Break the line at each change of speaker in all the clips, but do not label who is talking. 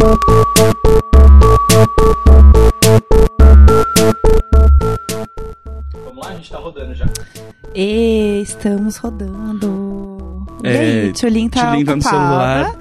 Vamos lá, a gente tá rodando já.
E estamos rodando.
É,
e aí, Tchulin tá
Tchulin tá no celular.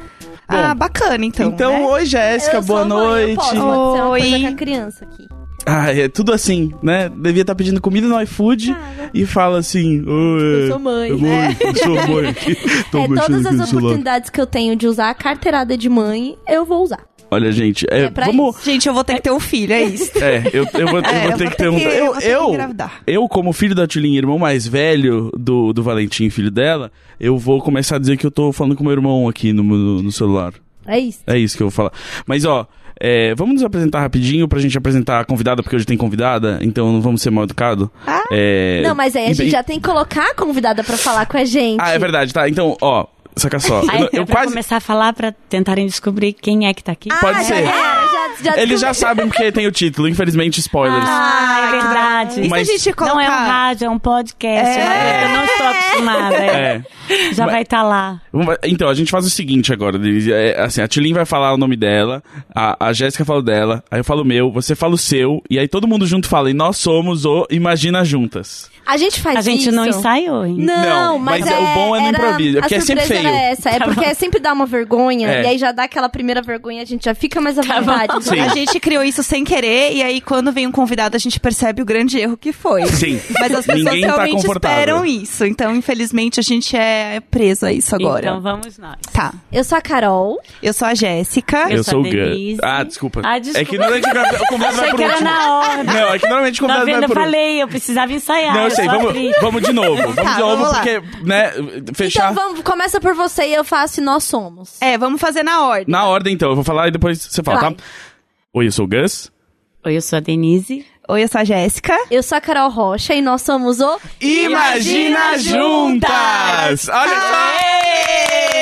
Ah,
Bom,
bacana então.
Então,
né?
oi Jéssica, boa
sou mãe, eu
noite.
posso acontecer uma
Oi.
coisa com a criança aqui.
Ah, é tudo assim, né? Devia estar pedindo comida no iFood e fala assim: Oi,
Eu sou mãe,
eu,
né?
eu sou mãe aqui. Tô
é, todas as
celular."
oportunidades que eu tenho de usar a carteirada de mãe, eu vou usar.
Olha, gente, é,
É pra
vamos.
Gente, eu vou ter que ter um filho, é isso.
É, eu, eu vou, eu
É,
vou ter que ter um. eu,
eu
eu, como filho da Tulin, irmão mais velho do, do Valentim, filho dela, eu vou começar a dizer que eu tô falando com meu irmão aqui no, no, no celular.
É isso.
É isso que eu vou falar. Mas, ó, é, vamos nos apresentar rapidinho pra gente apresentar a convidada, porque hoje tem convidada, então não vamos ser mal educados.
Ah,
É,
Não, mas aí a
e-
gente já tem que colocar a convidada pra falar com a gente.
Ah, é verdade, tá. Então, ó, saca só.
Aí,
eu, eu
é
quase.
começar a falar pra tentarem descobrir quem é que tá aqui.
Pode
ah,
ser.
Já, já, já
Eles já sabem porque tem o título, infelizmente, spoilers.
Ah, é verdade.
E se
Mas-
a gente colocar...
Não é um rádio, é um podcast.
É.
Eu não estou acostumada.
É.
Já
Mas-
vai estar lá.
Vamos- Então, a gente faz o seguinte agora, Denise. É, assim, a Tilin vai falar o nome dela, a, a Jéssica fala o dela, aí eu falo o meu, você fala o seu, e aí todo mundo junto fala, e nós somos o Imagina Juntas.
A gente faz
A gente
isso.
não ensaiou, hein?
Não,
Não,
mas,
mas
é,
o bom é no improviso, é porque
a
é sempre
surpresa
feio.
Era essa, é porque sempre dá uma vergonha,
É.
e aí já dá aquela primeira vergonha, a gente já fica mais à vontade.
Sim.
A gente criou isso sem querer, e aí quando vem um convidado, a gente percebe o grande erro que foi.
Sim.
Mas as pessoas
Ninguém tá
realmente
confortável.
esperam isso. Então, infelizmente, a gente é preso a isso agora.
Então vamos nós.
Tá.
Eu sou a Carol.
Eu sou a Jéssica.
Eu
Eu,
sou
o Gus. Ah, desculpa.
Ah, desculpa.
É que normalmente o convidado vai
era
último.
na ordem.
Não, é que normalmente o
Tá
convidado
vendo?
vai
Eu
por último.
falei, eu precisava ensaiar.
Não, eu
eu
sei,
sou
vamos, vamos de novo. Vamos
Tá,
de novo,
vamos
porque, né, fechar.
Então vamos, começa por você e eu faço e nós somos.
É, vamos fazer na ordem.
Na ordem, então. Eu vou falar e depois você fala,
Vai.
tá? Oi, eu sou o Gus.
Oi, eu sou a Denise.
Oi, eu sou a Jéssica.
Eu sou a Carol Rocha e nós somos o
Imagina Juntas! Olha só!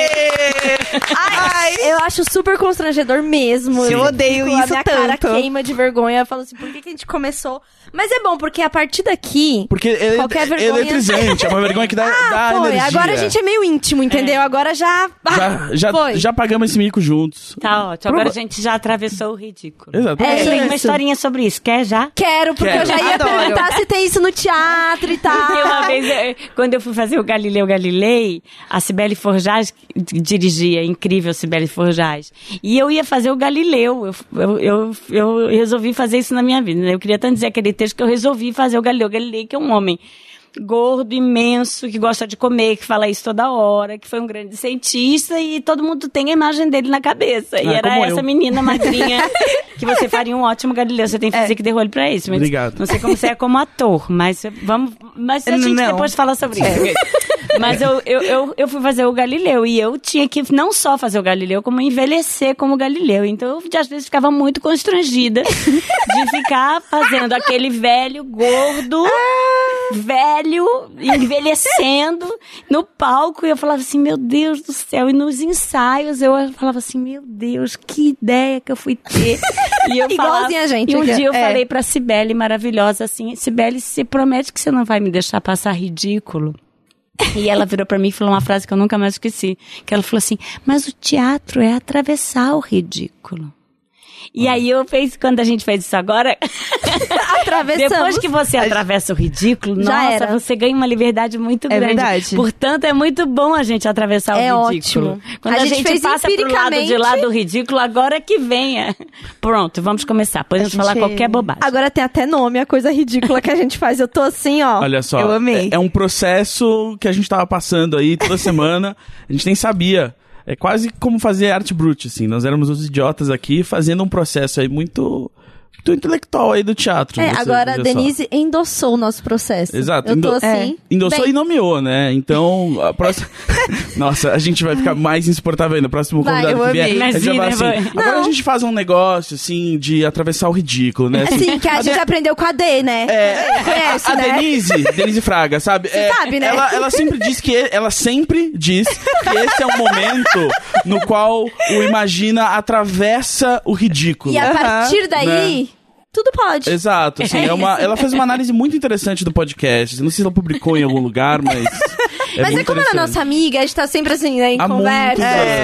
Ai,
Eu acho super constrangedor mesmo.
Eu odeio
fico-
isso
A minha cara
tanto.
queima de vergonha. Eu falo assim, por que, que a gente começou? Mas é bom, porque a partir daqui...
Porque é,
Qualquer
é
vergonha.
eletrizante, é uma vergonha que dá, dá
Ah, foi.
energia.
Agora a gente é meio íntimo, entendeu? Agora já...
Já, já,
foi.
já pagamos esse mico juntos.
Tá ótimo. Agora
Prova-
a gente já atravessou o ridículo.
Exato.
É
Tem
isso.
uma historinha sobre isso. Quer já?
Quero, porque
Quero.
eu já ia
Adoro.
perguntar se tem isso no teatro e tal.
Porque uma vez, quando eu fui fazer o Galileu Galilei, a Cibele Forjaz dirigia, incrível Cibele Forjaz. E eu ia fazer o Galileu. Eu, eu, eu, eu resolvi fazer isso na minha vida. né? Eu queria tanto dizer aquele texto que eu resolvi fazer o Galileu Galilei, que é um homem gordo, imenso, que gosta de comer, que fala isso toda hora, que foi um grande cientista e todo mundo tem a imagem dele na cabeça. e
Ah,
era
como
essa
eu.
menina magrinha que você faria um ótimo Galileu. Você tem físico de olho pra isso. Mas
Obrigado.
Não sei como você é como ator, mas vamos. Mas a gente
Não.
depois fala sobre isso. Mas eu, eu, eu, eu fui fazer o Galileu e eu tinha que não só fazer o Galileu, como envelhecer como Galileu. Então eu às vezes ficava muito constrangida de ficar fazendo aquele velho gordo, velho, envelhecendo no palco. E eu falava assim, meu Deus do céu. E nos ensaios eu falava assim, meu Deus, que ideia que eu fui ter. E eu falava,
a gente
E um dia eu
é.
falei pra Cibele, maravilhosa, assim, Cibele, você promete que você não vai me deixar passar ridículo? E ela virou pra mim e falou uma frase que eu nunca mais esqueci. Que ela falou assim, mas o teatro é atravessar o ridículo. E aí eu fiz, quando a gente fez isso agora,
Atravessamos.
depois que você atravessa o ridículo,
Já
nossa,
era.
você ganha uma liberdade muito
É
grande.
verdade.
Portanto, é muito bom a gente atravessar
É
o ridículo.
ótimo.
Quando
A
a,
gente
gente,
fez
passa pro lado de
empiricamente.
lá do ridículo, agora que venha. Pronto, vamos começar. Podemos
A
falar
gente-
qualquer bobagem.
Agora tem até nome, a coisa ridícula que a gente faz. Eu tô assim, ó.
Olha só.
Eu amei.
É, é um processo que a gente tava passando aí toda semana. a gente nem sabia. É quase como fazer arte brute, assim. Nós éramos os idiotas aqui fazendo um processo aí muito, muito intelectual aí do teatro.
É, agora a
veja só.
Denise endossou o nosso processo.
Exato,
Eu tô
endo-
assim.
Endossou
bem,
e nomeou, né? Então, a próxima. Nossa, a gente vai ficar mais insuportável ainda. O próximo
Vai,
convidado que vier. a gente vai
Imagina,
falar assim,
vai.
agora
Não.
a gente faz um negócio, assim, de atravessar o ridículo, né? Assim,
Assim, que a gente aprendeu com a D, né?
É,
Conhece,
a
né?
Denise, Denise Fraga, sabe? É,
sabe, né?
Ela, ela sempre diz que ela sempre diz que esse é um momento no qual o imagina atravessa o ridículo.
E a partir daí,
Né?
Tudo pode.
Exato, assim, é uma, ela fez uma análise muito interessante do podcast. Não sei se ela publicou em algum lugar, mas É
Mas é como ela é nossa amiga, a gente tá sempre assim, né, em
Há
conversa.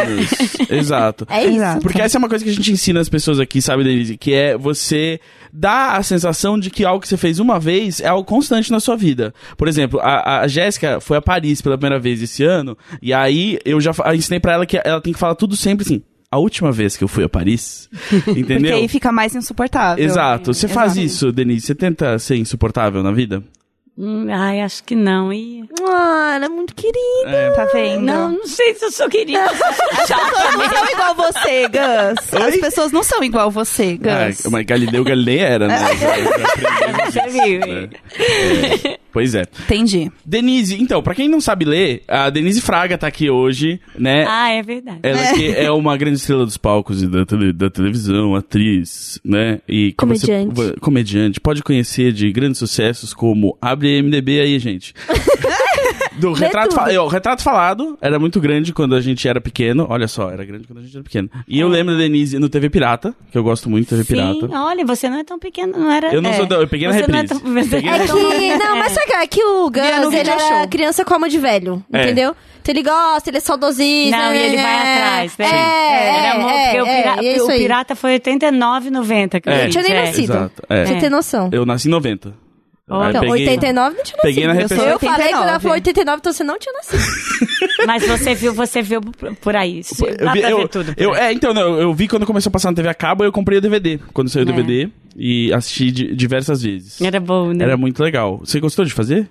muitos anos. Exato.
É isso.
Exato.
Porque essa é uma coisa que a gente ensina as pessoas aqui, sabe, Denise? Que é você dar a sensação de que algo que você fez uma vez é algo constante na sua vida. Por exemplo, a, a Jéssica foi a Paris pela primeira vez esse ano, e aí eu já ensinei pra ela que ela tem que falar tudo sempre assim. A última vez que eu fui a Paris,
Porque
entendeu?
aí fica mais insuportável.
Exato. Você faz isso, Denise? Você tenta ser insuportável na vida?
Hum, ai, acho que não. E...
Ah, ela é muito querida.
Tá vendo?
Não, não sei se eu sou querida.
As pessoas não são igual você, Gus. As
Oi?
pessoas não são igual você,
Ah,
Gus.
mas Galileu Galilei era, né? Já- já aprendemos isso, né? É, Pois é.
Entendi.
Denise, então, pra quem não sabe ler, a Denise Fraga tá aqui hoje, né?
Ah, é verdade.
Ela que é uma grande estrela dos palcos e da, tele- da televisão, atriz, né? E
Comediante.
Você, comediante. Pode conhecer de grandes sucessos como Abre MDB aí, gente. Do retrato, fa- o retrato Falado era muito grande quando a gente era pequeno. Olha só, era grande quando a gente era pequeno. E eu lembro da Denise no TV Pirata, que eu gosto muito de TV
Sim,
Pirata.
olha, você não é tão pequeno, não era...
Eu não
é.
sou tão- eu peguei na
Você não é
reprise.
tão-
Peguei
É que, não, mas sabe é que o Gus, ele era
show.
criança com alma de velho,
É.
entendeu? Então ele gosta, ele é saudosista.
Não, e ele vai
né?
atrás, né?
É,
Era amor,
é,
porque o,
é,
pira-
é, é isso
o pirata foi 89, 90. que eu
É.
Tinha nem
é.
nascido.
Exato. É.
Pra você ter noção.
Eu nasci em 90. Aí
Então,
peguei-
89 não tinha nascido.
peguei na
eu, sou- eu
referência.
falei que ela
89.
falou 89, então você não tinha nascido.
Mas você viu, você viu por aí. Isso,
Eu vi- eu-
ver tudo. por
eu-
aí.
é, então, não, eu vi quando começou a passar na TV a cabo, eu comprei o DVD. Quando saiu o
É.
DVD e assisti di- diversas vezes.
Era bom, né?
Era muito legal. Você gostou de fazer?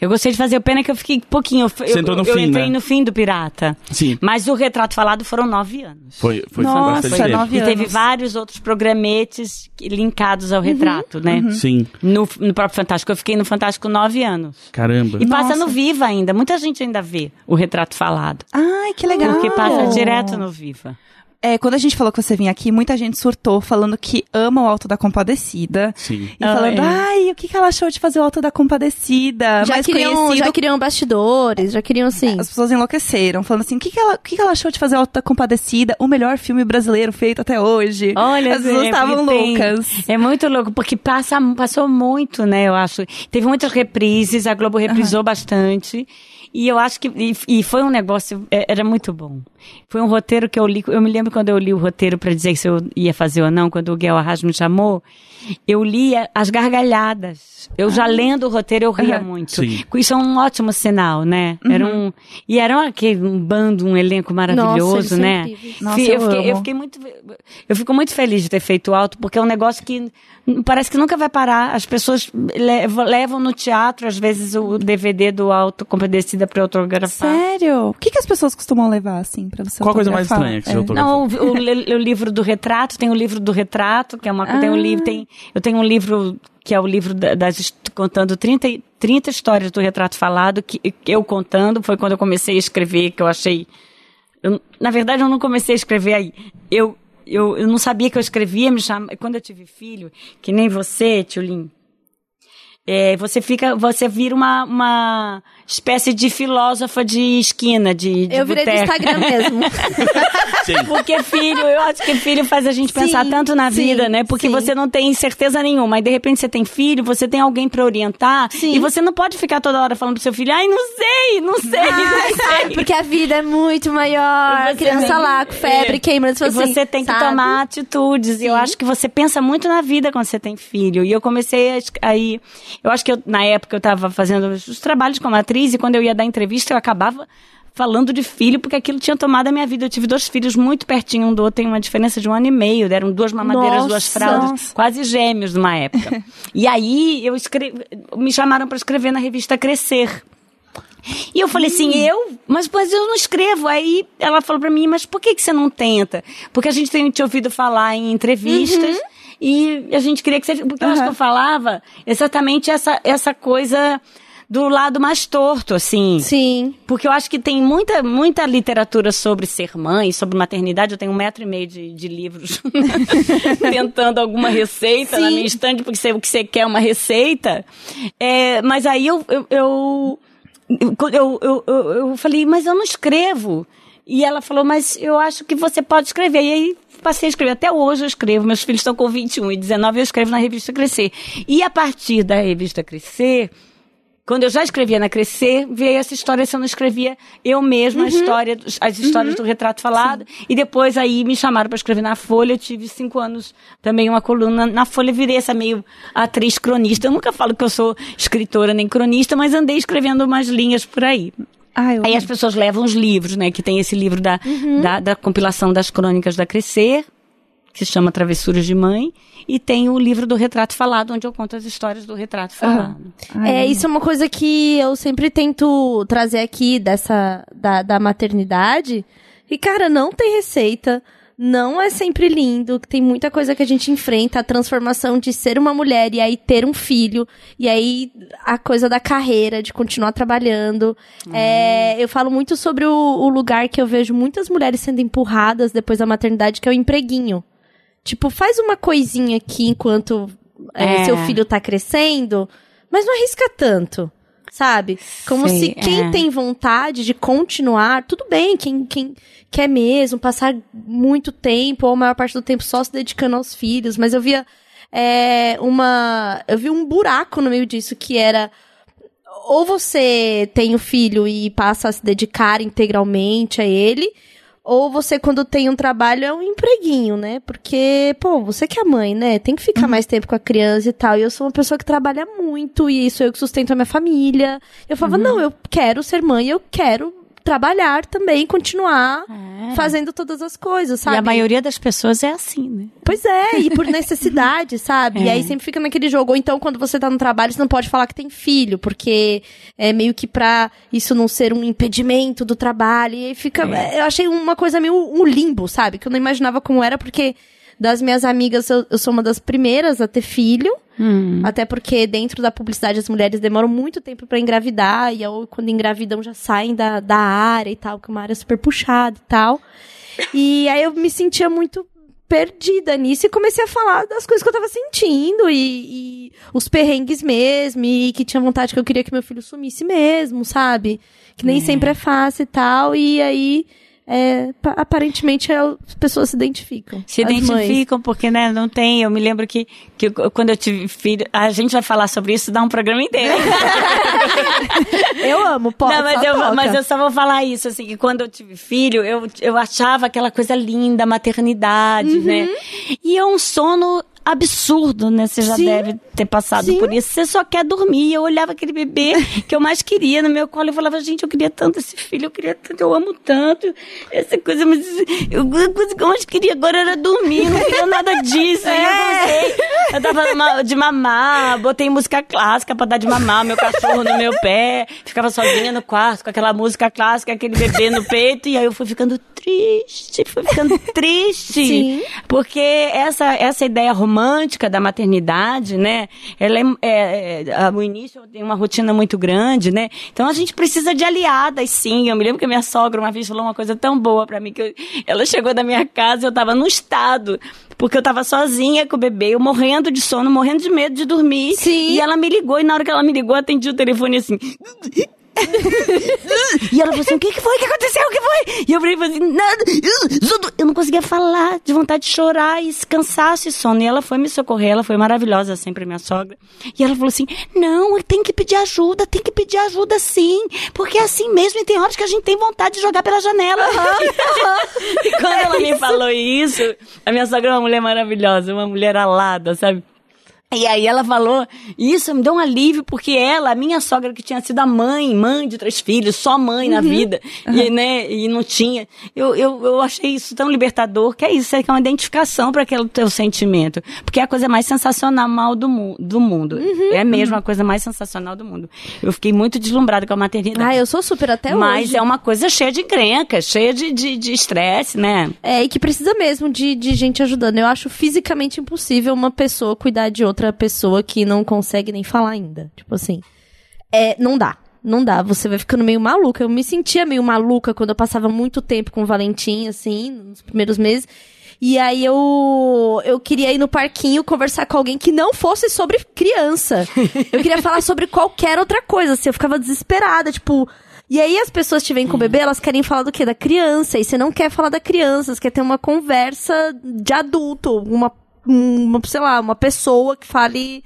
Eu gostei de fazer, pena que eu fiquei pouquinho. Eu,
Você entrou no
eu
fim,
entrei
né?
no fim do Pirata.
Sim.
Mas o retrato falado foram nove anos.
Foi, foi, foi
Nossa,
bastante tempo.
nove
E teve
anos.
vários outros programetes linkados ao retrato, né?
Sim.
No, no próprio Fantástico. Eu fiquei no Fantástico nove anos.
Caramba.
E passa
Nossa.
no Viva ainda. Muita gente ainda vê o retrato falado.
Ai, que legal.
Porque passa direto no Viva.
É, quando a gente falou que você vinha aqui, muita gente surtou falando que ama o Alto da Compadecida.
Sim.
E
Ah,
falando,
é.
ai, o que, que ela achou de fazer o Alto da Compadecida?
Já
mais
queriam,
conhecido
já queriam bastidores, já queriam assim.
As pessoas enlouqueceram, falando assim: o que, que, ela, o que, que ela achou de fazer o Alto da Compadecida, o melhor filme brasileiro feito até hoje?
Olha,
As pessoas estavam loucas.
É muito louco, porque passa, passou muito, né? Eu acho. Teve muitas reprises, a Globo reprisou bastante. E eu acho que. E, e foi um negócio. é, Era muito bom. Foi um roteiro que eu li. Eu me lembro quando eu li o roteiro para dizer se eu ia fazer ou não, quando o Guel Arras me chamou. Eu lia as gargalhadas. Eu já lendo o roteiro, eu ria
Aham.
muito.
Sim.
Isso é um ótimo sinal, né? Era um. E era um, aquele, um bando, um elenco maravilhoso,
são
né?
Nossa, eu
eu, fiquei, eu fiquei muito. Eu fico muito feliz de ter feito alto, porque é um negócio que parece que nunca vai parar. As pessoas levam, levam no teatro, às vezes, o DVD do Alto Compadecida para autografar.
Sério? O que, que as pessoas costumam levar, assim, pra você
Qual a coisa mais estranha que você
É.
autografou?
Não, o, o o livro do retrato, tem o livro do retrato, que é uma tem um
Ah.
livro, tem, eu tenho um livro que é o livro da- das contando 30, e- 30 histórias do retrato falado, que que eu contando, foi quando eu comecei a escrever, que eu achei. eu- na verdade, eu não comecei a escrever aí. Eu, eu, eu não sabia que eu escrevia, me chama, quando eu tive filho, que nem você, Tchulin, é, você fica, você vira uma, uma espécie de filósofa de esquina, de, de
Eu virei do
boteca.
Instagram mesmo.
Sim.
Porque filho, eu acho que filho faz a gente pensar
Sim,
tanto na
sim,
vida, né? Porque
sim.
você não tem certeza nenhuma. E de repente você tem filho, você tem alguém pra orientar.
Sim.
E você não pode ficar toda hora falando pro seu filho, ai, não sei, não sei,
Ai,
não sei.
sabe, porque a vida é muito maior.
Você
A criança
tem-
lá com febre,
é.
queimando.
E você tem que tomar atitudes. E eu acho que você pensa muito na vida quando você tem filho. E eu comecei aí. Eu acho que eu- na época eu estava fazendo os trabalhos como atriz e quando eu ia dar entrevista eu acabava falando de filho porque aquilo tinha tomado a minha vida. Eu tive dois filhos muito pertinho um do outro, tem uma diferença de um ano e meio. Deram duas mamadeiras, duas
Nossa.
fraldas,
Nossa.
quase gêmeos numa época. e aí eu escrevi, me chamaram para escrever na revista Crescer. E eu falei assim, eu? Mas, mas eu não escrevo. Aí ela falou pra mim, mas por que, que você não tenta? Porque a gente tem te ouvido falar em entrevistas e a gente queria que você... Porque eu acho que eu falava exatamente essa, essa coisa do lado mais torto, assim.
Sim.
Porque eu acho que tem muita, muita literatura sobre ser mãe, sobre maternidade. Eu tenho um metro e meio de, de livros tentando alguma receita na
Sim.
minha estante, porque você, o que você quer é uma receita. É, mas aí eu, eu, eu, eu, eu, eu, eu falei, mas eu não escrevo. E ela falou, mas eu acho que você pode escrever. E aí passei a escrever. Até hoje eu escrevo. Meus filhos estão com 21 e 19 eu escrevo na revista Crescer. E a partir da revista Crescer, quando eu já escrevia na Crescer, veio essa história se eu não escrevia eu mesma a história, as histórias do retrato falado. E depois aí me chamaram para escrever na Folha. Eu tive cinco anos também uma coluna na Folha. Virei essa meio atriz cronista. Eu nunca falo que eu sou escritora nem cronista, mas andei escrevendo umas linhas por aí.
Ai, eu
Aí as pessoas levam os livros, né? Que tem esse livro da, da, da compilação das crônicas da Crescer, que se chama Travessuras de Mãe, e tem o livro do Retrato Falado, onde eu conto as histórias do Retrato Falado.
É, isso é uma coisa que eu sempre tento trazer aqui dessa da, da maternidade. E, cara, não tem receita. Não é sempre lindo. Tem muita coisa que a gente enfrenta. A transformação de ser uma mulher e aí ter um filho. E aí a coisa da carreira, de continuar trabalhando. É, eu falo muito sobre o, o lugar que eu vejo muitas mulheres sendo empurradas depois da maternidade, que é o empreguinho. Tipo, faz uma coisinha aqui enquanto é,
É.
seu filho tá crescendo, mas não arrisca tanto. Sabe? Como
Sei,
se quem
é.
tem vontade de continuar, tudo bem, quem, quem quer mesmo passar muito tempo, ou a maior parte do tempo só se dedicando aos filhos, mas eu via é, uma. Eu vi um buraco no meio disso que era ou você tem o filho e passa a se dedicar integralmente a ele, ou você, quando tem um trabalho, é um empreguinho, né? Porque, pô, você que é mãe, né? Tem que ficar mais tempo com a criança e tal. E eu sou uma pessoa que trabalha muito, e sou eu que sustento a minha família. Eu falava, não, eu quero ser mãe, eu quero trabalhar também, continuar fazendo todas as coisas, sabe?
E a maioria das pessoas é assim, né?
Pois é, e por necessidade, sabe? E aí sempre fica naquele jogo. Ou então, quando você tá no trabalho, você não pode falar que tem filho, porque é meio que pra isso não ser um impedimento do trabalho. E aí fica. Eu achei uma coisa meio um limbo, sabe? Que eu não imaginava como era, porque das minhas amigas, eu, eu sou uma das primeiras a ter filho. Até porque dentro da publicidade as mulheres demoram muito tempo pra engravidar, e ou quando engravidam já saem da, da área e tal, que é uma área super puxada e tal. E aí eu me sentia muito perdida nisso e comecei a falar das coisas que eu tava sentindo e, e os perrengues mesmo, e que tinha vontade que eu queria que meu filho sumisse mesmo, sabe? Que nem sempre é fácil e tal, e aí é, pa- aparentemente é, as pessoas se identificam.
Se
as mães.
identificam, porque, né, não tem. Eu me lembro que, que quando eu tive filho, a gente vai falar sobre isso, dá um programa inteiro.
Eu amo, pode.
Não, mas eu,
toca.
mas eu só vou falar isso, assim, que quando eu tive filho, eu, eu achava aquela coisa linda, a maternidade,
Uhum.
né? E é um sono absurdo, né? Você já
Sim.
deve ter passado
Sim.
por isso. Você só quer dormir. Eu olhava aquele bebê que eu mais queria no meu colo e falava, gente, eu queria tanto esse filho, eu queria tanto, eu amo tanto. Essa coisa, mas eu, a coisa que eu mais queria agora era dormir, não queria nada disso. Aí eu eu tava de mamar, botei música clássica pra dar de mamar, meu cachorro no meu pé, ficava sozinha no quarto com aquela música clássica, aquele bebê no peito, e aí eu fui ficando triste, fui ficando triste.
Sim.
Porque essa, essa ideia romântica da maternidade, né? Ela é, é, é, o início tem uma rotina muito grande, né? Então a gente precisa de aliadas, sim. Eu me lembro que a minha sogra uma vez falou uma coisa tão boa pra mim que eu- ela chegou da minha casa e eu tava no estado. Porque eu tava sozinha com o bebê, eu morrendo de sono, morrendo de medo de dormir.
Sim.
E ela me ligou, e na hora que ela me ligou, atendi o telefone assim. E ela falou assim: o que, que foi? O que aconteceu? O que foi? E eu falei assim: nada. Eu não conseguia falar, de vontade de chorar e cansaço e sono. E ela foi me socorrer, ela foi maravilhosa, sempre minha sogra. E ela falou assim: não, tem que pedir ajuda, tem que pedir ajuda sim. Porque é assim mesmo, e tem horas que a gente tem vontade de jogar pela janela. e quando ela me falou isso, a minha sogra é uma mulher maravilhosa, uma mulher alada, sabe? E aí ela falou, isso me deu um alívio, porque ela, a minha sogra que tinha sido a mãe, mãe de três filhos, só mãe na vida, e, né, e não tinha, eu, eu, eu achei isso tão libertador, que é isso, é que é uma identificação para aquele teu sentimento, porque é a coisa mais sensacional do, mu do mundo, é mesmo a coisa mais sensacional do mundo. Eu fiquei muito deslumbrada com a maternidade.
Ah, eu sou super até
Mas
hoje.
é uma coisa cheia de encrencas, cheia de de de estresse, né?
É, e que precisa mesmo de, de gente ajudando. Eu acho fisicamente impossível uma pessoa cuidar de outra pessoa que não consegue nem falar ainda. Tipo assim. É, não dá. Não dá. Você vai ficando meio maluca. Eu me sentia meio maluca quando eu passava muito tempo com o Valentim, assim, nos primeiros meses. E aí eu, eu queria ir no parquinho conversar com alguém que não fosse sobre criança. Eu queria falar sobre qualquer outra coisa, assim, eu ficava desesperada, tipo... E aí as pessoas te vêm com o bebê, elas querem falar do quê? Da criança. E você não quer falar da criança, você quer ter uma conversa de adulto, uma, uma sei lá, uma pessoa que fale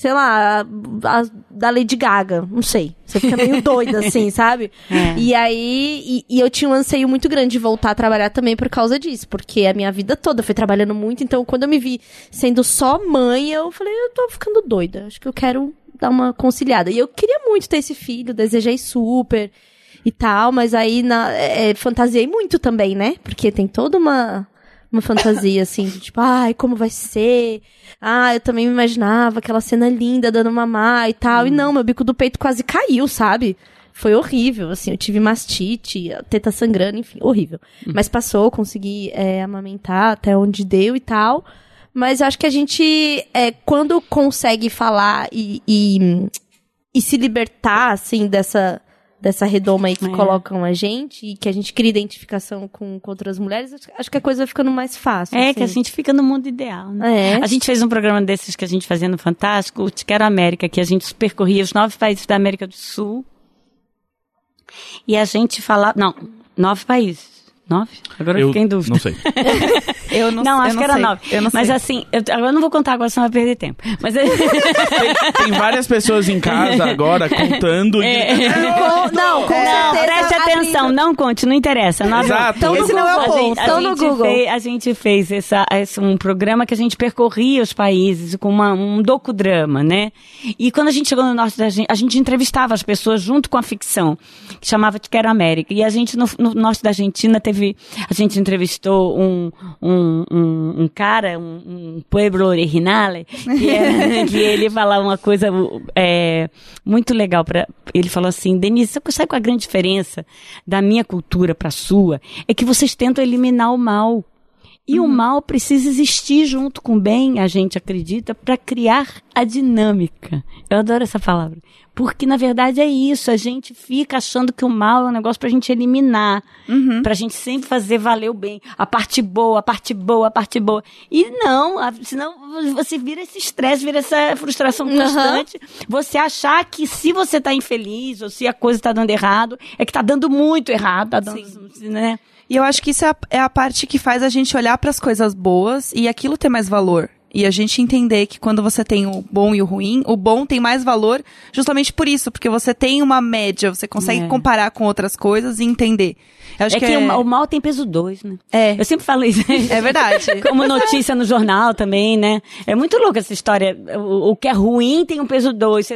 sei lá, a, a da Lady Gaga, não sei. Você fica meio doida, assim, sabe?
É.
E aí, e, e eu tinha um anseio muito grande de voltar a trabalhar também por causa disso, porque a minha vida toda foi trabalhando muito, então quando eu me vi sendo só mãe, eu falei, eu tô ficando doida, acho que eu quero dar uma conciliada. E eu queria muito ter esse filho, desejei super e tal, mas aí na, é, fantasiei muito também, né? Porque tem toda uma, uma fantasia, assim, de tipo, ai, como vai ser? Ah, eu também me imaginava aquela cena linda dando mamar e tal. E não, meu bico do peito quase caiu, sabe? Foi horrível, assim, eu tive mastite, teta sangrando, enfim, horrível. Mas passou, consegui é, amamentar até onde deu e tal. Mas eu acho que a gente, é, quando consegue falar e, e, e se libertar, assim, dessa, dessa redoma aí que
É.
colocam a gente e que a gente cria identificação com, com outras mulheres, acho- que a coisa vai ficando mais fácil.
É,
assim.
que a gente fica no mundo ideal, né?
É.
A gente fez um programa desses que a gente fazia no Fantástico, o Te Quero América, que a gente percorria os nove países da América do Sul. E a gente falava. Não, nove países. Nove? Agora eu, fiquei em dúvida.
não sei.
Eu não,
Não,
eu
acho que era
sei.
nove.
Eu não
Mas
sei.
assim, eu, agora eu não vou contar agora, senão vai perder tempo. Mas
Tem, tem várias pessoas em casa agora contando.
É.
e-
Com- não, com
não,
certeza.
preste atenção,
Brisa-
não conte, não interessa. Nove-
Exato.
Então,
Esse
no
não é o
Google,
A
ponto.
Então no Google.
fez, a gente fez essa, esse- um programa que a gente percorria os países com uma- um docudrama, né? E quando a gente chegou no norte da gente, a gente entrevistava as pessoas junto com a ficção, que chamava Te Quero América. E a gente, no, no norte da Argentina, teve. A gente entrevistou um, um, um, um cara, um, um pueblo original, que, era- que ele falava uma coisa é, muito legal. Pra, ele falou assim: Denise, você sabe qual é a grande diferença da minha cultura para a sua? É que vocês tentam eliminar o mal. E o mal precisa existir junto com o bem, a gente acredita, para criar a dinâmica. Eu adoro essa palavra. Porque, na verdade, é isso. A gente fica achando que o mal é um negócio pra gente eliminar. Pra gente sempre fazer valer o bem. A parte boa, a parte boa, a parte boa. E não, a- senão você vira esse estresse, vira essa frustração
Uhum.
constante. Você achar que se você tá infeliz ou se a coisa tá dando errado, é que tá dando muito errado. Tá dando, né?
E eu acho que isso é a, é a parte que faz a gente olhar para as coisas boas e aquilo ter mais valor. E a gente entender que quando você tem o bom e o ruim, o bom tem mais valor justamente por isso, porque você tem uma média, você consegue
É.
comparar com outras coisas e entender. Eu acho
é que, o ma- o mal tem peso dois, né?
É.
Eu sempre falo isso.
É verdade.
Como notícia no jornal também, né? É muito louco essa história. O, o que é ruim tem um peso dois.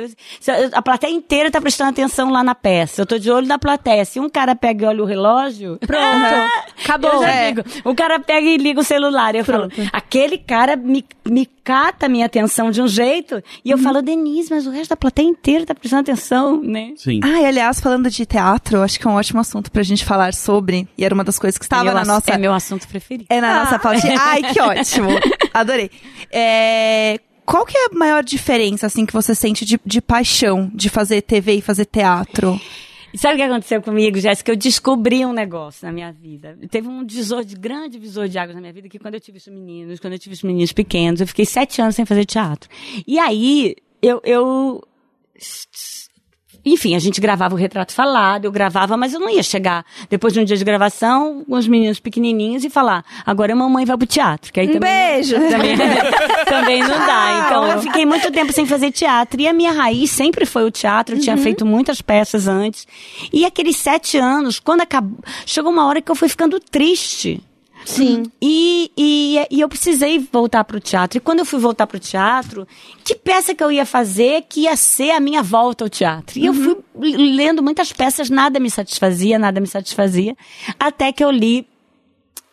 A plateia inteira tá prestando atenção lá na peça. Eu tô de olho na plateia. Se um cara pega e olha o relógio, pronto.
Acabou.
Eu já
É.
digo. O cara pega e liga o celular. Eu falo, aquele cara me, me cata a minha atenção de um jeito. E eu falo, Denise, mas o resto da plateia inteira tá prestando atenção, né?
Sim.
Ah, e aliás, falando de teatro, acho que é um ótimo assunto pra gente falar sobre. E era uma das coisas que estava
é meu
na nossa.
É meu assunto preferido.
É na nossa pautinha. Ai, que ótimo. Adorei. É, Qual que é a maior diferença, assim, que você sente de, de paixão de fazer TV e fazer teatro?
Sabe o que aconteceu comigo, Jéssica? Eu descobri um negócio na minha vida. Teve um divisor de grande divisor de águas na minha vida que quando eu tive os meninos, quando eu tive os meninos pequenos, eu fiquei sete anos sem fazer teatro. E aí, eu, eu enfim, a gente gravava o retrato falado, eu gravava, mas eu não ia chegar depois de um dia de gravação com os meninos pequenininhos e falar, agora a mamãe vai pro teatro. Que aí
Um
também,
beijo.
Também, também não dá. Então eu fiquei muito tempo sem fazer teatro. E a minha raiz sempre foi o teatro, eu tinha feito muitas peças antes. E aqueles sete anos, quando acabou, chegou uma hora que eu fui ficando triste.
Sim.
E, e, e eu precisei voltar pro teatro. E quando eu fui voltar pro teatro, que peça que eu ia fazer que ia ser a minha volta ao teatro? E eu fui lendo muitas peças, nada me satisfazia, nada me satisfazia. Até que eu li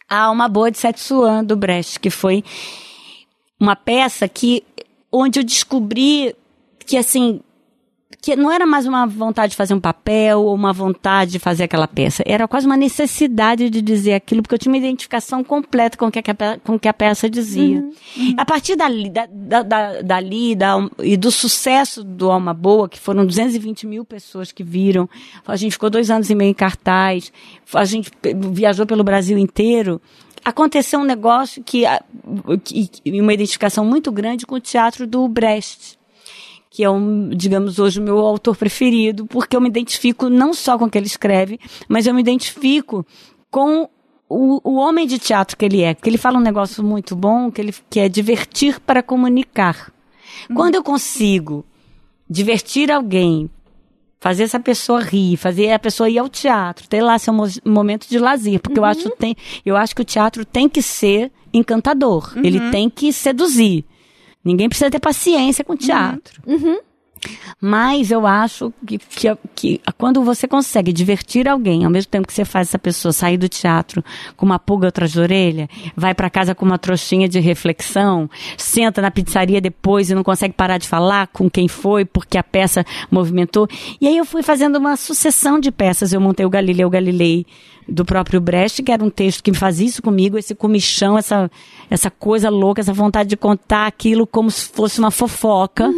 A Alma Boa de Setsuan, do Brecht, que foi uma peça que, onde eu descobri que, assim, que não era mais uma vontade de fazer um papel ou uma vontade de fazer aquela peça. Era quase uma necessidade de dizer aquilo, porque eu tinha uma identificação completa com o que a, com que a peça dizia. A partir dali, da, da, da- dali da, e do sucesso do Alma Boa, que foram 220 mil pessoas que viram, a gente ficou dois anos e meio em cartaz, a gente viajou pelo Brasil inteiro, aconteceu um negócio que, que, uma identificação muito grande com o teatro do Brecht que é um, digamos, hoje o meu autor preferido, porque eu me identifico não só com o que ele escreve, mas eu me identifico com o, o homem de teatro que ele é, porque ele fala um negócio muito bom, que ele que é divertir para comunicar. Quando eu consigo divertir alguém, fazer essa pessoa rir, fazer a pessoa ir ao teatro, ter lá seu mo- momento de lazer, porque eu acho tem, eu acho que o teatro tem que ser encantador, ele tem que seduzir. Ninguém precisa ter paciência com o teatro. Mas eu acho que, que, que quando você consegue divertir alguém, ao mesmo tempo que você faz essa pessoa sair do teatro com uma pulga atrás da orelha, vai para casa com uma trouxinha de reflexão, senta na pizzaria depois e não consegue parar de falar com quem foi porque a peça movimentou. E aí eu fui fazendo uma sucessão de peças. Eu montei o Galileu Galilei do próprio Brecht, que era um texto que fazia isso comigo, esse comichão, essa, essa coisa louca, essa vontade de contar aquilo como se fosse uma fofoca.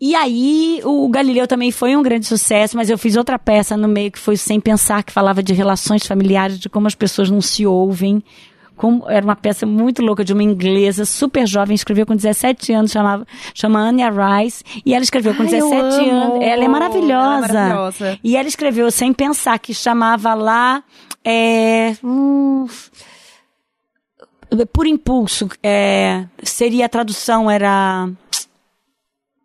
E aí, o Galileu também foi um grande sucesso, mas eu fiz outra peça no meio que foi Sem Pensar, que falava de relações familiares, de como as pessoas não se ouvem. Como, era uma peça muito louca de uma inglesa, super jovem, escreveu com 17 anos, chamava, chama Anya Rice, e ela escreveu com
Ai, eu
17
amo!
anos. Ela é maravilhosa.
Ela é maravilhosa.
E ela escreveu Sem Pensar, que chamava lá. É, hum, por impulso, é, seria a tradução, era.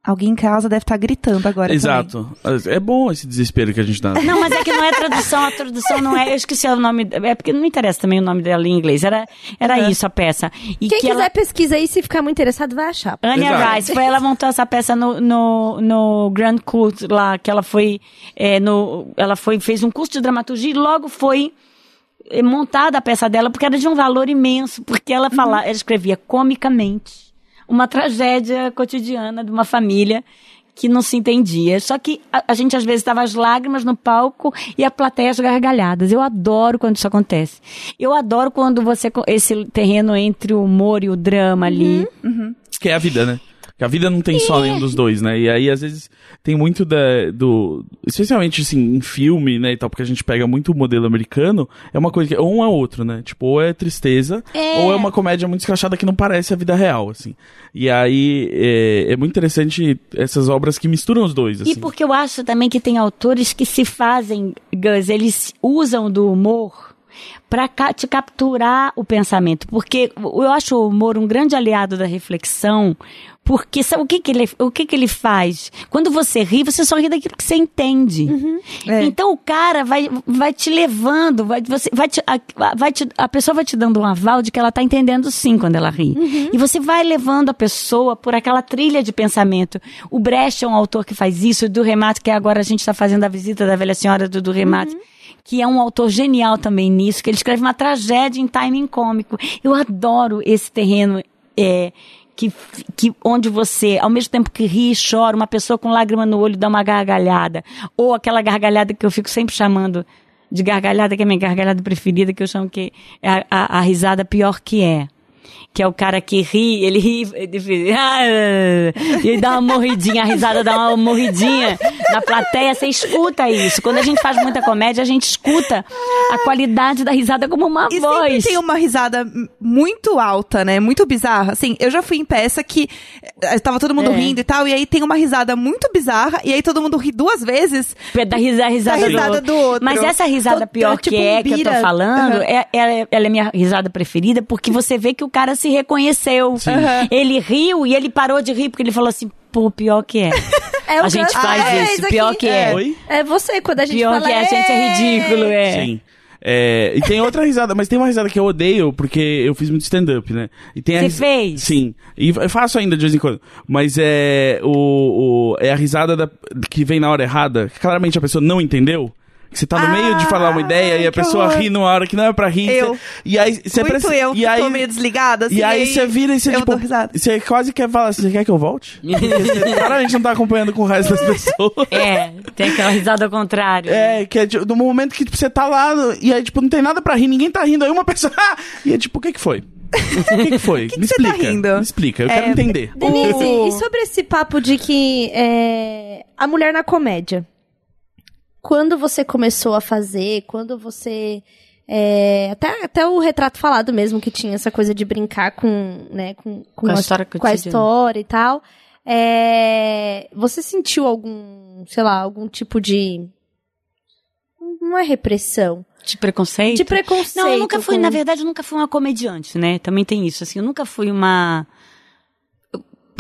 Alguém em casa deve estar gritando agora. também.
Exato. É bom esse desespero que a gente dá.
Não, mas é que não é tradução, a tradução não é. Eu esqueci o nome. É porque não me interessa também o nome dela em inglês. Era, era isso a peça. E
Quem
que
quiser
ela,
pesquisa aí, se ficar muito interessado, vai achar.
Anya
Exato.
Rice, foi ela montou essa peça no, no, no Grand Court lá, que ela foi. é, no, ela foi, fez um curso de dramaturgia e logo foi montada a peça dela, porque era de um valor imenso, porque ela fala, ela escrevia comicamente uma tragédia cotidiana de uma família que não se entendia. Só que a, a gente às vezes estava as lágrimas no palco e a plateia as gargalhadas. Eu adoro quando isso acontece. Eu adoro quando você esse terreno entre o humor e o drama ali.
Que é a vida, né? Que a vida não tem só nenhum dos dois, né? E aí, às vezes, tem muito da, do. Especialmente, assim, em filme, né? E tal, porque a gente pega muito o modelo americano. É uma coisa que. Ou um é outro, né? Tipo, ou é tristeza,
É.
ou é uma comédia muito escrachada que não parece a vida real, assim. E aí, é, é muito interessante essas obras que misturam os dois, assim.
E porque eu acho também que tem autores que se fazem, Gus, eles usam do humor para te capturar o pensamento. Porque eu acho o humor um grande aliado da reflexão. Porque sabe o que, que, ele, o que, que ele faz? Quando você ri, você só ri daquilo que você entende.
É.
Então o cara vai, vai te levando, vai, você, vai, te, a, vai te, a pessoa vai te dando um aval de que ela tá entendendo sim quando ela ri. E você vai levando a pessoa por aquela trilha de pensamento. O Brecht é um autor que faz isso, o do Remate, que agora a gente está fazendo a visita da velha senhora do, do Remate. Que é um autor genial também nisso, que ele escreve uma tragédia em timing cômico. Eu adoro esse terreno é, que, que onde você, ao mesmo tempo que ri e chora, uma pessoa com lágrima no olho dá uma gargalhada. Ou aquela gargalhada que eu fico sempre chamando de gargalhada, que é minha gargalhada preferida, que eu chamo que é a, a- a risada pior que é. Que é o cara que ri, ele ri, ele fica, "Ah", ele dá uma morridinha, a risada dá uma morridinha na plateia, você escuta isso. Quando a gente faz muita comédia, a gente escuta a qualidade da risada como uma
E sempre
voz.
tem uma risada muito alta, né? Muito bizarra. Assim, eu já fui em peça que eh, tava todo mundo
É.
rindo e tal, e aí tem uma risada muito bizarra, e aí todo mundo ri duas vezes.
Da risa- risada,
Da risada
do...
do outro.
Mas essa risada
Tô-
pior
tipo
que é,
um
que eu tô falando,
Uhum.
é, é- ela é minha risada preferida, porque você vê que o cara se reconheceu.
Uhum.
Ele riu e ele parou de rir, porque ele falou assim, pô, pior que é.
É o
a gente faz
Ah, é,
isso,
isso
pior
aqui.
que é.
Oi?
É você, quando a gente
Pior
fala...
que é, a gente é ridículo, é.
Sim. É, e tem outra risada, mas tem uma risada que eu odeio, porque eu fiz muito stand-up, né? E tem a
Você
ris-
fez?
Sim. E eu faço ainda de vez em quando. Mas é o, o- é a risada da- que vem na hora errada. que Claramente a pessoa não entendeu. Você tá no meio de falar uma ideia e a pessoa
horror.
ri numa hora que não é pra rir.
Eu.
você- e aí você
muito
precisa-
eu,
e
que
aí,
tô meio desligada, assim,
E aí você vira e você, tipo, você quase quer falar assim, você quer que eu volte? Claramente não tá acompanhando com o resto das pessoas.
É, tem aquela risada ao contrário.
É, que é tipo, no momento que tipo, você tá lá e aí, tipo, não tem nada pra rir, ninguém tá rindo, aí uma pessoa. "Ah!" e é tipo, o que que foi? O que que foi?
que
Me
você tá
explica.
rindo?
Me explica, eu
É,
quero entender.
Denise,
O-
e sobre esse papo de que é, a mulher na comédia? Quando você começou a fazer, quando você. é, até, até o retrato falado mesmo, que tinha essa coisa de brincar com, né, com,
Com a história
com a história e tal. é, você sentiu algum, sei lá, algum tipo de. Não é repressão.
De preconceito?
De preconceito.
Não, eu nunca fui,
com-
na verdade, eu nunca fui uma comediante, né? Também tem isso, assim, eu nunca fui uma...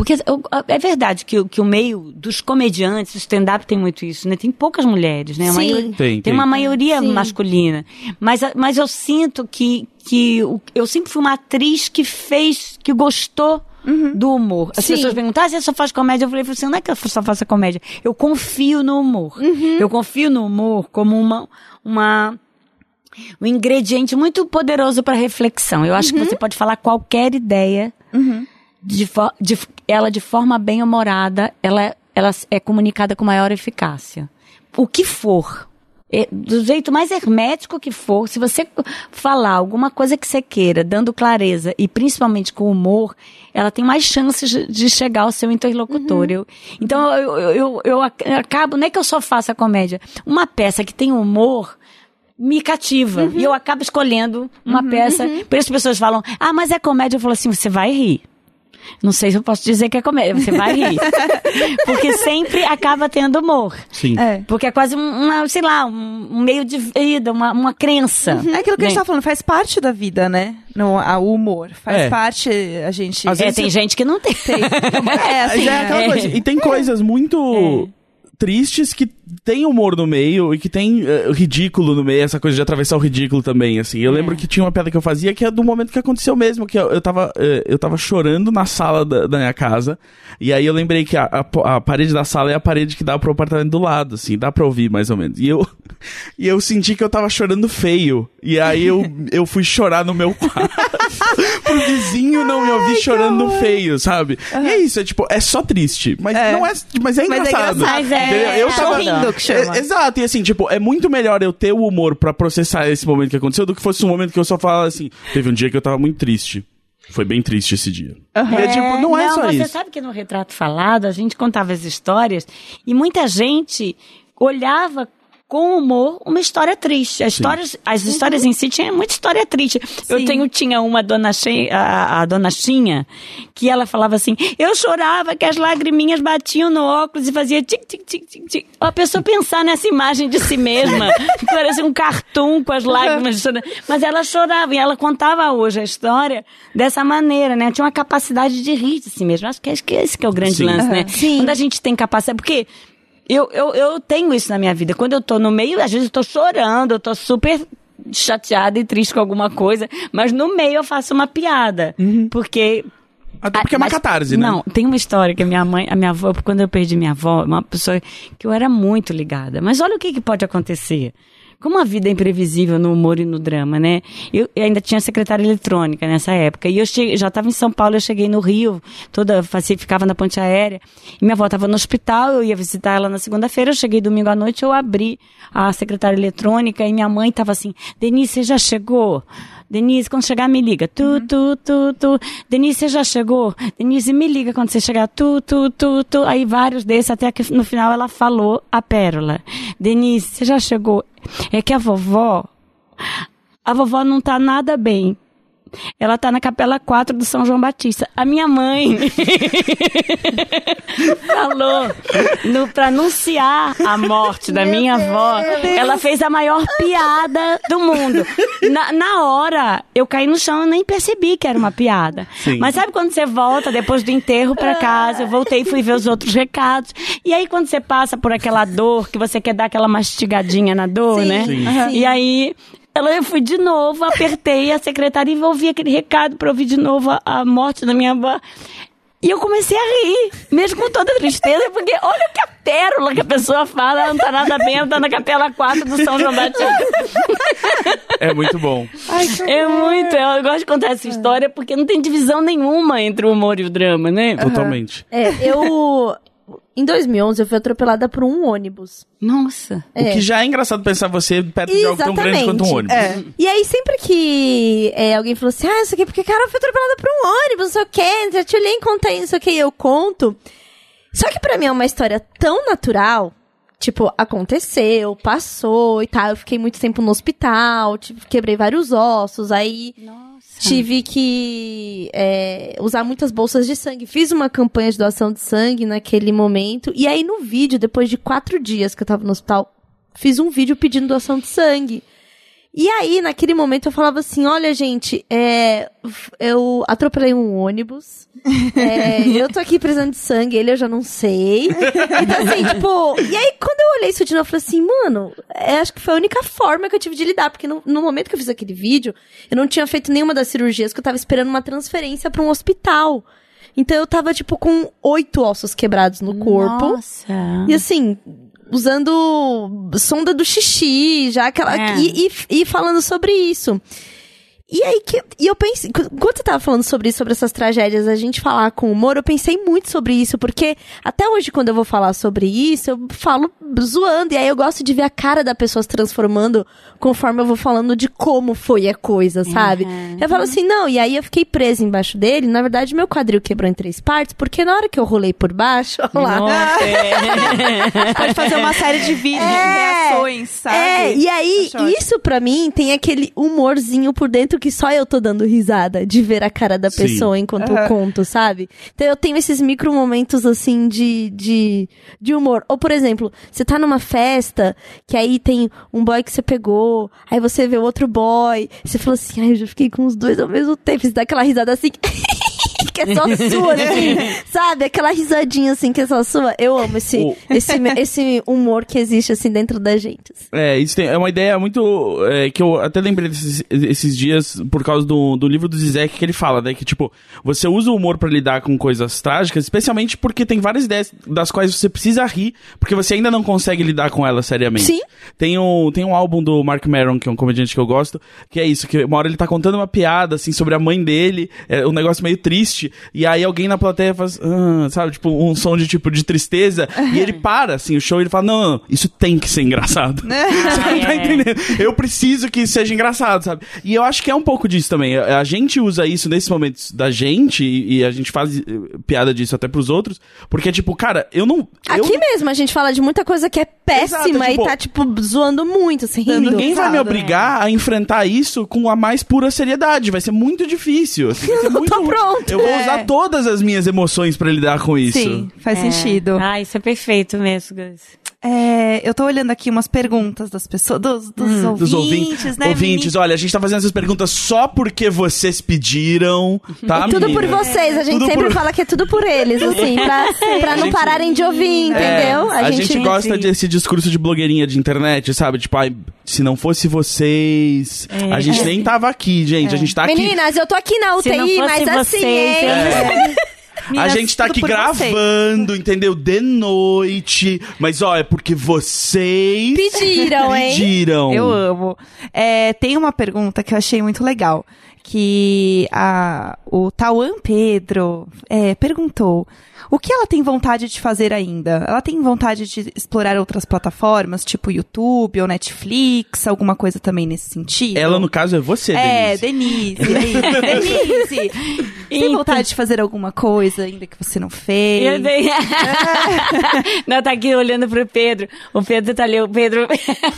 Porque eu- é verdade que, o- que o meio dos comediantes, o stand-up tem muito isso, né? Tem poucas mulheres, né? A
Sim.
maioria-
Tem,
tem,
tem.
uma maioria
Sim.
masculina. Mas, mas eu sinto que, que o- eu sempre fui uma atriz que fez, que gostou do humor. As
Sim.
pessoas perguntam, ah, você só faz comédia? Eu falei assim, não é que eu só faço comédia. Eu confio no humor. Eu confio no humor como uma, uma, um ingrediente muito poderoso para reflexão. Eu acho que você pode falar qualquer ideia, de, de- ela de forma bem humorada, ela, ela é comunicada com maior eficácia. O que for, é, do jeito mais hermético que for, se você falar alguma coisa que você queira, dando clareza e principalmente com humor, ela tem mais chances de- chegar ao seu interlocutor. Eu- então eu, eu, eu, eu ac- acabo, não é que eu só faça comédia, uma peça que tem humor me cativa. E eu acabo escolhendo uma peça. Por isso as pessoas falam, ah, mas é comédia. Eu falo assim, você vai rir. Não sei se eu posso dizer que é comédia, você vai rir. Porque sempre acaba tendo humor.
Sim.
É.
Porque é quase um, uma, sei lá, um, meio de vida, uma, uma crença.
É aquilo que a gente
né?
tá falando, faz parte da vida, né? No, a, o humor. Faz
É.
parte, a gente.
Às
É,
vezes
tem
você-
gente que não tem.
É, assim,
Mas é aquela
é.
coisa. E tem coisas muito tristes que tem humor no meio e que tem eh, ridículo no meio, essa coisa de atravessar o ridículo também, assim. Eu lembro que tinha uma piada que eu fazia que é do momento que aconteceu mesmo, que eu, eu, tava, eh, eu tava chorando na sala da, da minha casa, e aí eu lembrei que a, a a parede da sala é a parede que dá pro apartamento do lado, assim, dá pra ouvir mais ou menos. E eu, e eu senti que eu tava chorando feio, e aí eu, eu fui chorar no meu quarto, pro vizinho não me ouvir chorando feio, sabe? E é isso, é tipo, é só triste, mas
É.
não é, mas é
Mas é
engraçado.
engraçado.
Mas é,
Entendeu? eu
é
tava
sorrindo que chama.
É, exato, e assim, tipo, é muito melhor eu ter o humor pra processar esse momento que aconteceu do que fosse um momento que eu só falava assim, teve um dia que eu tava muito triste. Foi bem triste esse dia. E é tipo, não é só
você
isso.
sabe que no retrato falado a gente contava as histórias e muita gente olhava com humor uma história triste. As histórias, as histórias em si tinham muita história triste. Eu tenho, tinha uma dona Che, a, a dona Chinha, que ela falava assim: eu chorava que as lagriminhas batiam no óculos e fazia tic, tic, tic, tic, tic. A pessoa pensar nessa imagem de si mesma, que parecia um cartoon com as lágrimas chorando. Mas ela chorava e ela contava hoje a história dessa maneira, né? Tinha uma capacidade de rir de si mesma. Acho que acho que esse que é o grande
Sim.
lance, né?
Sim.
Quando a gente tem capacidade. Porque eu, eu, eu tenho isso na minha vida. Quando eu tô no meio, às vezes eu tô chorando, eu tô super chateada e triste com alguma coisa, mas no meio eu faço uma piada. Porque
Até porque é uma
mas-
catarse, né?
Não, tem uma história que a minha mãe, a minha avó, quando eu perdi minha avó, uma pessoa que eu era muito ligada. Mas olha o que, que pode acontecer. Como a vida é imprevisível no humor e no drama, né? Eu, eu ainda tinha secretária eletrônica nessa época. E eu cheguei, já estava em São Paulo, eu cheguei no Rio, toda, ficava na ponte aérea. E minha avó estava no hospital, eu ia visitar ela na segunda-feira. Eu cheguei domingo à noite, eu abri a secretária eletrônica e minha mãe estava assim: Denise, você já chegou? Denise, quando chegar, me liga. Tu, tu, tu, tu. Denise, você já chegou? Denise, me liga quando você chegar. Tu, tu, tu, tu. Aí vários desses, até que no final ela falou a pérola. Denise, você já chegou? É que a vovó, a vovó não tá nada bem. Ela tá na capela 4 do São João Batista. A minha mãe falou no, pra anunciar a morte da minha avó. Ela fez a maior piada do mundo. Na, na hora, eu caí no chão e nem percebi que era uma piada.
Sim.
Mas sabe quando você volta depois do enterro pra casa? Eu voltei e fui ver os outros recados. E aí, quando você passa por aquela dor, que você quer dar aquela mastigadinha na dor,
Sim,
né?
Sim.
E aí, ela, eu fui de novo, apertei a secretária e ouvi aquele recado pra ouvir de novo a, a morte da minha avó. E eu comecei a rir, mesmo com toda a tristeza, porque olha que a pérola que a pessoa fala, ela não tá nada bem, ela tá na capela 4 do São João Batista.
É muito bom.
É muito, eu gosto de contar essa história porque não tem divisão nenhuma entre o humor e o drama, né?
Totalmente.
É, eu. Em 2011, eu fui atropelada por um ônibus.
Nossa.
O que já é engraçado pensar você perto de algo tão grande
Exatamente.
quanto um ônibus.
É.
E aí, sempre que é, alguém falou assim, ah, isso aqui, porque cara, eu fui atropelada por um ônibus, não sei o quê, já te olhei e contei, não sei o quê, eu conto. Só que pra mim é uma história tão natural, tipo, aconteceu, passou e tal, eu fiquei muito tempo no hospital, tipo, quebrei vários ossos, aí tive que é, usar muitas bolsas de sangue. Fiz uma campanha de doação de sangue naquele momento, e aí no vídeo, depois de quatro dias que eu tava no hospital, fiz um vídeo pedindo doação de sangue. E aí, naquele momento, eu falava assim: olha, gente, é, eu atropelei um ônibus. é, eu tô aqui precisando de sangue, ele eu já não sei. Então, assim, tipo. E aí, quando eu olhei isso de novo, eu falei assim, mano, é, acho que foi a única forma que eu tive de lidar. Porque no, no momento que eu fiz aquele vídeo, eu não tinha feito nenhuma das cirurgias, que eu tava esperando uma transferência pra um hospital. Então eu tava, tipo, com oito ossos quebrados no corpo.
Nossa.
E assim, usando sonda do xixi, já aquela.
É.
E, e, e falando sobre isso. E aí que. E eu pensei. Quando você tava falando sobre isso, sobre essas tragédias, a gente falar com humor, eu pensei muito sobre isso, porque até hoje, quando eu vou falar sobre isso, eu falo zoando. E aí eu gosto de ver a cara da pessoa se transformando conforme eu vou falando de como foi a coisa, sabe? Eu falo assim, não, e aí eu fiquei presa embaixo dele. Na verdade, meu quadril quebrou em três partes, porque na hora que eu rolei por baixo, olha lá.
Nossa, é.
Pode fazer uma série de vídeos,
É,
reações, sabe?
É, e aí, isso pra mim tem aquele humorzinho por dentro que só eu tô dando risada de ver a cara da
Sim.
pessoa enquanto eu
Aham.
conto, sabe? Então eu tenho esses micro momentos assim de, de, de humor. Ou, por exemplo, você tá numa festa que aí tem um boy que você pegou, aí você vê o outro boy, você fala assim, ai, eu já fiquei com os dois ao mesmo tempo, você dá aquela risada assim. que é só sua, assim, sabe? Aquela risadinha assim que é só sua. Eu amo esse,
O-
esse, esse humor que existe assim dentro da gente.
É, isso tem- é uma ideia muito. é, que eu até lembrei desses, esses dias por causa do, do livro do Zizek que ele fala, né? Que, tipo, você usa o humor pra lidar com coisas trágicas, especialmente porque tem várias ideias das quais você precisa rir, porque você ainda não consegue lidar com elas seriamente.
Sim.
Tem um, tem um álbum do Mark Maron, que é um comediante que eu gosto, que é isso, que uma hora ele tá contando uma piada, assim, sobre a mãe dele, é um negócio meio triste, e aí alguém na plateia faz, "Ah", sabe, tipo, um som de, tipo, de tristeza, e ele para, assim, o show, e ele fala, não, não, não, isso tem que ser engraçado. Você tá
é.
entendendo? Eu preciso que isso seja engraçado, sabe? E eu acho que é um pouco disso também. A gente usa isso nesses momentos da gente, e, e a gente faz eh, piada disso até pros outros, porque, tipo, cara, eu não... eu
Aqui
não-
mesmo, a gente fala de muita coisa que é péssima
Exato, tipo,
e tá, tipo, zoando muito, assim, rindo.
Ninguém vai me
Risada,
obrigar a enfrentar isso com a mais pura seriedade. Vai ser muito difícil. assim, vai ser
Eu
muito
tô pronto.
Eu vou
É.
usar todas as minhas emoções pra lidar com isso.
Sim, faz sentido.
Ah, isso é perfeito mesmo, Gus.
É, eu tô olhando aqui umas perguntas das pessoas, dos, dos ouvintes,
Dos ouvintes,
né?
ouvintes, olha, a gente tá fazendo essas perguntas só porque vocês pediram, tá,
E tudo por
meninas?
vocês, a gente
Tudo
sempre
por-
fala que é tudo por eles, assim, pra, pra não
gente-
pararem de ouvir, entendeu?
É, a, gente, gosta desse discurso de blogueirinha de internet, sabe? Tipo, ai, se não fosse vocês, a gente nem tava aqui, gente. A gente tá aqui.
Meninas, eu tô aqui na UTI, mas assim,
vocês,
A gente tá aqui
por vocês.
gravando, entendeu? De noite. Mas, ó, é porque vocês
Pediram, hein?
pediram.
Eu amo. É, tem uma pergunta que eu achei muito legal. Que a, o Tauan Pedro é, perguntou: o que ela tem vontade de fazer ainda? Ela tem vontade de explorar outras plataformas, tipo YouTube ou Netflix, alguma coisa também nesse sentido?
Ela, no caso, é você,
É,
Denise.
Denise. aí, Denise. Você tem
Então-
vontade de fazer alguma coisa ainda que você não fez?
Eu dei... não, tá aqui olhando pro Pedro. O Pedro tá ali, o Pedro.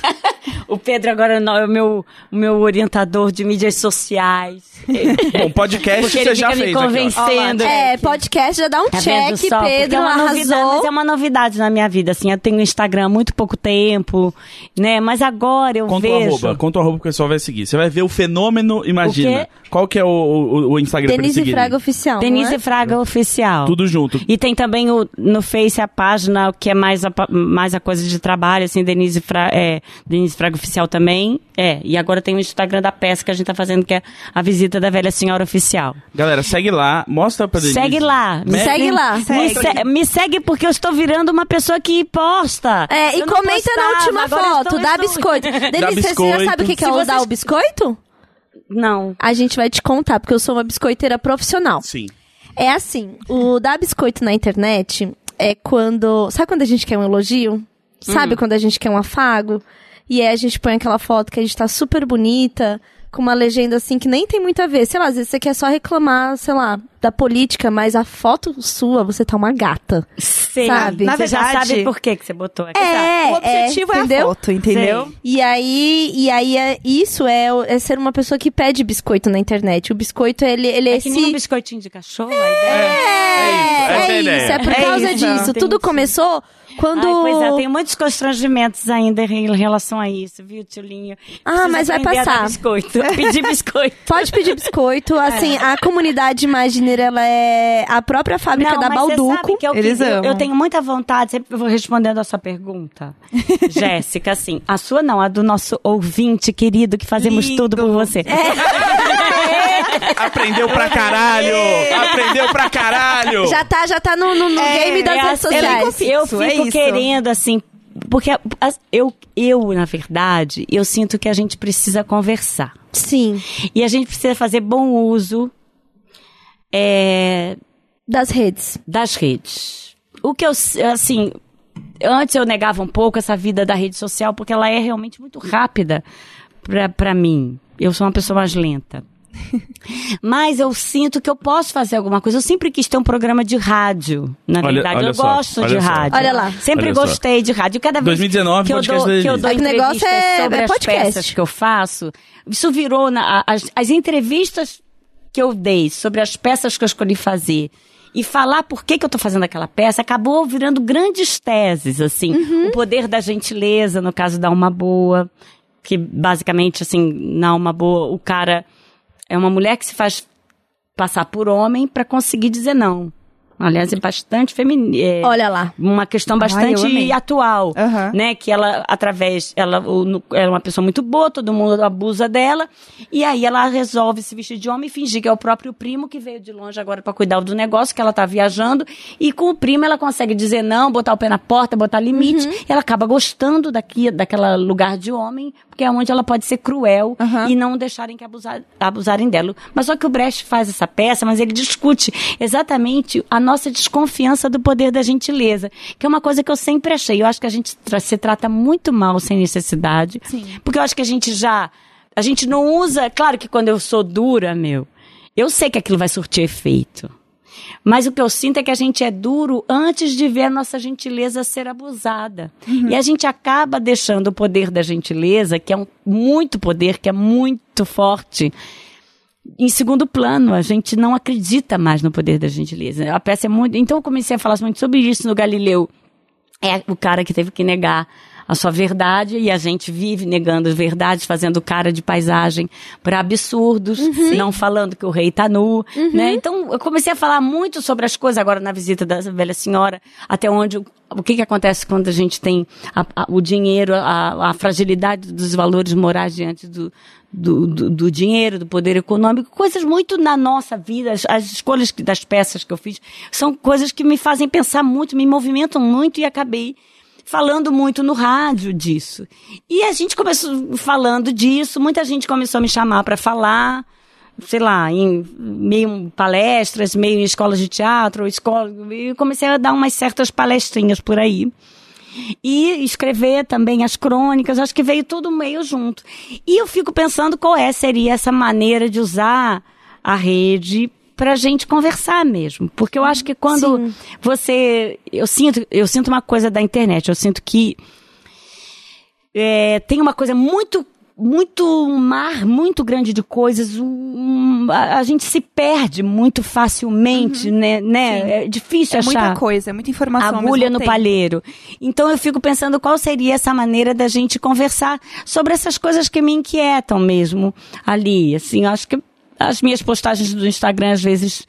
o Pedro agora não, é o meu, o meu orientador de mídias sociais.
Bom, podcast
Porque
você já
fica me
fez aqui, ó.
convencendo.
É, podcast já dá um
Tá
check,
só? Porque
Pedro
é uma novidade,
arrasou.
mas é uma novidade na minha vida, assim. Eu tenho Instagram há muito pouco tempo, né? Mas agora eu
Conta o
vejo...
arroba, conta o arroba que o pessoal vai seguir. Você vai ver o fenômeno, imagina.
O?
Qual que é o, o, o Instagram pra
Denise
seguirem?
Fraga Oficial,
Denise
é?
Fraga Oficial.
Tudo junto.
E tem também o, no Face a página que é mais a, mais a coisa de trabalho, assim, Denise, Fra, é, Denise Fraga Oficial também. É, e agora tem o Instagram da peça que a gente tá fazendo, que é a visita da velha senhora oficial.
Galera, segue lá, mostra pra Denise.
Segue lá.
Me-
Segue lá.
Me,
Segue.
se- me segue porque eu estou virando uma pessoa que posta.
É, e
Eu não
comenta na
postava,
última
agora eu
foto,
estou-
dá
estou-
biscoito. Denise, você
biscoito.
já sabe o que, que é
vocês-
dar o biscoito?
Não.
A gente vai te contar, porque eu sou uma biscoiteira profissional.
Sim.
É assim, o dar biscoito na internet é quando. Sabe quando a gente quer um elogio? Sabe quando a gente quer um afago? E aí a gente põe aquela foto que a gente tá super bonita, com uma legenda assim que nem tem muito a ver. Sei lá, às vezes você quer só reclamar, sei lá, da política, mas a foto sua, você tá uma gata.
Sei.
Sabe?
Na
Você já
verdade-
sabe por que que você botou aqui.
É,
o objetivo é, a
entendeu?
foto, entendeu?
E aí, e aí é, isso é, é ser uma pessoa que pede biscoito na internet. O biscoito, ele, ele é,
É
esse...
que nem um biscoitinho de cachorro, a ideia.
É,
isso, é a
é isso, é por
É
causa
isso.
disso. Tudo começou quando...
Ai, pois é, tem muitos constrangimentos ainda em relação a isso, viu, Tchulinho?
Ah, mas vai
a
passar.
biscoito, pedir biscoito.
Pode pedir biscoito. Assim, a comunidade Ela é a própria fábrica
Não,
da
mas você
Balduco.
sabe que eu,
Eles
eu, eu
amam.
tenho muita vontade, sempre vou respondendo a sua pergunta, Jéssica, assim, a sua não, a do nosso ouvinte querido, que fazemos
Lindo.
tudo por você.
Aprendeu pra caralho! Aprendeu pra caralho!
Já tá, já tá no, no- no
É,
game das
É
redes
assim,
sociais.
fixo,
Eu
é
fico
isso.
querendo, assim, porque as- eu, eu, na verdade, eu sinto que a gente precisa conversar.
Sim,
E a gente precisa fazer bom uso é,
das redes.
das redes. O que eu, assim, antes eu negava um pouco essa vida da rede social, porque ela é realmente muito rápida pra, pra mim. Eu sou uma pessoa mais lenta. Mas eu sinto que eu posso fazer alguma coisa. Eu sempre quis ter um programa de rádio, na
Olha-
verdade.
olha
eu
só,
gosto de
só.
rádio.
Olha lá.
Sempre
Olha só.
gostei de rádio. Cada vez
2019,
que eu dou, que eu dou
É que o negócio
entrevistas
é-
sobre
é
as
podcast.
peças que eu faço, isso virou na, as, as entrevistas que eu dei sobre as peças que eu escolhi fazer e falar por que, que eu tô fazendo aquela peça acabou virando grandes teses, assim.
Uhum.
O poder da gentileza, no caso da Alma Boa, que basicamente, assim, na Alma Boa, o cara é uma mulher que se faz passar por homem para conseguir dizer não. Aliás, é bastante feminino.
Olha lá.
Uma questão
Ai,
bastante
amei.
atual,
Aham.
né? Que ela, através, ela, é uma pessoa muito boa, todo mundo abusa dela, e aí ela resolve se vestir de homem e fingir que é o próprio primo que veio de longe agora para cuidar do negócio, que ela tá viajando, e com o primo ela consegue dizer não, botar o pé na porta, botar limite, e ela acaba gostando daqui, daquela lugar de homem, porque é onde ela pode ser cruel
Aham.
e não deixarem que abusar, abusarem dela. Mas só que o Brecht faz essa peça, mas ele discute exatamente a nossa desconfiança do poder da gentileza, que é uma coisa que eu sempre achei. Eu acho que a gente se trata muito mal sem necessidade,
Sim.
porque eu acho que a gente já, a gente não usa, claro que quando eu sou dura, meu, eu sei que aquilo vai surtir efeito. Mas o que eu sinto é que a gente é duro antes de ver a nossa gentileza ser abusada. E a gente acaba deixando o poder da gentileza, que é um muito poder, que é muito forte, em segundo plano. A gente não acredita mais no poder da gentileza. A peça é muito. Então eu comecei a falar muito sobre isso no Galileu. É o cara que teve que negar a sua verdade e a gente vive negando as verdades, fazendo cara de paisagem para absurdos, não falando que o rei tá nu, né? Então eu comecei a falar muito sobre as coisas agora na visita da velha senhora, até onde o, o que que acontece quando a gente tem a- a- o dinheiro, a, a fragilidade dos valores morais diante do, do, do, do dinheiro, do poder econômico, coisas muito na nossa vida, as, as escolhas que- das peças que eu fiz, são coisas que me fazem pensar muito, me movimentam muito e acabei falando muito no rádio disso. E a gente começou falando disso, muita gente começou a me chamar para falar, sei lá, em meio palestras, meio em escolas de teatro, escola, e comecei a dar umas certas palestrinhas por aí. E escrever também as crônicas, acho que veio tudo meio junto. E eu fico pensando qual é, seria essa maneira de usar a rede pra gente conversar mesmo. Porque eu acho que quando você. Eu sinto, eu sinto uma coisa da internet, eu sinto que é, tem uma coisa muito muito um mar muito grande de coisas um- a, a gente se perde muito facilmente né, né? é difícil
É
achar
muita coisa, é muita informação.
agulha no
tempo.
palheiro. Então eu fico pensando qual seria essa maneira da gente conversar sobre essas coisas que me inquietam mesmo ali. Assim, eu acho que as minhas postagens do Instagram às vezes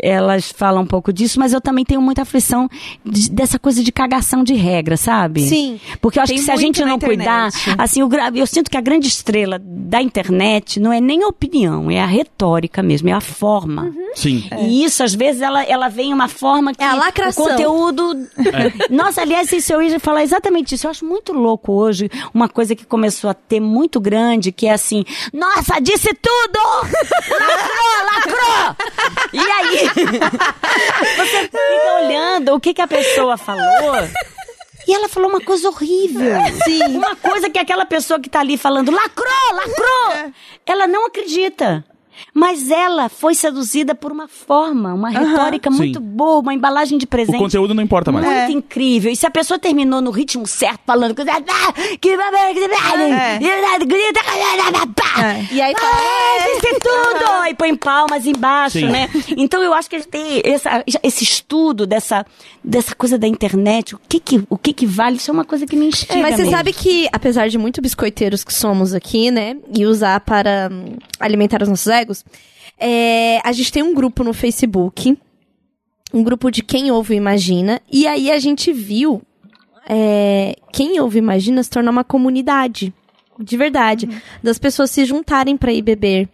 elas falam um pouco disso, mas eu também tenho muita aflição de- dessa coisa de cagação de regra, sabe?
Sim.
Porque eu acho que se a gente não cuidar, assim, o gra- eu sinto que a grande estrela da internet não é nem a opinião, é a retórica mesmo, é a forma.
Sim.
E isso, às vezes, ela, ela vem uma forma que
É a lacração.
o conteúdo. Nossa, aliás, isso eu ia falar exatamente isso. Eu acho muito louco hoje uma coisa que começou a ter muito grande, que é assim, nossa, disse tudo! Lacrou, lacrou! E aí? Você fica olhando o que, que a pessoa falou. E ela falou uma coisa horrível. Sim. Uma coisa que aquela pessoa que tá ali falando, lacrou, lacrou! Ela não acredita. Mas ela foi seduzida por uma forma, uma retórica
Sim.
muito boa, uma embalagem de
O
presente.
conteúdo não importa mais.
Muito incrível. E se a pessoa terminou no ritmo certo, falando que. que-
É.
E aí fala,
Ah, tem que ter tudo! E põe palmas embaixo,
Sim.
né? Então eu acho que a gente tem essa- esse estudo dessa, dessa coisa da internet, o que que, o que que vale, isso é uma coisa que me instiga
Mas você
mesmo.
sabe que, apesar de muito biscoiteiros que somos aqui, né? E usar para hum, alimentar os nossos egos, é, a gente tem um grupo no Facebook. Um grupo de quem ouve imagina. E aí a gente viu é, quem ouve imagina se tornar uma comunidade. De verdade. Das pessoas se juntarem para ir beber.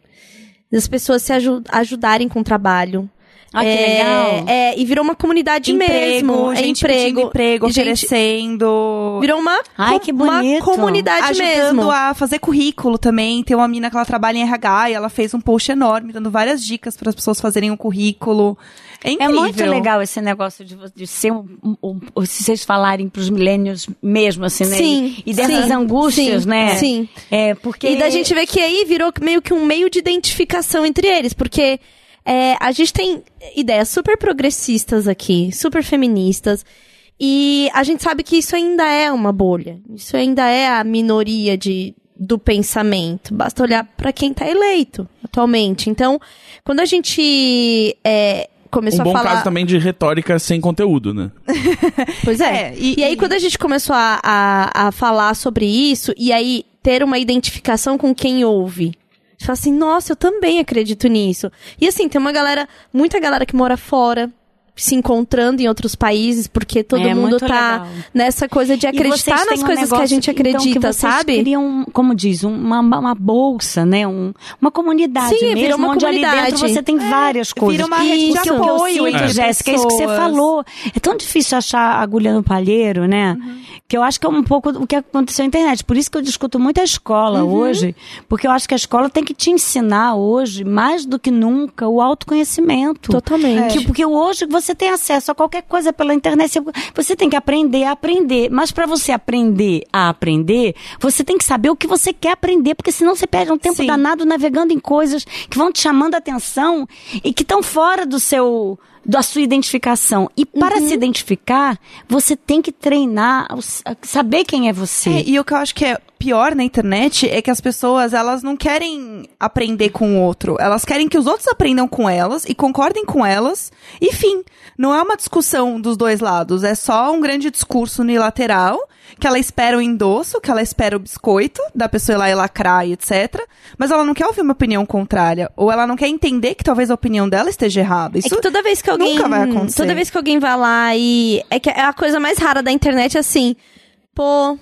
Das pessoas se aju- ajudarem com o trabalho.
Ah, que
é,
legal.
é, e virou uma comunidade mesmo.
gente
é emprego,
pedindo emprego,
gente-
oferecendo.
Virou uma,
Ai, que
uma
bonito.
comunidade
ajudando
mesmo.
a fazer currículo também. Tem uma mina que ela trabalha em RH e ela fez um post enorme dando várias dicas para as pessoas fazerem um currículo. É
É muito legal esse negócio de, de ser um, um, um- se vocês falarem pros milênios mesmo, assim, né?
Sim,
E, e dessas
sim,
angústias,
sim,
né?
sim.
É, porque...
E da gente ver que aí virou meio que um meio de identificação entre eles, porque é, a gente tem ideias super progressistas aqui, super feministas, e a gente sabe que isso ainda é uma bolha. Isso ainda é a minoria de, do pensamento. Basta olhar para quem tá eleito atualmente. Então, quando a gente é, começou
Um bom
a falar.
caso também de retórica sem conteúdo, né?
Pois é.
É,
e,
e-
aí,
e-
quando a gente começou a, a, a falar sobre isso, e aí ter uma identificação com quem ouve. Gente fala assim, nossa, eu também acredito nisso. E assim, tem uma galera, muita galera que mora fora, se encontrando em outros países, porque todo
É,
mundo tá
legal.
nessa coisa de acreditar nas
um
coisas que a gente
então, que
acredita,
vocês
sabe?
criam, como diz, uma, uma bolsa, né? Um, uma comunidade
Sim,
mesmo,
uma
onde ali
comunidade.
dentro você tem várias coisas.
vira uma rede de
Porque o que eu
apoio entre
Jéssica, é isso que você falou. É tão difícil achar agulha no palheiro, né? Que eu acho que é um pouco o que aconteceu na internet. Por isso que eu discuto muito a escola
Uhum.
hoje, porque eu acho que a escola tem que te ensinar hoje, mais do que nunca, o autoconhecimento.
Totalmente.
Que- porque hoje você tem acesso a qualquer coisa pela internet. Você- Você tem que aprender a aprender. Mas para você aprender a aprender, você tem que saber o que você quer aprender. Porque senão você perde um tempo
Sim.
danado navegando em coisas que vão te chamando a atenção e que estão fora do seu. Da sua identificação. E para
Uhum.
se identificar, você tem que treinar, saber quem é você.
É, e o que eu acho que é pior na internet é que as pessoas, elas não querem aprender com o outro. Elas querem que os outros aprendam com elas e concordem com elas. E fim. Não é uma discussão dos dois lados. É só um grande discurso unilateral que ela espera o endosso, que ela espera o biscoito da pessoa ir lá e lacrar e etc. Mas ela não quer ouvir uma opinião contrária. Ou ela não quer entender que talvez a opinião dela esteja errada.
É
Isso
que toda vez que alguém.
nunca vai acontecer.
Toda vez que alguém vai lá e. É que é a coisa mais rara da internet assim. Pô,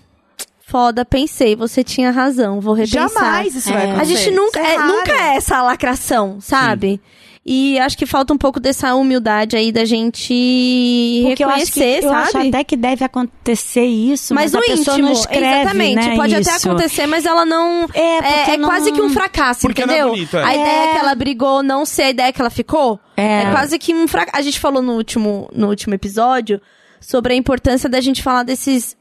foda, pensei, você tinha razão, vou repensar.
jamais isso vai
É.
acontecer.
A gente nunca é,
raro.
nunca é essa lacração, sabe? E acho que falta um pouco dessa humildade aí da gente
Porque eu acho, que,
reconhecer,
eu acho
sabe?
até que deve acontecer isso, mas,
mas,
a pessoa
íntimo,
não escreve,
exatamente.
né,
Pode até
isso.
acontecer, mas ela não.
É,
É,
porque
é
não-
quase que um fracasso,
Porque não é
entendeu?
bonito, é.
A
É.
ideia que ela brigou não ser a ideia que ela ficou.
É.
É, quase que um fracasso. A gente falou no último, no último episódio sobre a importância da gente falar desses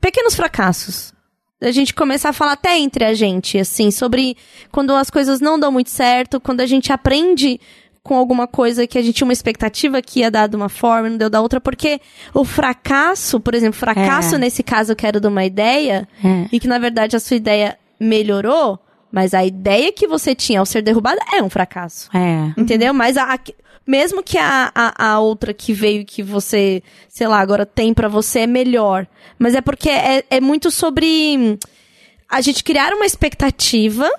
pequenos fracassos. Da gente começar a falar até entre a gente, assim, sobre quando as coisas não dão muito certo, quando a gente aprende com alguma coisa que a gente tinha uma expectativa que ia dar de uma forma, não deu da outra, porque o fracasso, por exemplo, fracasso
É.
nesse caso eu quero de uma ideia,
É.
e que na verdade a sua ideia melhorou, mas a ideia que você tinha ao ser derrubada é um fracasso.
É.
Entendeu? Mas a, a- mesmo que a, a, a outra que veio que você, sei lá, agora tem pra você é melhor. Mas é porque é, é muito sobre hum, a gente criar uma expectativa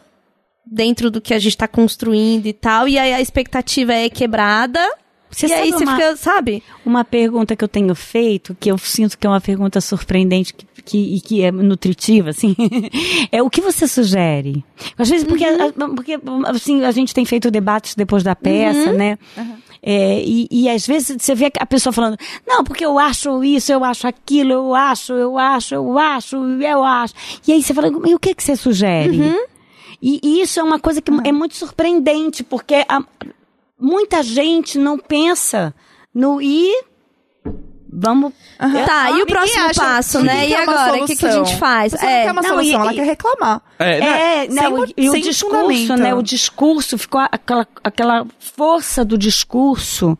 dentro do que a gente tá construindo e tal, e aí a expectativa é quebrada.
Você
e aí você
uma-
fica, sabe?
Uma pergunta que eu tenho feito, que eu sinto que é uma pergunta surpreendente que, que- e que é nutritiva, assim, é o que você sugere? Às vezes, porque, a- porque assim, a gente tem feito debates depois da peça, né? É, e, e às vezes você vê a pessoa falando, não, porque eu acho isso, eu acho aquilo, eu acho, eu acho, eu acho, eu acho. E aí você fala, e o que, que você sugere? E, e isso é uma coisa que é muito surpreendente, porque a- muita gente não pensa no e Vamos.
Tá, e o próximo
acha-
passo, né? E agora, o que, que a gente faz?
Você não
É,
quer uma
não,
solução,
e-
ela
e-
quer reclamar.
É, né?
É, não,
sem-
e o
sem
discurso, né? O discurso ficou aquela, aquela força do discurso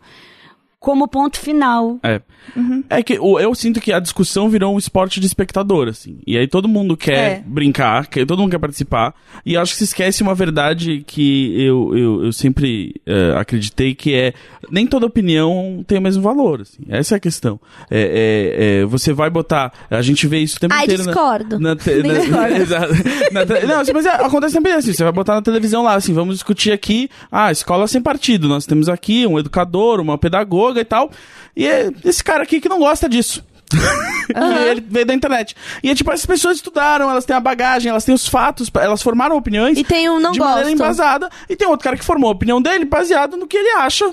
como ponto final.
É.
Uhum.
É que eu sinto que a discussão virou um esporte de espectador, assim. E aí todo mundo quer
É.
brincar, que, todo mundo quer participar. E acho que se esquece uma verdade que eu, eu, eu sempre eh, acreditei, que é nem toda opinião tem o mesmo valor, assim. Essa é a questão. É, é, é, você vai botar... A gente vê isso o tempo
Ai,
inteiro... na-
discordo.
Na te- na-
Discordo.
Na te- Não, assim, mas é, acontece sempre assim. Você vai botar na televisão lá, assim, vamos discutir aqui, ah, escola sem partido. Nós temos aqui um educador, uma pedagoga e tal. E é esse cara aqui que não gosta disso. E ele veio da internet. E é tipo, essas pessoas estudaram, elas têm a bagagem, elas têm os fatos, elas formaram opiniões.
E tem um não
de maneira
gosto.
embasada. E tem outro cara que formou a opinião dele baseado no que ele acha,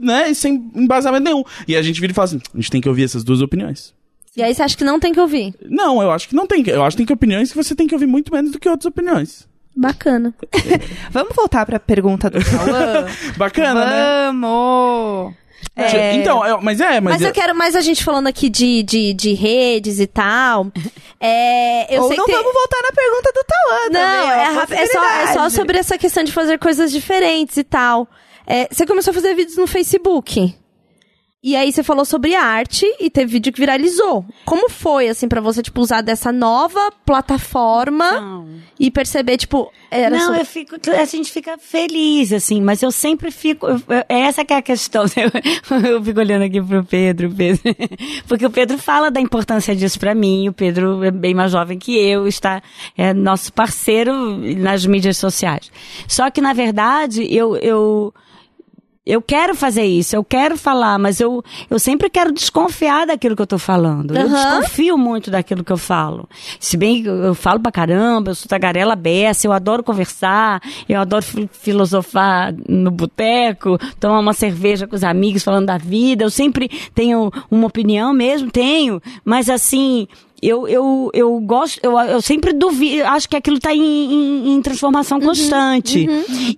né? E sem embasamento nenhum. E a gente vira e fala assim: a gente tem que ouvir essas duas opiniões.
E aí você acha que não tem que ouvir?
Não, eu acho que não tem. Eu acho que tem que opiniões que você tem que ouvir muito menos do que outras opiniões.
Bacana.
Vamos voltar pra pergunta do Cauã?
Bacana, né?
Vamos! É,
Então, é, mas é, mas,
Mas eu quero mais a gente falando aqui de, de, de redes e tal. É, eu
ou
sei
não
que
vamos voltar na pergunta do Tauã
Não, é, é só, é só sobre essa questão de fazer coisas diferentes e tal. É, você começou a fazer vídeos no Facebook. E aí você falou sobre arte e teve vídeo que viralizou. Como foi, assim, pra você, tipo, usar dessa nova plataforma
Não.
e perceber, tipo, era
não,
sobre-
eu fico, a gente fica feliz, assim, mas eu sempre fico. eu- eu- essa que é a questão. Eu, eu fico olhando aqui pro Pedro, Pedro. Porque o Pedro fala da importância disso pra mim. O Pedro é bem mais jovem que eu, está é nosso parceiro nas mídias sociais. Só que, na verdade, eu. eu eu quero fazer isso, eu quero falar, mas eu, eu sempre quero desconfiar daquilo que eu tô falando. Eu
Aham.
desconfio muito daquilo que eu falo. Se bem que eu, eu falo pra caramba, eu sou tagarela beça, eu adoro conversar, eu adoro fi- filosofar no boteco, tomar uma cerveja com os amigos falando da vida. Eu sempre tenho uma opinião mesmo, tenho, mas assim, eu, eu, eu gosto, eu, eu sempre duvido, acho que aquilo está em, em- em transformação constante.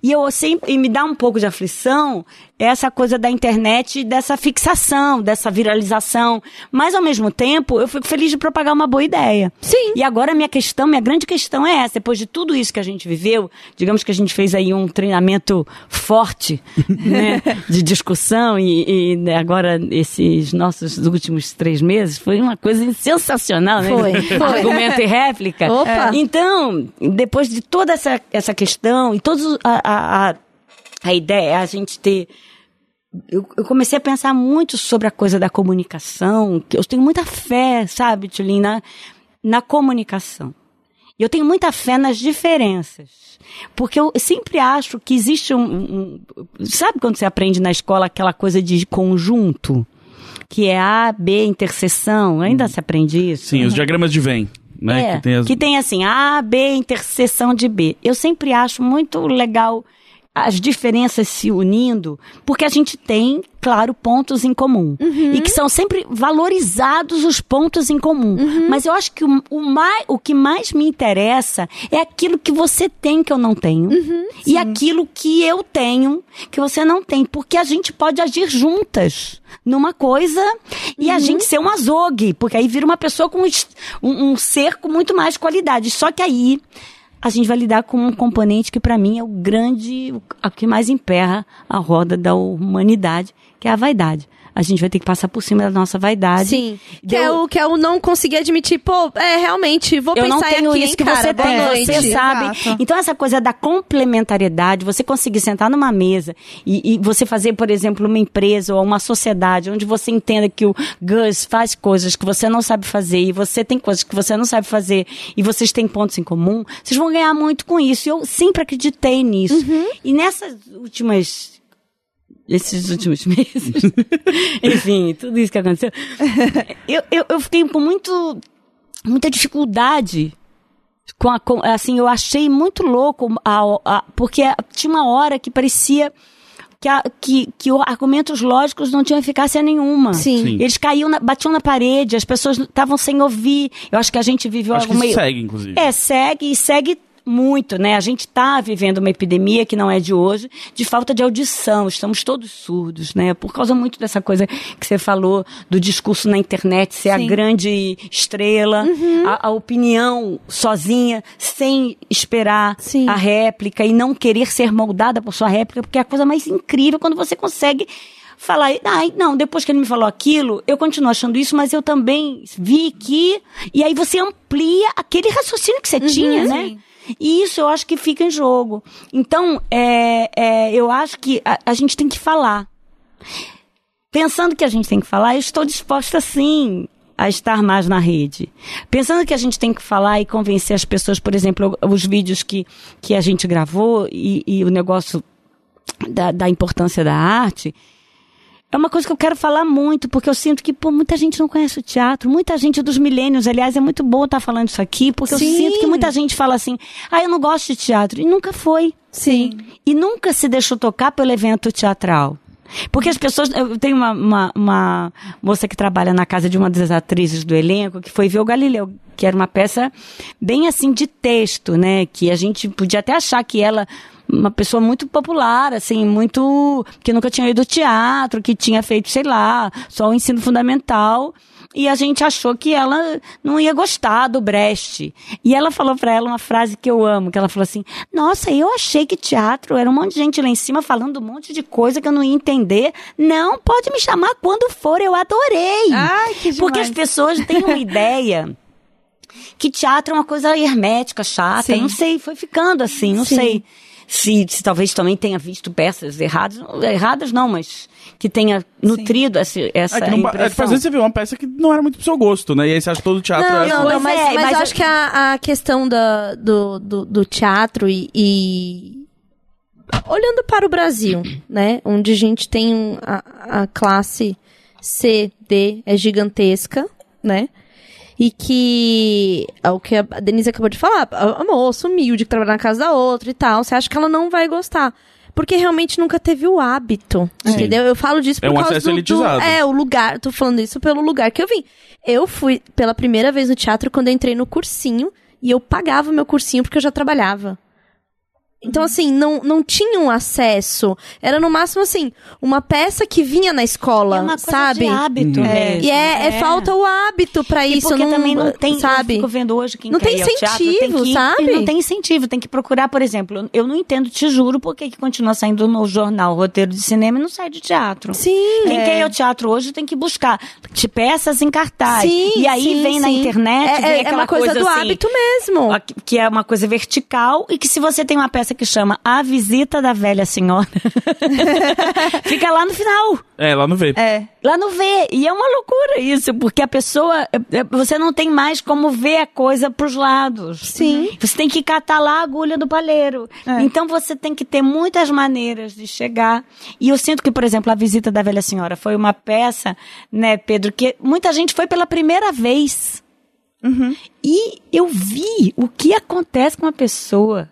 E eu sempre, e me dá um pouco de aflição essa coisa da internet, dessa fixação, dessa viralização. Mas ao mesmo tempo, eu fico feliz de propagar uma boa ideia.
Sim.
E agora minha questão, minha grande questão é essa. Depois de tudo isso que a gente viveu, digamos que a gente fez aí um treinamento forte, né, de discussão e, e, né, agora esses nossos últimos três meses foi uma coisa sensacional, né?
Foi, foi.
Argumento e réplica.
Opa.
Então, depois de toda essa, essa questão e todos a, a, a, a ideia é a gente ter eu, eu comecei a pensar muito sobre a coisa da comunicação, que eu tenho muita fé, sabe, Tulin, na, na comunicação. E eu tenho muita fé nas diferenças. Porque eu sempre acho que existe um, um- Sabe quando você aprende na escola aquela coisa de conjunto? Que é A, B, interseção? Ainda se aprende isso?
Sim, os diagramas de Venn, né?
É,
que tem as...
que tem assim, A, B, interseção de B. Eu sempre acho muito legal as diferenças se unindo, porque a gente tem, claro, pontos em comum. E que são sempre valorizados os pontos em comum. Mas eu acho que o, o, mais, o que mais me interessa é aquilo que você tem que eu não tenho. e aquilo que eu tenho que você não tem. Porque a gente pode agir juntas numa coisa e a gente ser um azogue. Porque aí vira uma pessoa com um, um, um ser com muito mais qualidade. Só que aí a gente vai lidar com um componente que para mim é o grande, o que mais emperra a roda da humanidade, que é a vaidade. A gente vai ter que passar por cima da nossa vaidade.
Sim. Que
Deu-
é, o, que é o não conseguir admitir, pô, é, realmente, vou
eu
pensar
não tenho
aqui,
isso
hein,
que
cara,
você tem,
noite.
você sabe.
Exato.
Então, essa coisa da complementariedade, você conseguir sentar numa mesa e, e você fazer, por exemplo, uma empresa ou uma sociedade onde você entenda que o Gus faz coisas que você não sabe fazer e você tem coisas que você não sabe fazer e vocês têm pontos em comum, vocês vão ganhar muito com isso. E eu sempre acreditei nisso. E nessas últimas esses últimos meses. Enfim, tudo isso que aconteceu. Eu, eu, eu fiquei com muito, muita dificuldade. Com a, com- assim, eu achei muito louco, a, a- porque tinha uma hora que parecia que, a- que, que os argumentos lógicos não tinham eficácia nenhuma.
Sim.
Sim.
Eles caíam, na- batiam na parede, as pessoas estavam sem ouvir. Eu acho que a gente viveu
Acho
alguma.
isso segue, inclusive.
É, segue e segue muito, né? A gente está vivendo uma epidemia que não é de hoje, de falta de audição. Estamos todos surdos, né? Por causa muito dessa coisa que você falou do discurso na internet ser
Sim.
a grande estrela, a, a opinião sozinha, sem esperar
Sim.
a réplica e não querer ser moldada por sua réplica, porque é a coisa mais incrível quando você consegue falar, ai, não, depois que ele me falou aquilo, eu continuo achando isso, mas eu também vi que. E aí você amplia aquele raciocínio que você tinha, né?
Sim.
E isso eu acho que fica em jogo. Então, é, é, eu acho que a, a gente tem que falar. Pensando que a gente tem que falar, eu estou disposta sim a estar mais na rede. Pensando que a gente tem que falar e convencer as pessoas, por exemplo, os vídeos que, que a gente gravou e, e o negócio da, da importância da arte, é uma coisa que eu quero falar muito, porque eu sinto que pô, muita gente não conhece o teatro, muita gente dos milênios, aliás, é muito bom estar falando isso aqui, porque
Sim.
eu sinto que muita gente fala assim, ah, eu não gosto de teatro, e nunca foi.
Sim.
E nunca se deixou tocar pelo evento teatral. Porque as pessoas. Eu tenho uma, uma, uma moça que trabalha na casa de uma das atrizes do elenco que foi ver o Galileu, que era uma peça bem assim de texto, né? Que a gente podia até achar que ela. Uma pessoa muito popular, assim, muito. que nunca tinha ido ao teatro, que tinha feito, sei lá, só o ensino fundamental. E a gente achou que ela não ia gostar do Brecht. E ela falou pra ela uma frase que eu amo, que ela falou assim: "Nossa, eu achei que teatro era um monte de gente lá em cima falando um monte de coisa que eu não ia entender. Não, pode me chamar quando for, eu adorei".
Ai, que
Porque as pessoas têm uma ideia que teatro é uma coisa hermética, chata,
Sim.
não sei, foi ficando assim, não
Sim.
sei. Se, se talvez também tenha visto peças erradas, erradas não, mas que tenha nutrido essa, essa
É que não, ba- é que
impressão.
às vezes você vê uma peça que não era muito pro seu gosto, né? E aí você acha que todo teatro
Não,
é
não,
Pois
não, mas,
é,
mas
mas
eu
eu-
acho que a, a questão da, do, do, do teatro e, e- Olhando para o Brasil, né? Onde a gente tem a, a classe C, D é gigantesca, né? E que é o que a Denise acabou de falar, a, a moça humilde que trabalha na casa da outra e tal, você acha que ela não vai gostar. Porque realmente nunca teve o hábito, entendeu? Eu falo disso
É
por
um
causa
acesso
do, do-
elitizado.
É, o lugar, tô falando isso pelo lugar que eu vim. Eu fui pela primeira vez no teatro quando eu entrei no cursinho e eu pagava o meu cursinho porque eu já trabalhava. Então, assim, não, não tinham acesso. Era no máximo, assim, uma peça que vinha na escola,
é uma coisa
sabe?
de hábito
Uhum.
mesmo.
E é, é falta o hábito pra
E
isso.
porque
não,
também não tem,
sabe?
eu fico vendo hoje quem
Não
quer
tem
ir ao teatro, tem
incentivo,
ir,
sabe?
Não tem incentivo, tem que procurar, por exemplo, eu não entendo, te juro, por que continua saindo no jornal roteiro de cinema e não sai de teatro.
Sim.
Quem
é.
quer ir ao teatro hoje tem que buscar de peças em cartaz.
Sim,
e aí
sim,
vem na
sim.
internet,
É-
vem
é, é
aquela
uma coisa, do
assim,
hábito mesmo.
a- que é uma coisa vertical e que se você tem uma peça que chama A Visita da Velha Senhora, fica lá no final.
É, lá no V.
É.
Lá no V. E é uma loucura isso, porque a pessoa. é, é, Você não tem mais como ver a coisa pros lados.
Sim.
Você tem que catar lá a agulha do palheiro.
É.
Então você tem que ter muitas maneiras de chegar. E eu sinto que, por exemplo, a visita da velha senhora foi uma peça, né, Pedro, que muita gente foi pela primeira vez. E eu vi o que acontece com uma pessoa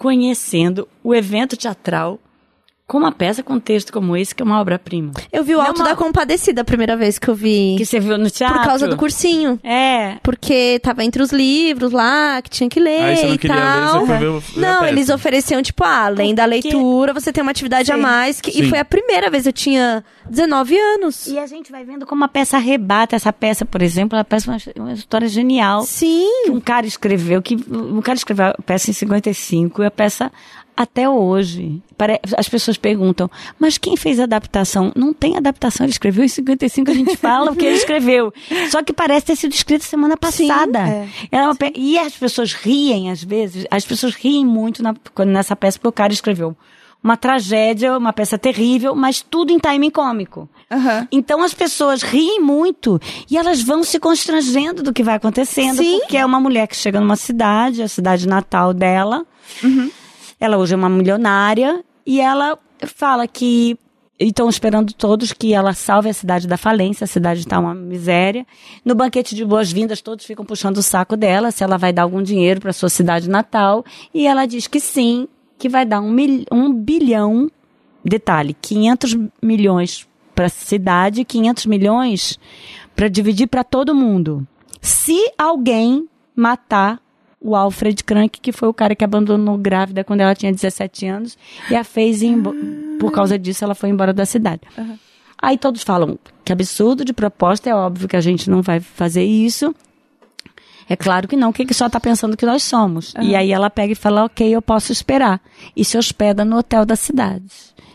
conhecendo o evento teatral com uma peça com um texto como esse, que é uma obra-prima.
Eu vi o
Não,
Alto
uma-
da Compadecida a primeira vez que eu vi.
Que você viu no teatro?
Por causa do cursinho.
É.
Porque tava entre os livros lá, que tinha que ler
Aí você não
e
queria ler,
tal.
você foi a
não,
peça.
eles ofereciam, tipo, ah, além da
Porque-
leitura, você tem uma atividade a
Sim.
mais. Que, e foi a primeira vez, eu tinha 19 anos.
E a gente vai vendo como a peça arrebata. Essa peça, por exemplo, a peça é uma, uma história genial.
Sim.
Que um cara escreveu, que um cara escreveu a peça em 55 e a peça até hoje. As pessoas perguntam, mas quem fez a adaptação? Não tem adaptação, ele escreveu em 55, a gente fala o que ele escreveu. Só que parece ter sido escrito semana passada.
é.
Era uma pe- E as pessoas riem, às vezes, as pessoas riem muito na- quando nessa peça, porque o cara escreveu uma tragédia, uma peça terrível, mas tudo em timing cômico.
Aham.
Então as pessoas riem muito e elas vão se constrangendo do que vai acontecendo,
Sim.
porque é uma mulher que chega numa cidade, a cidade natal dela. Ela hoje é uma milionária e ela fala que estão esperando todos que ela salve a cidade da falência, a cidade está uma miséria. No banquete de boas-vindas, todos ficam puxando o saco dela, se ela vai dar algum dinheiro para sua cidade natal. E ela diz que sim, que vai dar um, mil, um bilhão, detalhe, 500 milhões para a cidade, 500 milhões para dividir para todo mundo. Se alguém matar o Alfred Crank, que foi o cara que abandonou grávida quando ela tinha 17 anos e a fez ir por causa disso ela foi embora da cidade. Aí todos falam que absurdo de proposta, é óbvio que a gente não vai fazer isso. É claro que não, que ele só está pensando que nós somos. E aí ela pega e fala, ok, eu posso esperar. E se hospeda no hotel da cidade.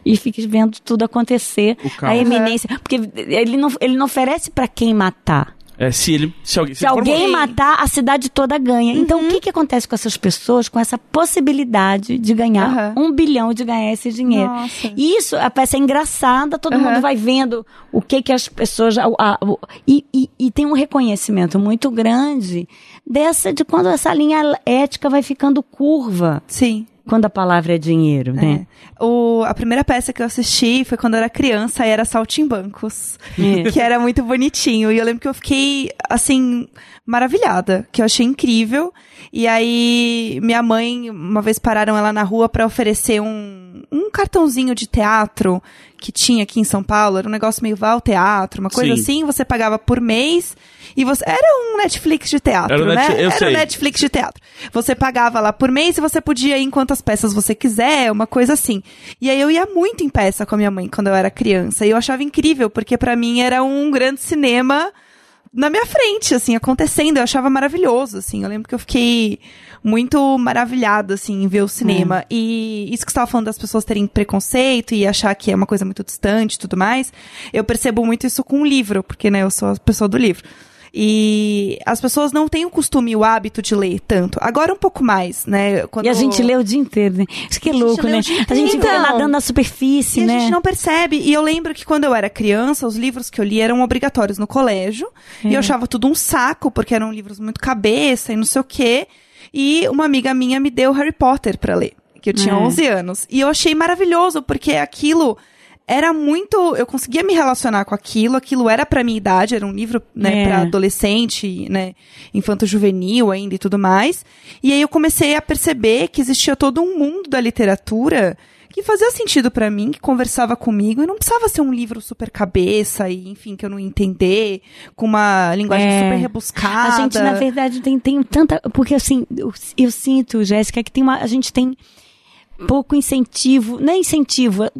E fica vendo tudo acontecer. A eminência. Porque ele não, ele não oferece para quem matar.
É, se ele. Se alguém,
Se
for
alguém
morrer-
matar, a cidade toda ganha. Então, o que, que acontece com essas pessoas com essa possibilidade de ganhar
Aham.
um bilhão de ganhar esse dinheiro?
Nossa.
E isso, a peça é engraçada, todo
Aham.
mundo vai vendo o que que as pessoas... a- a- o- e, e- e tem um reconhecimento muito grande dessa, de quando essa linha ética vai ficando curva,
Sim.
Quando a palavra é dinheiro, né?
É. O, a primeira peça que eu assisti foi quando eu era criança e era Saltimbancos.
É.
Que era muito bonitinho. E eu lembro que eu fiquei, assim, maravilhada. Que eu achei incrível. E aí, minha mãe, uma vez pararam ela na rua pra oferecer um, um cartãozinho de teatro que tinha aqui em São Paulo. Era um negócio meio vá ao teatro, uma coisa
Sim.
assim. Você pagava por mês. E você. Era um Netflix de teatro,
Era
né?
Net- eu
era
sei.
o Netflix de teatro. Você pagava lá por mês e você podia ir em quantas peças você quiser, uma coisa assim. E aí eu ia muito em peça com a minha mãe quando eu era criança. E eu achava incrível, porque pra mim era um grande cinema na minha frente, assim, acontecendo. Eu achava maravilhoso, assim. Eu lembro que eu fiquei muito maravilhada, assim, em ver o cinema. E isso que você estava falando das pessoas terem preconceito e achar que é uma coisa muito distante e tudo mais, eu percebo muito isso com o livro, porque, né, eu sou a pessoa do livro. E as pessoas não têm o costume e o hábito de ler tanto. Agora um pouco mais, né? Quando...
E a gente lê o dia inteiro, né? Isso que é
A
louco, né? A gente fica nadando na superfície,
E a
né?
gente não percebe. E eu lembro que quando eu era criança, os livros que eu li eram obrigatórios no colégio. E
É.
eu achava tudo um saco, porque eram livros muito cabeça e não sei o quê. E uma amiga minha me deu Harry Potter pra ler, que eu tinha
É.
11 anos. E eu achei maravilhoso, porque aquilo era muito. Eu conseguia me relacionar com aquilo, aquilo era pra minha idade, era um livro, né,
É.
pra adolescente, né, infanto-juvenil ainda e tudo mais. E aí eu comecei a perceber que existia todo um mundo da literatura que fazia sentido pra mim, que conversava comigo e não precisava ser um livro super cabeça e, enfim, que eu não entender, com uma linguagem
É.
super rebuscada.
A gente, na verdade, tem, tem tanta. Porque assim, eu, eu sinto, Jéssica, que tem uma, a gente tem pouco incentivo, não é incentivo, é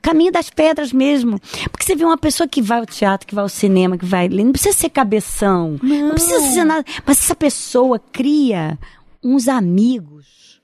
caminho das pedras mesmo. Porque você vê uma pessoa que vai ao teatro, que vai ao cinema, que vai ler, não precisa ser cabeção, não, precisa ser nada, mas essa pessoa cria uns amigos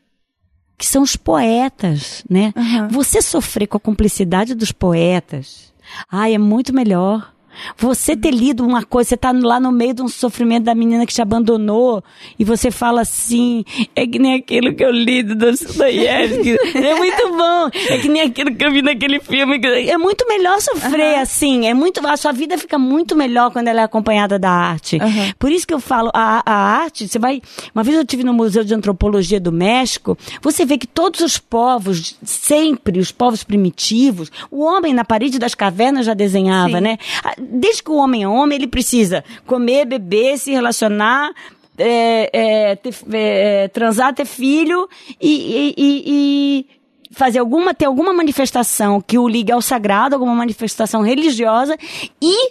que são os poetas, né?
Aham.
Você sofrer com a cumplicidade dos poetas, ai, é muito melhor. Você ter lido uma coisa, você tá lá no meio de um sofrimento da menina que te abandonou e você fala assim, é que nem aquilo que eu li do Dostoiévski, é muito bom, é que nem aquilo que eu vi naquele filme, é muito melhor sofrer assim, é muito, a sua vida fica muito melhor quando ela é acompanhada da arte.
Aham.
Por isso que eu falo, a, a arte, você vai. Uma vez eu estive no Museu de Antropologia do México, você vê que todos os povos, sempre os povos primitivos, o homem na parede das cavernas já desenhava,
Sim.
né? Desde que o homem é homem, ele precisa comer, beber, se relacionar. é, é, ter- é, transar, ter filho e, e- e- e fazer alguma, ter alguma manifestação que o ligue ao sagrado, alguma manifestação religiosa e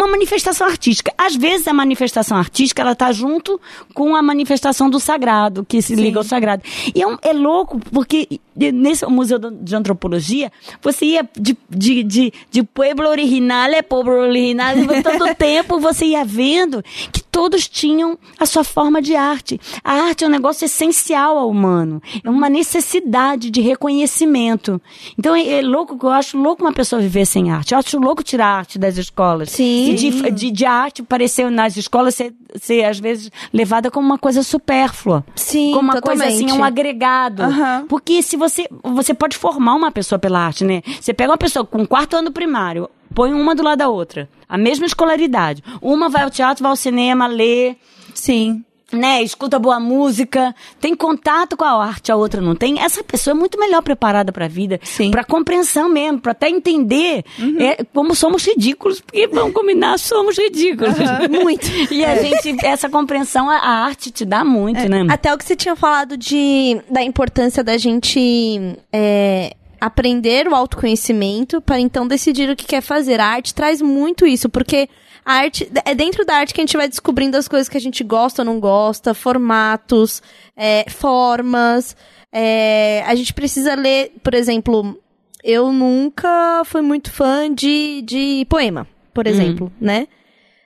uma manifestação artística. Às vezes a manifestação artística ela tá junto com a manifestação do sagrado, que se liga ao sagrado. E é, um- é louco, porque nesse museu de antropologia, você ia de, de, de, de pueblo original a pueblo original, e todo tempo você ia vendo que todos tinham a sua forma de arte. A arte é um negócio essencial ao humano. É uma necessidade de reconhecimento. Então é, é louco, eu acho louco uma pessoa viver sem arte. Eu acho louco tirar a arte das escolas.
Sim.
E de, de, de arte parecer nas escolas ser, ser, às vezes, levada como uma coisa supérflua.
Sim,
Como uma
totalmente.
coisa assim, um agregado.
Aham.
Porque se você. Você pode formar uma pessoa pela arte, né? Você pega uma pessoa com quarto ano primário, põe uma do lado da outra. A mesma escolaridade. Uma vai ao teatro, vai ao cinema, lê
Sim.
né, escuta boa música, tem contato com a arte, a outra não tem. Essa pessoa é muito melhor preparada para a vida,
Sim.
para compreensão mesmo, para até entender é, como somos ridículos, porque vamos combinar, somos ridículos.
Muito.
E a gente, essa compreensão, a, arte te dá muito, né?
Até o que você tinha falado de da importância da gente é, aprender o autoconhecimento para então decidir o que quer fazer. A arte traz muito isso, porque a arte é dentro da arte que a gente vai descobrindo as coisas que a gente gosta ou não gosta, formatos, é, formas. É, a gente precisa ler, por exemplo, eu nunca fui muito fã de, de poema, por exemplo, né?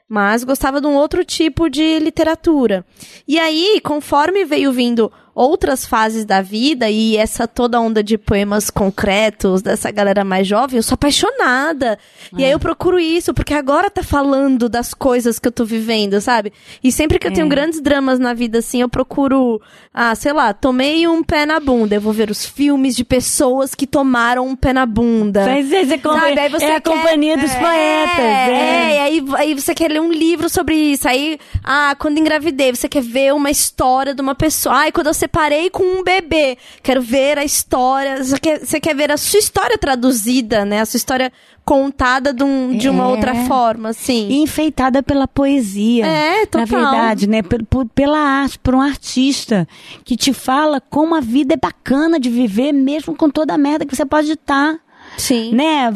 Mas gostava de um outro tipo de literatura. E aí, conforme veio vindo outras fases da vida e essa toda onda de poemas concretos dessa galera mais jovem, eu sou apaixonada. E aí eu procuro isso, porque agora tá falando das coisas que eu tô vivendo, sabe? E sempre que eu tenho
É.
grandes dramas na vida, assim, eu procuro, ah, sei lá, tomei um pé na bunda. Eu vou ver os filmes de pessoas que tomaram um pé na bunda.
Mas é, é,
Sabe, aí você
é a
quer-
companhia dos poetas.
É,
É,
é, e aí, aí você quer ler um livro sobre isso. Aí, ah, quando engravidei, você quer ver uma história de uma pessoa. Ai, quando eu separei com um bebê, quero ver a história. Você quer, você quer ver a sua história traduzida, né? A sua história contada de, um- de uma
É.
outra forma, assim.
E enfeitada pela poesia.
É, total.
Na verdade, né? Por- pela arte, por um artista que te fala como a vida é bacana de viver, mesmo com toda a merda que você pode estar.
Sim.
Né?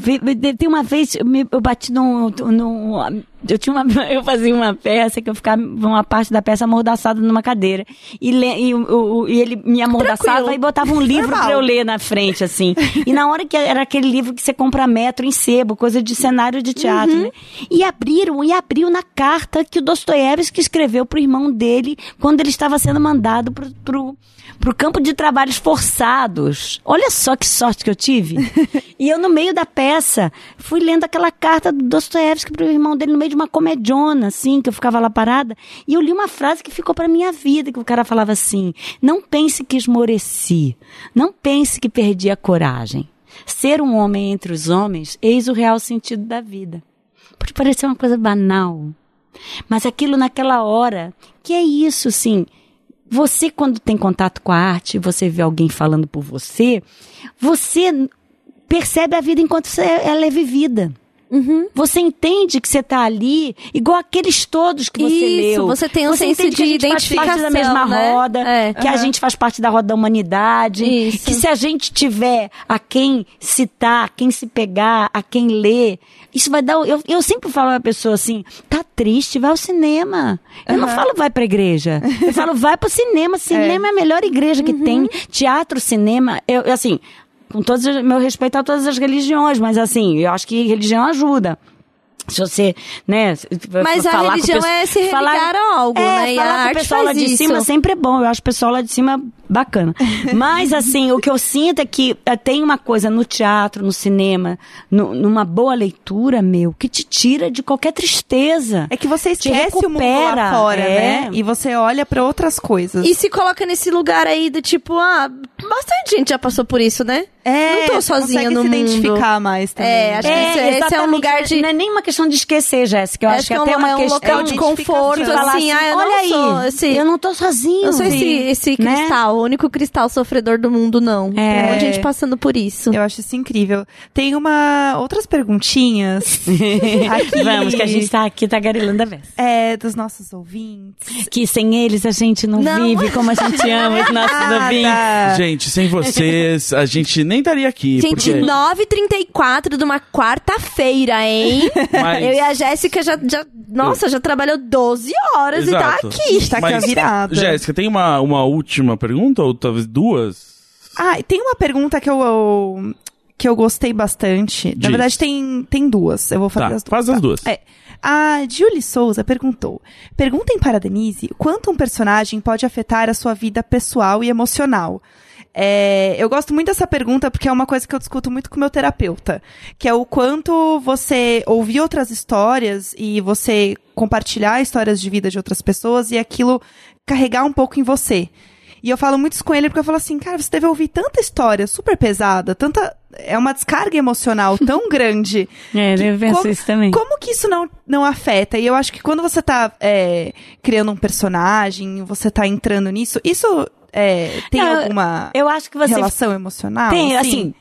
Tem uma vez, eu, bati num, num- Eu tinha uma. Eu fazia uma peça que eu ficava uma parte da peça amordaçada numa cadeira. E, le- e, o- e ele me amordaçava
Tranquilo.
e botava um livro pra eu ler na frente, assim. E na hora que era aquele livro que você compra metro em sebo, coisa de cenário de teatro, né? E abriram, e abriu na carta que o Dostoiévski escreveu pro irmão dele quando ele estava sendo mandado pro, pro, pro campo de trabalhos forçados. Olha só que sorte que eu tive. e eu, no meio da peça, fui lendo aquela carta do Dostoiévski pro irmão dele no meio de uma comediona, assim, que eu ficava lá parada. E eu li uma frase que ficou pra minha vida, que o cara falava assim: Não pense que esmoreci. Não pense que perdi a coragem. Ser um homem entre os homens, eis o real sentido da vida. Pode parecer uma coisa banal. Mas aquilo naquela hora, que é isso, assim. Você, quando tem contato com a arte, você vê alguém falando por você, você percebe a vida enquanto você- ela é vivida. Você entende que você está ali, igual aqueles todos que você
Isso,
leu.
você tem um senso
entende que a
de
gente faz parte da mesma
né?
roda,
É.
que a gente faz parte da roda da humanidade,
Isso.
que se a gente tiver a quem citar, a quem se pegar, a quem ler, isso vai dar. Eu, eu sempre falo pra pessoa assim: tá triste, vai ao cinema. Eu não falo vai pra igreja. Eu falo vai pro cinema. Cinema é, a melhor igreja que tem. Teatro, cinema. Eu, assim, com todo o meu respeito a todas as religiões, mas assim, eu acho que religião ajuda. Se você, né,
Mas a
falar
religião é se religar a algo,
é,
né? E
falar
a
com o pessoal lá de
isso.
cima sempre é bom. Eu acho o pessoal lá de cima bacana. Mas, assim, o que eu sinto é que eh, tem uma coisa no teatro, no cinema, no- numa boa leitura, meu, que te tira de qualquer tristeza.
É que você esquece o mundo lá fora,
é.
né? E você olha pra outras coisas.
E se coloca nesse lugar aí do tipo, ah, bastante gente já passou por isso, né?
é,
não tô sozinha no
se
mundo.
identificar mais também.
É, acho que
né?
esse- esse é um lugar de-
Não é nem uma questão de esquecer, Jéssica. Eu acho, que
é,
até
um,
uma
é um
questão
local de conforto,
falar
assim, ah, eu
olha
não
aí,
esse...
eu não tô sozinho.
Eu sou esse, esse
Né?
cristal, o único cristal sofredor do mundo, não. Tem um monte de gente passando por isso.
Eu acho isso incrível. Tem uma outras perguntinhas aqui,
Vamos, que a gente tá aqui tagarelando a vez.
é, dos nossos ouvintes.
Que sem eles a gente não,
Não.
vive como a gente ama os nossos ouvintes.
Nada.
Gente, sem vocês, a gente nem estaria aqui.
Gente,
porque...
9h34 de uma quarta-feira, hein?
Mas-
Eu e a Jéssica já, já. Nossa, já trabalhou 12 horas
Exato.
e tá aqui.
Tá aqui a virada.
Jéssica, tem uma, uma última pergunta? Ou talvez duas?
Ah, tem uma pergunta que eu, eu- que eu gostei bastante. Na
Diz.
verdade, tem, tem duas. Eu vou fazer
Tá,
as duas.
faz as duas.
É. A Julie Souza perguntou: Perguntem para a Denise quanto um personagem pode afetar a sua vida pessoal e emocional. É, eu gosto muito dessa pergunta porque é uma coisa que eu discuto muito com meu terapeuta, que é o quanto você ouvir outras histórias e você compartilhar histórias de vida de outras pessoas e aquilo carregar um pouco em você. E eu falo muito isso com ele porque eu falo assim, cara, você deve ouvir tanta história super pesada, tanta. É uma descarga emocional tão grande.
É, eu penso
como-
isso também.
Como que isso não, não afeta? E eu acho que quando você tá é, criando um personagem, você tá entrando nisso, isso é, tem
Não,
alguma
Eu acho que você
relação emocional?
tem, assim,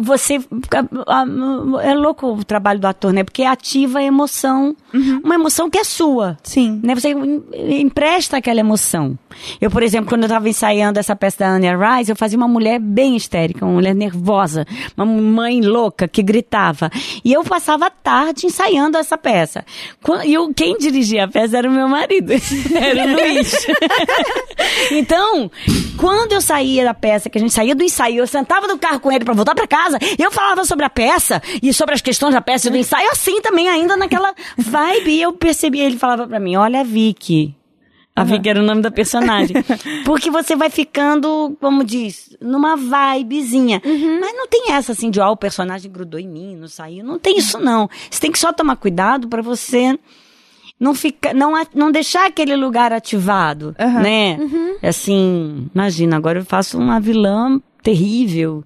você. É louco o trabalho do ator, né? Porque ativa a emoção. Uma emoção que é sua.
Sim.
Né? Você em- empresta aquela emoção. Eu, por exemplo, quando eu estava ensaiando essa peça da Anya Rice, eu fazia uma mulher bem histérica, uma mulher nervosa, uma mãe louca que gritava. E eu passava a tarde ensaiando essa peça. E eu- quem dirigia a peça era o meu marido, era o Luiz. então, quando eu saía da peça, que a gente saía do ensaio, eu sentava no carro com ele para voltar casa, eu falava sobre a peça e sobre as questões da peça e do ensaio, assim também, ainda naquela vibe. E eu percebi, ele falava para mim: Olha, Vicky. A Vicky era o nome da personagem. Porque você vai ficando, como diz, numa vibezinha. Mas não tem essa assim de, ó, o personagem grudou em mim, não saiu. Não tem isso, não. Você tem que só tomar cuidado para você não ficar, não, não deixar aquele lugar ativado,
Aham.
né? Assim, imagina, agora eu faço uma vilã terrível,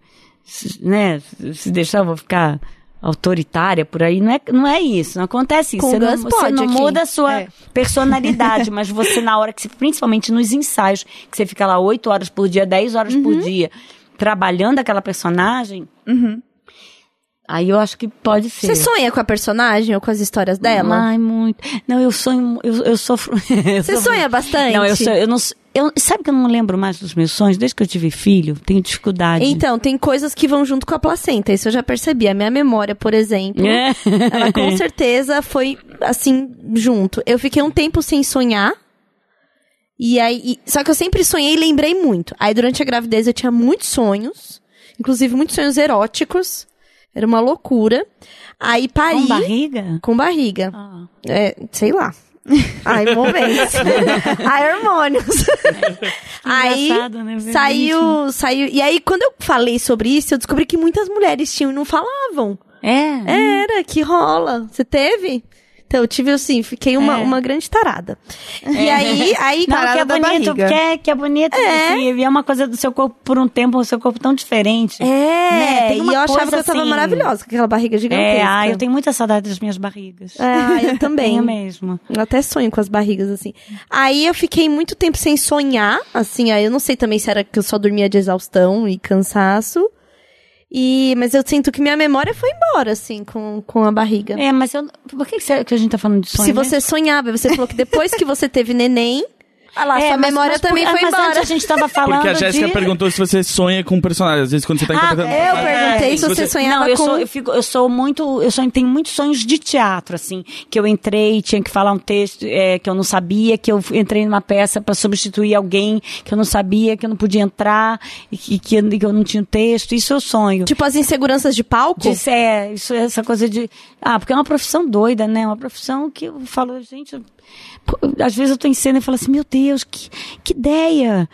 né? Se deixar, eu vou ficar autoritária por aí. Não é, não é isso, não acontece isso.
Com
Você não, você não muda a sua
É.
personalidade, mas você na hora que você, principalmente nos ensaios, que você fica lá oito horas por dia, 10 horas
Uhum.
por dia, trabalhando aquela personagem,
Uhum.
aí eu acho que pode ser.
Você sonha com a personagem ou com as histórias dela?
Ai, muito. Não, eu sonho, eu, eu sofro.
Você sonha bastante?
Não, eu, sou, eu não. Eu, sabe que eu não lembro mais dos meus sonhos? Desde que eu tive filho, tenho dificuldade.
Então, tem coisas que vão junto com a placenta, isso eu já percebi. A minha memória, por exemplo,
É.
ela com certeza foi assim, junto. Eu fiquei um tempo sem sonhar. E aí, e- só que eu sempre sonhei e lembrei muito. Aí durante a gravidez eu tinha muitos sonhos, inclusive muitos sonhos eróticos. Era uma loucura. Aí pari
Com barriga?
com barriga.
Ah.
É, sei lá. Ai, momentos. Ai, hormônios. aí
engraçado, né?
saiu, saiu. E aí, quando eu falei sobre isso, eu descobri que muitas mulheres tinham e não falavam.
É?
Era, que rola. Você teve? Então, eu tive assim, fiquei uma,
É.
uma grande tarada. E aí, aí,
Não, que é bonito,
barriga.
que é, que é bonito.
É.
assim, é uma coisa do seu corpo por um tempo, o seu corpo tão diferente.
É,
Né, tem
e eu achava que eu tava
assim-
maravilhosa com aquela barriga gigantesca.
É, ah, eu tenho muita saudade das minhas barrigas.
Ah, eu também.
Tenho mesmo.
Eu até sonho com as barrigas, assim. Aí eu fiquei muito tempo sem sonhar, assim, aí eu não sei também se era que eu só dormia de exaustão e cansaço. E, mas eu sinto que minha memória foi embora, assim, com, com a barriga.
É, mas eu, por que, que, a gente tá falando de sonho?
se
mesmo?
você sonhava, você falou que depois que você teve neném, ah lá,
É,
sua
mas-
memória
mas
também
ah,
foi
mas
embora.
antes a gente tava falando
Porque a Jéssica
de...
perguntou se você sonha com personagens. Às vezes quando você tá
Ah,
interpretando.
Eu
personagem-
perguntei se você sonhava
Não, eu
com...
sou, eu, fico, eu sou muito. Eu sou, tenho muitos sonhos de teatro, assim. Que eu entrei, tinha que falar um texto é, que eu não sabia, que eu entrei numa peça para substituir alguém que eu não sabia, que eu não podia entrar, e que, que, eu, que eu não tinha o texto. Isso eu sonho.
Tipo as inseguranças de palco?
Disso, é, isso, essa coisa de. Ah, porque é uma profissão doida, né? Uma profissão que eu falo, gente. Às vezes eu tô em cena e falo assim, meu Deus, que, que ideia!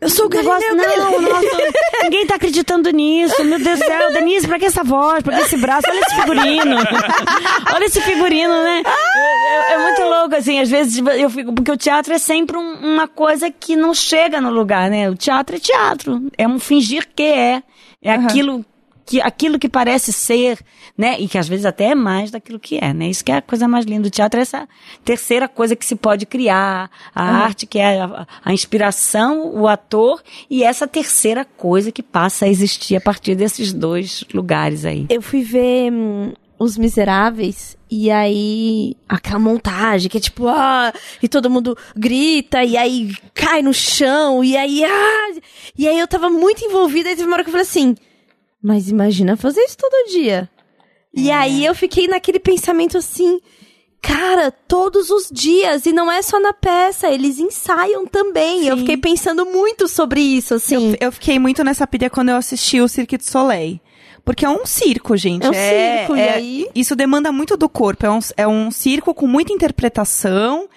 Eu sou o
Negócio- não, nossa, ninguém tá acreditando nisso. Meu Deus do céu, Denise, pra que essa voz? Pra que esse braço? Olha esse figurino. Olha esse figurino, né? É, é- muito louco, assim, às vezes eu fico. Porque o teatro é sempre um- uma coisa que não chega no lugar, né? O teatro é teatro. É um fingir que é. É aquilo. Que, aquilo que parece ser, né? E que às vezes até é mais daquilo que é, né? Isso que é a coisa mais linda do teatro, é essa terceira coisa que se pode criar. A arte, que é a, a inspiração, o ator, e essa terceira coisa que passa a existir a partir desses dois lugares aí.
Eu fui ver hum, Os Miseráveis e aí aquela montagem que é tipo, ah, e todo mundo grita e aí cai no chão e aí, ah, e aí eu tava muito envolvida e teve uma hora que eu falei assim, mas imagina fazer isso todo dia. E
É.
aí eu fiquei naquele pensamento assim, cara, todos os dias e não é só na peça, eles ensaiam também. Eu
Sim.
fiquei pensando muito sobre isso, assim.
Eu fiquei muito nessa pilha quando eu assisti o Cirque du Soleil. Porque é um circo, gente.
É um circo, e aí?
Isso demanda muito do corpo. É um, é um circo com muita interpretação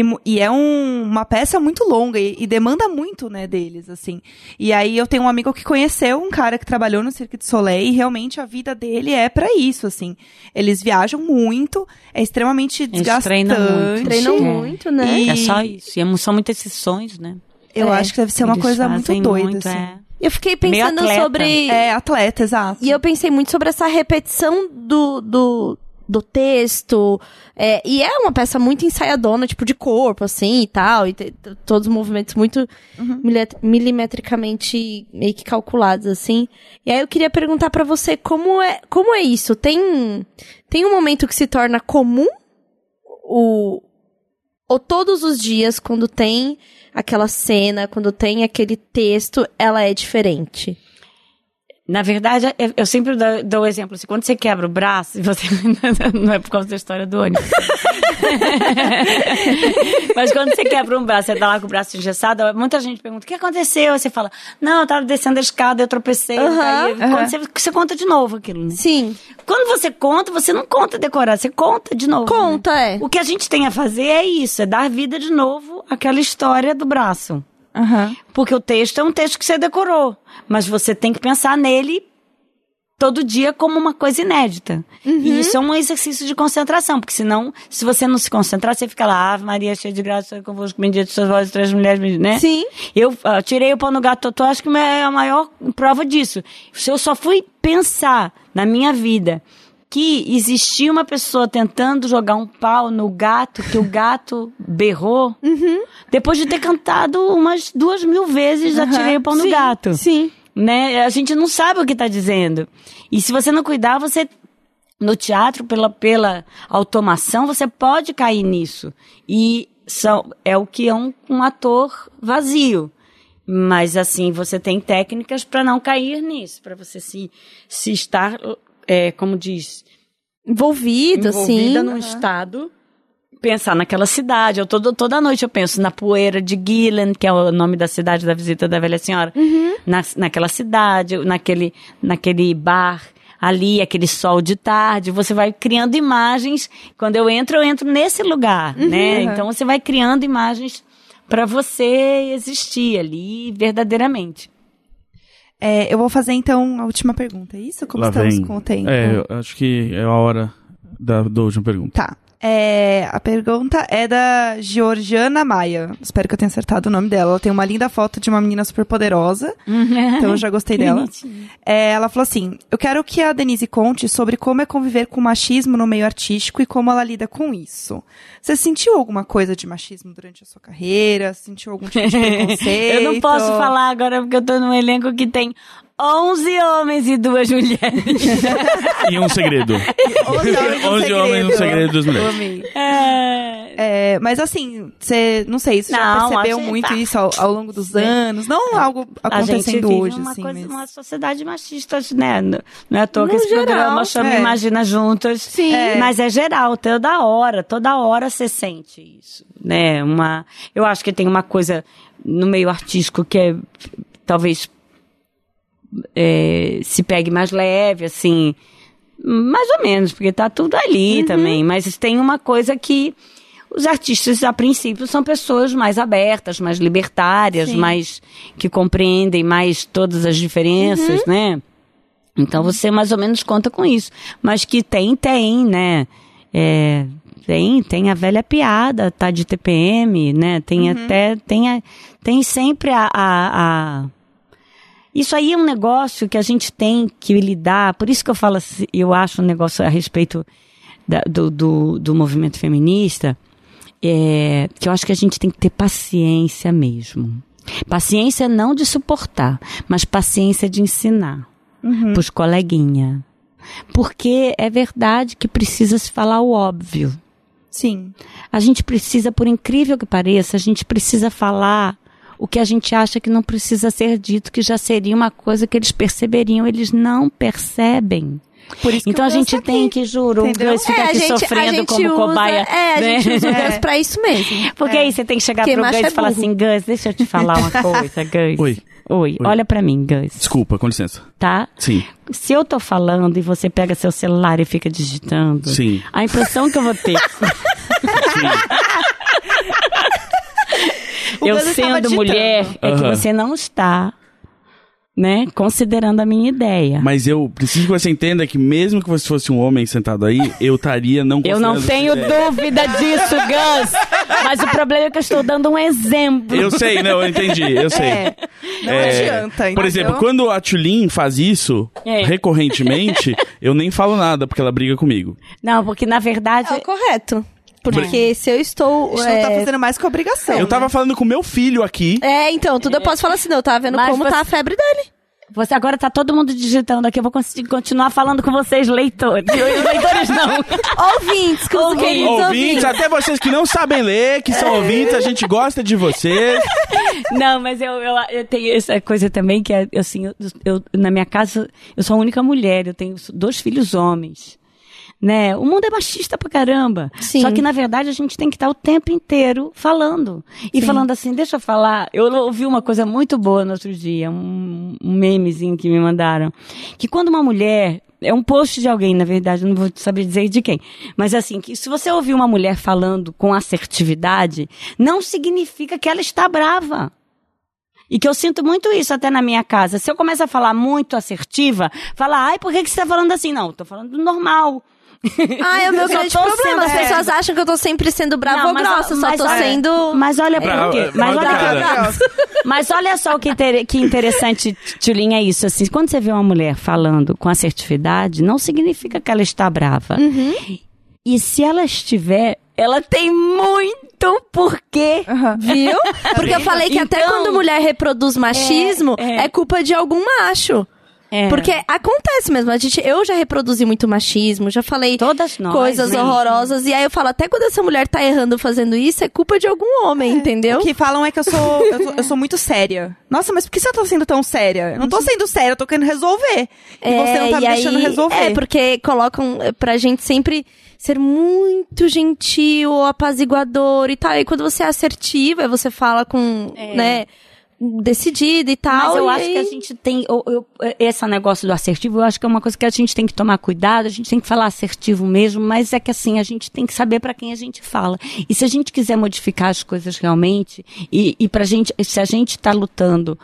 e, e é um- uma peça muito longa e, e demanda muito, né, deles, assim. E aí eu tenho um amigo que conheceu um cara que trabalhou no Cirque du Soleil e realmente a vida dele é pra isso, assim. Eles viajam muito, é extremamente
Eles
desgastante.
treinam muito.
Treinam
É.
muito, né?
E-
É só isso. E é- são muitas sessões, né?
Eu
É.
acho que deve ser uma
Eles
coisa muito doida,
muito,
assim.
é.
Eu fiquei pensando sobre.
É, atleta, exato.
E eu pensei muito sobre essa repetição do, do do texto. É, e é uma peça muito ensaiadona, tipo, de corpo, assim, e tal. E te- todos os movimentos muito milet- milimetricamente meio que calculados, assim. E aí eu queria perguntar pra você como é, como é isso? Tem, tem um momento que se torna comum o, ou todos os dias, quando tem aquela cena, quando tem aquele texto, ela é diferente?
Na verdade, eu, sempre dou, o exemplo assim, quando você quebra o braço, você não é por causa da história do ônibus. Mas quando você quebra um braço, você tá lá com o braço engessado, muita gente pergunta: "O que aconteceu?" Aí você fala: "Não, eu tava descendo a escada, eu tropecei, eu caí." Quando você, você conta de novo aquilo. né?
Sim.
Quando você conta, você não conta decorado, você conta de novo. né?
Conta, é.
O que a gente tem a fazer é isso, é dar vida de novo àquela história do braço.
Aham.
Porque o texto é um texto que você decorou, mas você tem que pensar nele todo dia como uma coisa inédita. E isso é um exercício de concentração, porque senão, se você não se concentrar, você fica lá, Ave Maria, cheia de graça, convosco, bendito suas vozes, três mulheres, né?
Sim.
Eu ah, tirei o pau no gato totó, acho que é a maior prova disso. Se eu só fui pensar na minha vida que existia uma pessoa tentando jogar um pau no gato, que o gato berrou, depois de ter cantado umas duas mil vezes, já tirei o pau no gato
Sim.
né? A gente não sabe o que está dizendo. E se você não cuidar, você no teatro pela pela automação, você pode cair nisso. E são é o que é um, um ator vazio. Mas assim, você tem técnicas para não cair nisso, para você se se estar é, como diz,
Envolvido, assim.
envolvida num estado pensar naquela cidade. Eu todo, toda noite eu penso na poeira de Gillen, que é o nome da cidade da visita da velha senhora. Na, naquela cidade, naquele, naquele bar ali, aquele sol de tarde. Você vai criando imagens. Quando eu entro, eu entro nesse lugar, né? Então você vai criando imagens para você existir ali verdadeiramente.
É, eu vou fazer então a última pergunta, é isso? Como
Lá
estamos
vem.
com o tempo?
É, eu acho que é a hora da, da última pergunta.
Tá. É, a pergunta é da Georgiana Maia. Espero que eu tenha acertado o nome dela. Ela tem uma linda foto de uma menina super poderosa. Então eu já gostei dela. É, ela falou assim: Eu quero que a Denise conte sobre como é conviver com machismo no meio artístico e como ela lida com isso. Você sentiu alguma coisa de machismo durante a sua carreira? Sentiu algum tipo de preconceito?
Eu não posso falar agora porque eu tô num elenco que tem 11 homens e duas mulheres.
E um segredo.
11 homens,
11 homens, um segredo das mulheres.
É,
É, mas assim, você, não sei, você já percebeu muito
tá.
isso ao, ao longo dos anos? Não algo
a gente
acontecendo hoje,
uma,
assim.
coisa,
mas-
uma sociedade machista, né? Não é à toa que esse
geral,
programa chama
é.
Imagina Juntas.
Sim.
É.
Mas é geral, toda hora, toda hora você sente isso, né? Uma, eu acho que tem uma coisa no meio artístico que é, talvez é, se pegue mais leve, assim, mais ou menos, porque tá tudo ali
Uhum.
também. Mas tem uma coisa que os artistas, a princípio, são pessoas mais abertas, mais libertárias,
Sim.
mais que compreendem mais todas as diferenças,
Uhum.
né? Então você mais ou menos conta com isso. Mas que tem, tem, né? É, tem, tem a velha piada, tá de TPM, né? Tem até, tem, a- tem sempre a, a, a- Isso aí é um negócio que a gente tem que lidar, por isso que eu falo, assim, eu acho um negócio a respeito da- do, do, do movimento feminista, é, que eu acho que a gente tem que ter paciência mesmo. Paciência não de suportar, mas paciência de ensinar pros coleguinha. Porque é verdade que precisa se falar o óbvio.
Sim.
A gente precisa, por incrível que pareça, a gente precisa falar o que a gente acha que não precisa ser dito, que já seria uma coisa que eles perceberiam, eles não percebem.
Por isso que
Então a gente
trouxe
tem
aqui.
que, juro, Gus fica
É,
aqui
gente,
sofrendo como
usa,
cobaia.
É, a
né?
gente usa o
É.
Gus pra isso mesmo.
Porque aí você tem que chegar
Porque
pro Gus
é
e falar assim, Gus, deixa eu te falar uma coisa, Gus.
Oi.
Oi,
Oi.
olha pra mim, Gus,
Desculpa, com licença.
tá?
Sim.
Se eu tô falando e você pega seu celular e fica digitando,
Sim.
a impressão que eu vou ter.
O
eu sendo mulher, é que você não está, né, considerando a minha ideia.
Mas eu preciso que você entenda que mesmo que você fosse um homem sentado aí, eu estaria não
eu não tenho dúvida disso, Gus. Mas o problema é que eu estou dando um exemplo.
Eu sei, não, eu entendi, eu sei.
É. Não adianta,
Por
entendeu?
exemplo, quando a Tulin faz isso
É.
recorrentemente, eu nem falo nada, porque ela briga comigo.
Não, porque na verdade.
É o correto. Porque se eu estou.
A gente não tá
é,
fazendo mais que obrigação.
Eu tava falando com meu filho aqui.
É, então, tudo eu posso falar assim, não, eu tava vendo
Mas
como
você-
tá a febre dele.
Você agora tá todo mundo digitando aqui. Eu vou conseguir continuar falando com vocês, leitores. Leitores não.
Ouvintes, com
Ouvintes.
queridos
Ouvintes,
ouvintes.
até vocês que não sabem ler, que são ouvintes, a gente gosta de vocês.
Não, mas eu, eu, eu tenho essa coisa também que é assim, eu, eu- na minha casa eu sou a única mulher, eu tenho dois filhos homens. Né? O mundo é machista pra caramba.
Sim.
Só que, na verdade, a gente tem que estar o tempo inteiro falando. E falando assim, deixa eu falar. Eu ouvi uma coisa muito boa no outro dia, um, um memezinho que me mandaram. Que quando uma mulher. É um post de alguém, na verdade, eu não vou saber dizer de quem. Mas assim, que se você ouvir uma mulher falando com assertividade, não significa que ela está brava. E que eu sinto muito isso até na minha casa. Se eu começo a falar muito assertiva, falar, ai, por que, que você tá falando assim? Não, tô falando do normal.
Ah, é o meu grande problema. As pessoas acham que eu tô sempre sendo brava
Não,
ou
mas-
grossa, eu só
mas
tô
olha-
sendo.
Mas olha por quê? Mas
mal
olha, mas olha só o que, inter- que interessante, Tulinha, é isso. Assim, quando você vê uma mulher falando com assertividade, não significa que ela está brava.
Uhum.
E se ela estiver, ela tem muito porquê.
Viu? Porque eu falei que até
Então-
quando mulher reproduz machismo,
É,
é,
é.
culpa de algum macho.
É.
Porque acontece mesmo. A gente, eu já reproduzi muito machismo, já falei
Todas nós,
coisas
né?
horrorosas. E aí eu falo, até quando essa mulher tá errando fazendo isso, é culpa de algum homem, entendeu?
O que falam é que eu sou, eu, sou- eu sou muito séria. Nossa, mas por que você tá sendo tão séria? Eu não tô sendo séria, eu tô querendo resolver. E você não tá me deixando
aí-
resolver.
É, porque colocam pra gente sempre ser muito gentil, apaziguador e tal. E quando você é assertiva, você fala com, né, decidida e tal.
Mas eu acho
aí-
que a gente tem. eu- eu- esse negócio do assertivo, eu acho que é uma coisa que a gente tem que tomar cuidado, a gente tem que falar assertivo mesmo, mas é que assim, a gente tem que saber para quem a gente fala. E se a gente quiser modificar as coisas realmente, e, e pra gente, se a gente está lutando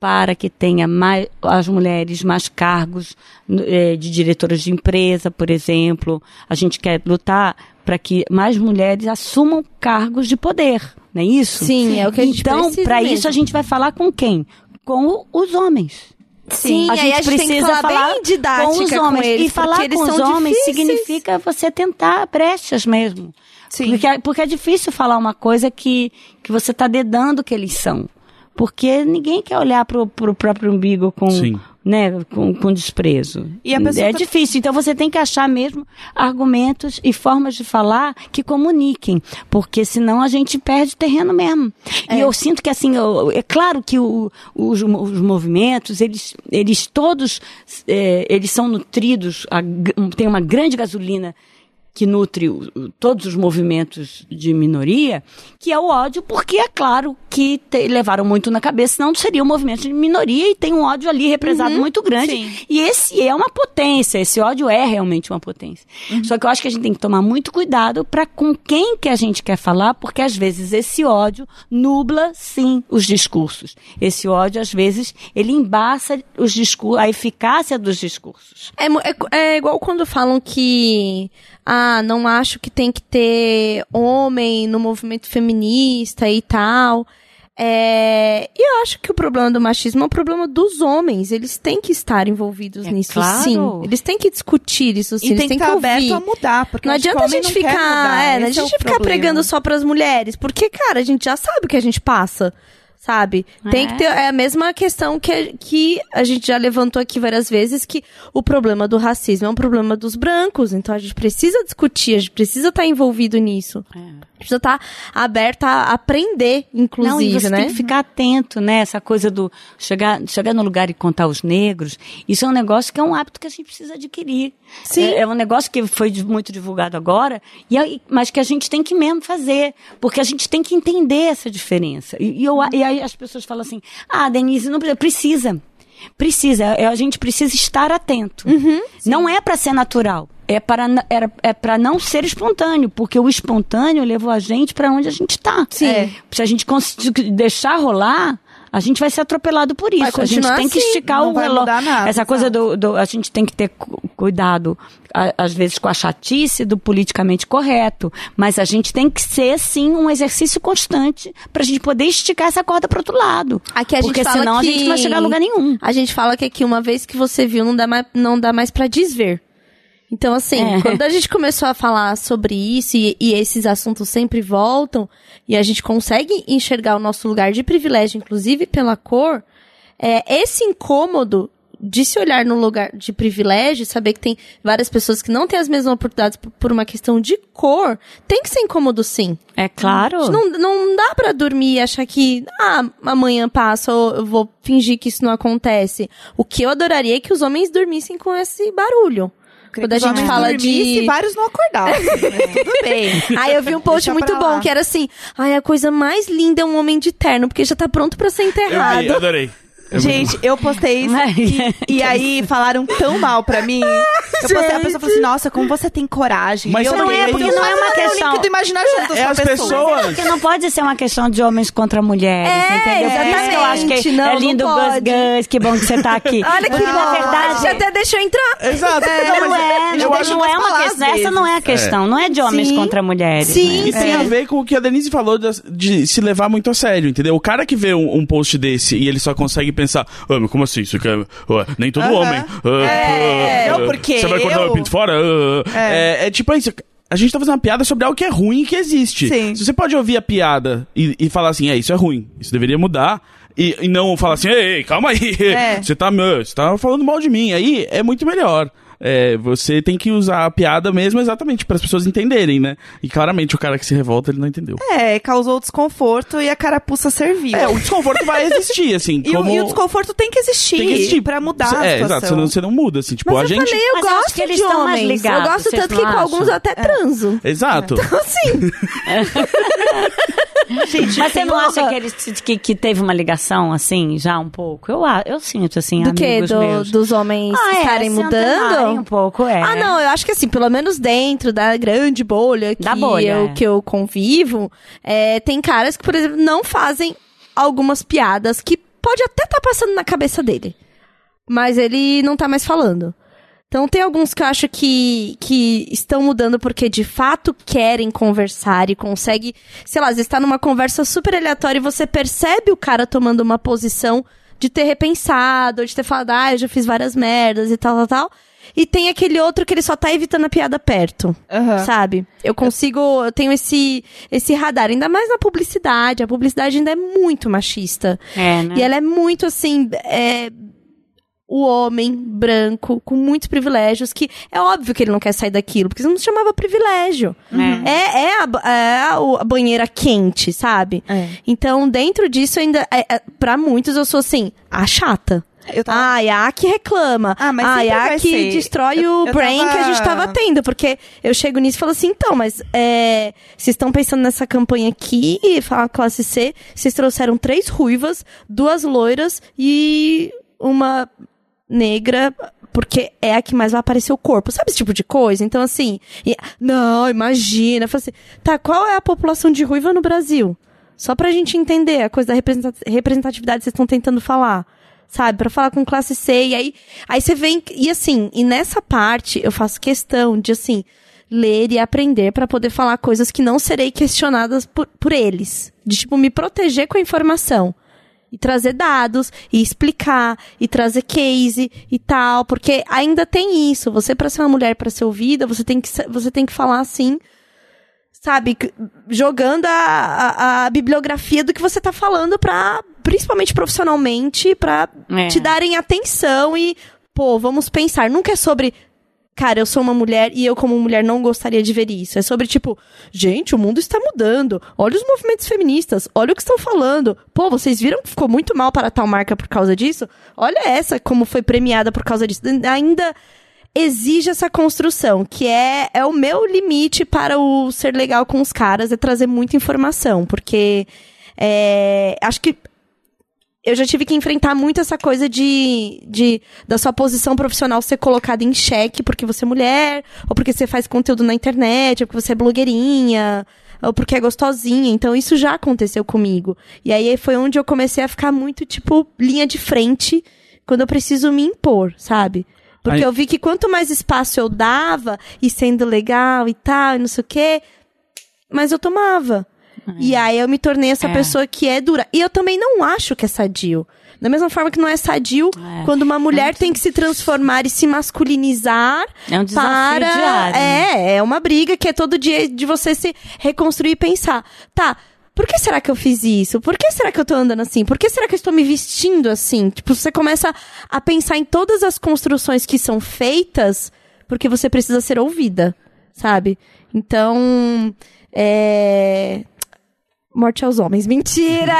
para que tenha mais as mulheres mais cargos eh, de diretoras de empresa, por exemplo. A gente quer lutar para que mais mulheres assumam cargos de poder, não é isso?
Sim, é o que a gente
Então,
precisa
para
mesmo.
isso a gente vai falar com quem? Com o- os homens.
Sim,
a
aí
gente
a gente
precisa
falar bem didática
com os
com
homens.
eles,
e falar com os homens
difíceis.
significa você tentar brechas mesmo.
Sim.
Porque, é- porque é difícil falar uma coisa que, que você está dedando que eles são. Porque ninguém quer olhar pro, pro próprio umbigo com,
Sim.
Né, com, com desprezo.
E
é
tá-
difícil. Então você tem que achar mesmo argumentos e formas de falar que comuniquem. Porque senão a gente perde terreno mesmo. E eu sinto que assim, eu- é claro que o- os, os movimentos, eles, eles todos, é, eles são nutridos, a tem uma grande gasolina que nutre todos os movimentos de minoria, que é o ódio, porque é claro que te- levaram muito na cabeça, senão seria um movimento de minoria e tem um ódio ali represado muito grande.
sim.
E esse é uma potência, esse ódio é realmente uma potência. Só que eu acho que a gente tem que tomar muito cuidado para com quem que a gente quer falar, porque às vezes esse ódio nubla, sim, os discursos. Esse ódio, às vezes, ele embaça os discursos, a eficácia dos discursos.
É, é, é igual quando falam que. Ah, não acho que tem que ter homem no movimento feminista e tal. É, e eu acho que o problema do machismo é um problema dos homens. Eles têm que estar envolvidos
É
nisso,
claro.
sim. Eles têm que discutir isso, sim.
E
Eles
tem que
têm
estar
ouvir.
a mudar. Porque
Não
que
adianta a gente ficar, é, não adianta a gente
o
ficar
problema.
pregando só pras mulheres, porque, cara, a gente já sabe o que a gente passa, sabe? Tem
É.
que ter, é a mesma questão que, que a gente já levantou aqui várias vezes, que o problema do racismo é um problema dos brancos, então a gente precisa discutir, a gente precisa estar envolvido nisso. A gente precisa estar aberta a aprender,
Não, e
inclusive,
você
né?
tem que ficar atento, né? Essa coisa do chegar, chegar no lugar e contar os negros. Isso é um negócio que é um hábito que a gente precisa adquirir.
Sim.
É, é um negócio que foi muito divulgado agora, e mas que a gente tem que mesmo fazer. Porque a gente tem que entender essa diferença. E, e eu, e aí as pessoas falam assim: ah, Denise, não precisa. Precisa. Precisa. É, A gente precisa estar atento.
Uhum.
não é para ser natural. É para era- é para não ser espontâneo, porque o espontâneo levou a gente para onde a gente está.
É.
Se a gente conseguir deixar rolar, a gente vai ser atropelado por isso. A gente tem que
assim,
esticar
não
o relógio.
nada,
Essa coisa do, do- A gente tem que ter cuidado, a- às vezes, com a chatice do politicamente correto. Mas a gente tem que ser, sim, um exercício constante pra gente poder esticar essa corda pro outro lado.
Aqui a gente
Porque
fala
senão a gente não vai chegar a lugar nenhum.
A gente fala que aqui uma vez que você viu, não dá mais, não dá mais pra desver. Então, assim,
É.
quando a gente começou a falar sobre isso e, e esses assuntos sempre voltam, e a gente consegue enxergar o nosso lugar de privilégio, inclusive pela cor, é, esse incômodo de se olhar no lugar de privilégio, saber que tem várias pessoas que não têm as mesmas oportunidades por, uma questão de cor, tem que ser incômodo sim.
É claro.
Não, não dá pra dormir e achar que, ah, amanhã passa ou eu vou fingir que isso não acontece. O que eu adoraria é que os homens dormissem com esse barulho. Quando a gente fala
dormissem,
de...
vários não acordavam. mas tudo bem.
Aí eu vi um post
Deixa
muito bom,
lá.
que era assim, ai, a coisa mais linda é um homem de terno, porque já tá pronto pra ser
Eu
enterrado.
vi, adorei. É muito
Gente, eu postei isso e, e aí falaram tão mal pra mim. Eu postei, a pessoa falou assim, nossa, como você tem coragem.
Mas
E eu
não é, porque
"Eu
não é uma questão-
link do Imaginar Juntos
É as
pessoa."
pessoas.
Porque não pode ser uma questão de homens contra mulheres,
É,
entendeu? Por isso que eu acho que.
Não,
é
não
lindo Gus. Gus, que bom que você tá aqui.
Olha que bom,
na verdade,
você até deixou entrar.
Exato.
não,
mas
é,
eu
não,
acho
não é uma questão. Essa não é a questão, não é de homens
Sim.
contra mulheres.
Sim,
né?
E tem a ver com o que a Denise falou de, se levar muito a sério, entendeu? O cara que vê um, um post desse e ele só consegue pensar, ah, mas como assim? Isso aqui é, ué, nem todo
Aham.
homem. Ah,
É,
ah,
não,
ah,
porque
Você vai cortar
eu-
o pinto fora? Ah, é. é tipo isso. A gente tá fazendo uma piada sobre algo que é ruim e que existe.
Sim.
Se você pode ouvir a piada e, e falar assim, é, isso é ruim, isso deveria mudar. E, e não falar assim, ei, ei, calma aí,
É.
você, tá, meu, você tá falando mal de mim. Aí é muito melhor. É, você tem que usar a piada mesmo exatamente para as pessoas entenderem, né? E claramente o cara que se revolta, ele não entendeu.
É, causou desconforto e a carapuça serviu.
É, o desconforto vai existir, assim,
e, o-
como...
e o desconforto tem que existir,
tem que existir.
pra mudar a
É,
situação.
exato, você não, você não muda, assim, tipo,
Mas
a
eu
gente...
falei, eu
Mas eu
gosto
que eles
de
estão mais
homens.
ligados,
eu gosto tanto que com alguns eu até transo.
Exato.
Assim,
Gente,
Mas você
tem
não
uma-
acha que, eles, que, que teve uma ligação, assim, já um pouco? Eu, a- eu sinto, assim,
do que?
amigos
Do,
meus.
dos homens
Ah, é,
estarem
se antenarem um pouco, é.
Ah, não, eu acho que assim, pelo menos dentro da grande bolha que,
Da bolha,
eu,
é.
que eu convivo, é, tem caras que, por exemplo, não fazem algumas piadas que pode até estar passando na cabeça dele. Mas ele não tá mais falando. Então tem alguns que eu acho que, que estão mudando porque de fato querem conversar e consegue, sei lá, às vezes tá numa conversa super aleatória e você percebe o cara tomando uma posição de ter repensado, de ter falado, ah, eu já fiz várias merdas e tal, tal, tal. E tem aquele outro que ele só tá evitando a piada perto.
Aham.
Sabe? Eu consigo, eu tenho esse, esse radar, ainda mais na publicidade. A publicidade ainda é muito machista.
É, né?
E ela é muito assim, é, o homem branco com muitos privilégios que é óbvio que ele não quer sair daquilo, porque isso não se chamava privilégio.
É.
É, é, a, é a, a banheira quente, sabe?
É.
Então, dentro disso, ainda, é, é, pra muitos, eu sou assim, a chata.
Eu tava-
Ai, a que reclama.
Ah, mas sempre
a que destrói
Eu-
o
eu
brain
tava-
que a gente tava tendo. Porque eu chego nisso e falo assim, então, mas é, vocês estão pensando nessa campanha aqui, falar classe C, vocês trouxeram três ruivas, duas loiras e uma negra, porque é a que mais vai aparecer o corpo. Sabe esse tipo de coisa? Então, assim, e- não, imagina. Eu falo assim, tá, qual é a população de ruiva no Brasil? Só pra gente entender a coisa da representa- representatividade que vocês estão tentando falar. Sabe? Pra falar com classe C. E aí, aí você vem. E assim, e nessa parte eu faço questão de, assim, ler e aprender pra poder falar coisas que não serei questionadas por, por eles. De, tipo, me proteger com a informação. E trazer dados, e explicar, e trazer case e tal. Porque ainda tem isso. Você, pra ser uma mulher, pra ser ouvida, você tem que, você tem que falar assim sabe, jogando a, a, a bibliografia do que você tá falando pra, principalmente profissionalmente, pra
É.
te darem atenção e, pô, vamos pensar. Nunca é sobre, cara, eu sou uma mulher e eu como mulher não gostaria de ver isso. É sobre, tipo, gente, o mundo está mudando. Olha os movimentos feministas, olha o que estão falando. Pô, vocês viram que ficou muito mal para tal marca por causa disso? Olha essa como foi premiada por causa disso. Ainda exige essa construção, que é, é o meu limite para o ser legal com os caras, é trazer muita informação, porque é, acho que eu já tive que enfrentar muito essa coisa de, de da sua posição profissional ser colocada em xeque porque você é mulher, ou porque você faz conteúdo na internet, ou porque você é blogueirinha, ou porque é gostosinha. Então isso já aconteceu comigo. E aí foi onde eu comecei a ficar muito, tipo, linha de frente quando eu preciso me impor, sabe? Porque
Aí-
eu vi que quanto mais espaço eu dava, e sendo legal e tal, e não sei o quê, mais eu tomava. E aí eu me tornei essa
É.
pessoa que é dura. E eu também não acho que é sadio. Da mesma forma que não é sadio
É.
quando uma mulher tem que se transformar e se masculinizar
É um desafio
para.
diário. né?
É, é uma briga que é todo dia de você se reconstruir e pensar. Tá, por que será que eu fiz isso? Por que será que eu tô andando assim? Por que será que eu estou me vestindo assim? Tipo, você começa a pensar em todas as construções que são feitas porque você precisa ser ouvida, sabe? Então, é. Morte aos homens. Mentira!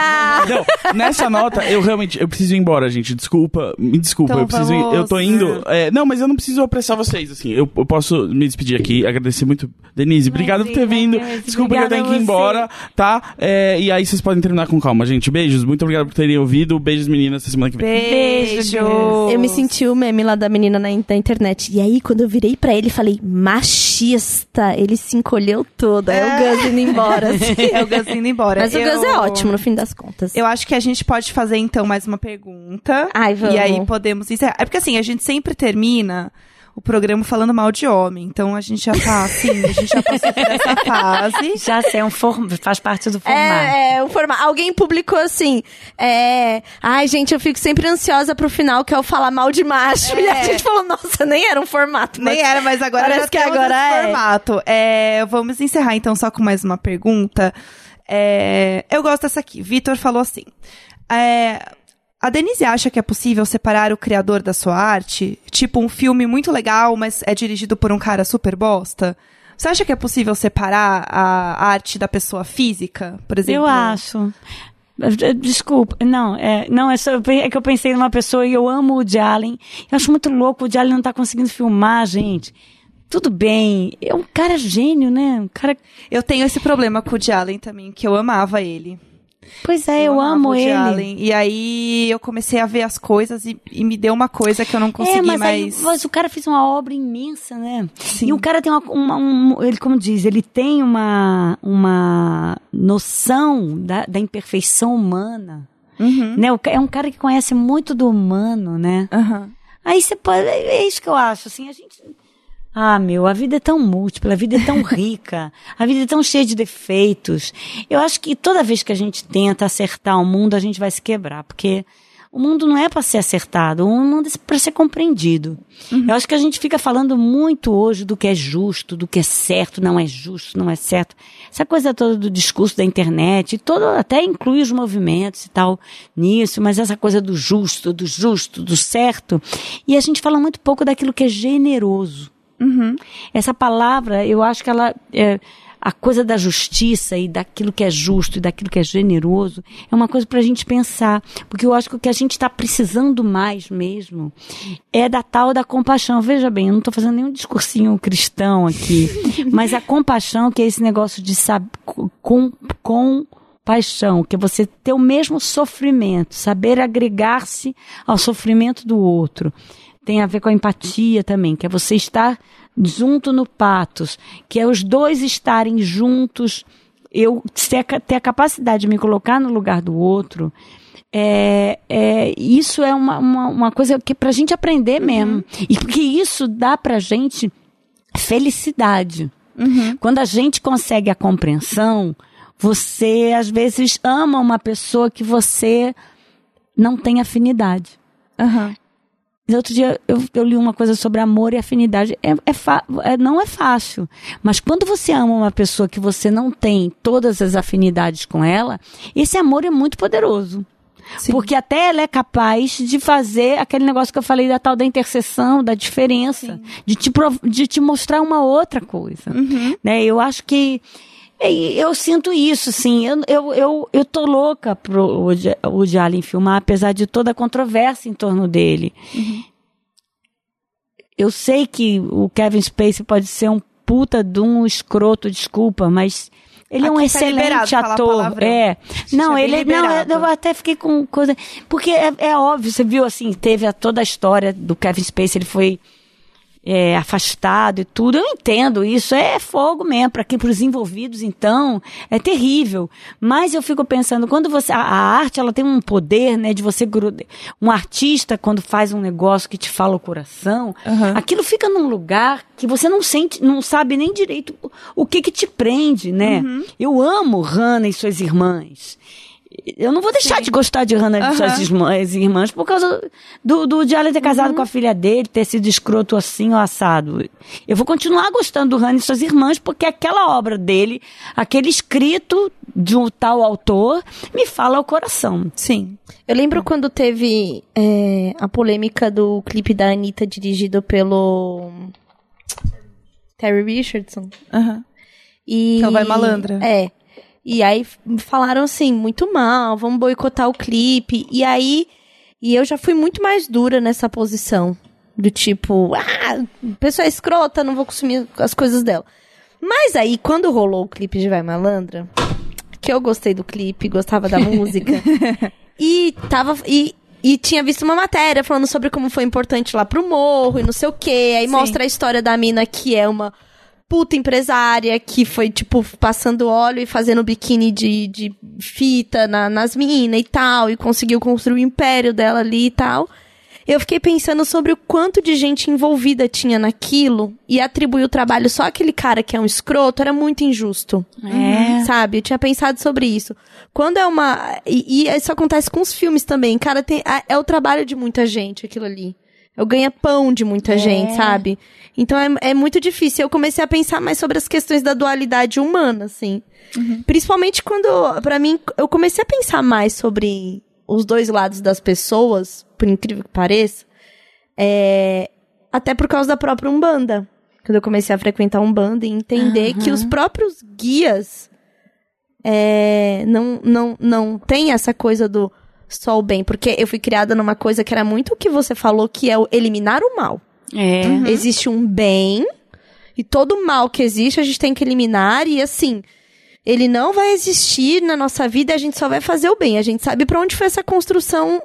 Não, nessa nota, eu realmente, eu preciso ir embora, gente. Desculpa, me desculpa,
Então
eu preciso ir,
vamos-
eu tô indo. é, não, mas eu não preciso apressar vocês, assim. Eu, eu posso me despedir aqui, agradecer muito. Denise, obrigado por ter vindo.
Denise,
Desculpa que eu tenho que ir embora, tá? É, e aí vocês podem terminar com calma, gente. Beijos, muito obrigado por terem ouvido. Beijos, meninas, até semana que vem.
Beijo.
Eu me senti o meme lá da menina na, na internet. E aí, quando eu virei pra ele e falei, machista, ele se encolheu todo. Aí o Gus indo embora. assim.
É o Gus indo embora.
Mas o
Eu-
Gus é ótimo, no fim das contas.
Eu acho que a gente pode fazer, então, mais uma pergunta.
Ai, vamos.
E aí podemos encerrar. É porque, assim, a gente sempre termina o programa falando mal de homem. Então, a gente já tá, assim, a gente já passou por essa fase.
Já sei, é um form... faz parte do formato.
É, é, o forma... Alguém publicou assim. É... Ai, gente, eu fico sempre ansiosa pro final, que é o falar mal de macho. E a
É.
gente falou, nossa, nem era um formato.
Nem era, mas agora
Parece
já
que agora é.
formato. É, vamos encerrar, então, só com mais uma pergunta. É, eu gosto dessa aqui. Vitor falou assim. é, a Denise acha que é possível separar o criador da sua arte? Tipo, um filme muito legal, mas é dirigido por um cara super bosta? Você acha que é possível separar a arte da pessoa física, por exemplo?
Eu acho. Desculpa, não, é, não é, só, é que eu pensei numa pessoa e eu amo o Woody Allen. Eu acho muito louco, o Woody Allen não tá conseguindo filmar, gente. Tudo bem, é um cara gênio, né? Um cara.
Eu tenho esse problema com o Woody Allen também, que eu amava ele.
Pois é, eu,
o
amo ele.
Allen. E aí eu comecei a ver as coisas e, e me deu uma coisa que eu não consegui
é, mas,
mais.
aí, mas o cara fez uma obra imensa, né?
Sim.
E o cara tem uma, uma- um, ele como diz, ele tem uma uma noção da, da imperfeição humana,
Uhum.
né? É um cara que conhece muito do humano, né?
Aham.
Aí você pode. É isso que eu acho, assim, a gente. Ah, meu, a vida é tão múltipla, a vida é tão rica, a vida é tão cheia de defeitos. Eu acho que toda vez que a gente tenta acertar o mundo, a gente vai se quebrar, porque o mundo não é para ser acertado, o mundo é para ser compreendido. Eu acho que a gente fica falando muito hoje do que é justo, do que é certo, não é justo, não é certo. Essa coisa toda do discurso da internet, todo, até inclui os movimentos e tal nisso, mas essa coisa do justo, do justo, do certo. E a gente fala muito pouco daquilo que é generoso. Essa palavra, eu acho que ela. É, a coisa da justiça e daquilo que é justo e daquilo que é generoso é uma coisa para a gente pensar. Porque eu acho que o que a gente está precisando mais mesmo é da tal da compaixão. Veja bem, eu não estou fazendo nenhum discursinho cristão aqui, mas a compaixão, que é esse negócio de saber. Com, com paixão, que é você ter o mesmo sofrimento, saber agregar-se ao sofrimento do outro tem a ver com a empatia também, que é você estar junto no patos, que é os dois estarem juntos, eu ter a, a capacidade de me colocar no lugar do outro. É, é, isso é uma, uma, uma coisa que pra gente aprender mesmo. E porque isso dá pra gente felicidade. Quando a gente consegue a compreensão, você às vezes ama uma pessoa que você não tem afinidade.
Aham.
Outro dia eu, eu li uma coisa sobre amor e afinidade. É, é é- não é fácil. Mas quando você ama uma pessoa que você não tem todas as afinidades com ela, esse amor é muito poderoso.
Sim.
Porque até ela é capaz de fazer aquele negócio que eu falei da tal da interseção, da diferença, de te, de te mostrar uma outra coisa. Né? Eu acho que. E Eu sinto isso, sim. Eu, eu, eu, eu tô louca pro Woody, Woody Allen filmar, apesar de toda a controvérsia em torno dele. Eu sei que o Kevin Spacey pode ser um puta de um escroto, desculpa, mas ele é um
Aqui tá liberado
excelente
falar
ator. É. Não,
é
ele. Não,
liberado.
eu até fiquei com coisa. Porque é, é óbvio, você viu assim, teve a, toda a história do Kevin Spacey, ele foi é, afastado e tudo. Eu entendo, isso é fogo mesmo. Para quem, para os envolvidos, então, é terrível. Mas eu fico pensando, quando você. A, a arte, ela tem um poder, né, de você. Um artista, quando faz um negócio que te fala o coração,
Aham.
aquilo fica num lugar que você não sente, não sabe nem direito o- que que te prende, né? Eu amo Hannah e suas irmãs. Eu não vou deixar de gostar de Hannah e
Aham.
suas irmãs, irmãs por causa do, do Charlie ter casado com a filha dele, ter sido escroto assim ou assado. Eu vou continuar gostando do Hannah e suas irmãs porque aquela obra dele, aquele escrito de um tal autor, me fala ao coração.
Sim.
Eu lembro quando teve é, a polêmica do clipe da Anitta dirigido pelo Terry Richardson.
Aham.
E...
Que ela vai malandra.
É. E aí falaram assim, muito mal, vamos boicotar o clipe. E aí, e eu já fui muito mais dura nessa posição. Do tipo, ah, pessoa escrota, não vou consumir as coisas dela. Mas aí, quando rolou o clipe de Vai Malandra, que eu gostei do clipe, gostava da música, e tava. E, e tinha visto uma matéria falando sobre como foi importante lá pro morro e não sei o quê. Aí
Sim.
mostra a história da mina que é uma puta empresária que foi, tipo, passando óleo e fazendo biquíni de, de fita na- nas minas e tal, e conseguiu construir o império dela ali e tal. Eu fiquei pensando sobre o quanto de gente envolvida tinha naquilo e atribuir o trabalho só àquele cara que é um escroto era muito injusto.
É.
Sabe? Eu tinha pensado sobre isso. Quando é uma. E, e isso acontece com os filmes também. Cara, tem, é, é o trabalho de muita gente aquilo ali. É o ganha-pão de muita gente, sabe? Então é, é muito difícil. Eu comecei a pensar mais sobre as questões da dualidade humana, assim. Principalmente quando, pra mim, eu comecei a pensar mais sobre os dois lados das pessoas, por incrível que pareça, é, até por causa da própria Umbanda. Quando eu comecei a frequentar Umbanda e entender que os próprios guias é, não, não, não tem essa coisa do só o bem. Porque eu fui criada numa coisa que era muito o que você falou, que é o eliminar o mal.
É.
Existe um bem, e todo mal que existe a gente tem que eliminar, e assim, ele não vai existir na nossa vida, a gente só vai fazer o bem. A gente sabe pra onde foi essa construção.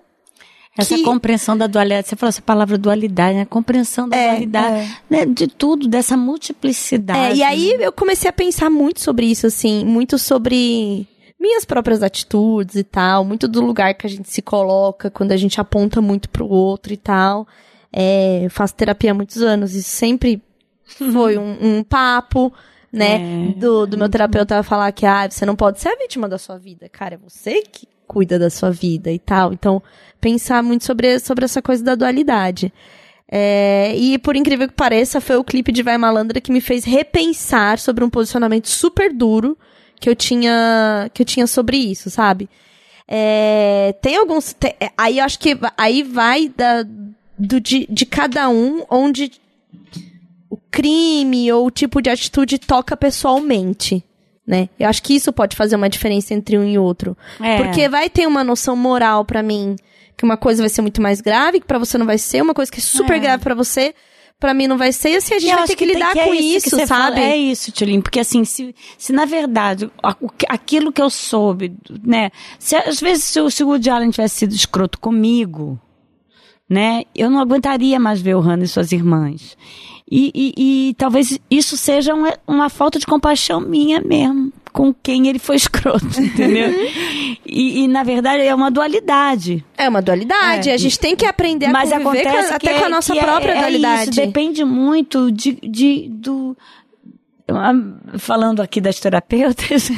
Essa
que-
compreensão da dualidade, você falou essa palavra dualidade, né? Compreensão da
É,
dualidade, né? De tudo, dessa multiplicidade.
É, e aí
né?
eu comecei a pensar muito sobre isso, assim, muito sobre minhas próprias atitudes e tal, muito do lugar que a gente se coloca quando a gente aponta muito pro outro e tal. É, eu faço terapia há muitos anos e sempre foi um, um papo, né,
É.
do, do meu terapeuta falar que, ah, você não pode ser a vítima da sua vida, cara, é você que cuida da sua vida e tal. Então, pensar muito sobre, sobre essa coisa da dualidade. É, e por incrível que pareça, foi o clipe de Vai Malandra que me fez repensar sobre um posicionamento super duro que eu tinha, que eu tinha sobre isso, sabe? É, tem alguns. te- é, aí eu acho que aí vai da, do, de, de cada um onde o crime ou o tipo de atitude toca pessoalmente. Né? Eu acho que isso pode fazer uma diferença entre um e outro.
É.
Porque vai ter uma noção moral pra mim que uma coisa vai ser muito mais grave, que pra você não vai ser, uma coisa que é super
É.
grave pra você, pra mim não vai ser, assim a gente
Eu
vai ter que,
tem
lidar
é
com
que
isso,
você
sabe?
fala- é isso, Tulin, porque assim, se, se na verdade que- aquilo que eu soube, né? Se às vezes se o, se o Woody Allen tivesse sido escroto comigo, né? Eu não aguentaria mais ver o Hannah e suas irmãs. E, e- e talvez isso seja uma, uma falta de compaixão minha mesmo com quem ele foi escroto, entendeu? e, e, na verdade é uma dualidade.
É uma dualidade,
É.
a gente tem que aprender a
Mas
conviver
acontece
com até
que
com a
é-
nossa
é-
própria
é
dualidade.
Isso, depende muito de, de do falando aqui das terapeutas,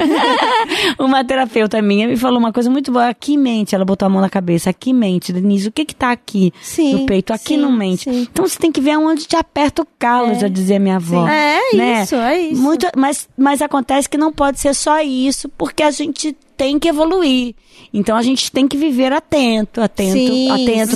uma terapeuta minha me falou uma coisa muito boa. Aqui mente, ela botou a mão na cabeça. Aqui mente, Denise, o que que tá aqui
Sim,
no peito? Aqui
sim,
não mente.
sim.
Então você tem que ver onde te aperta o calo, já dizia minha avó.
É
né?
isso, é isso.
Muito, mas, mas acontece que não pode ser só isso, porque a gente tem que evoluir. Então a gente tem que viver atento, atento,
Sim,
atento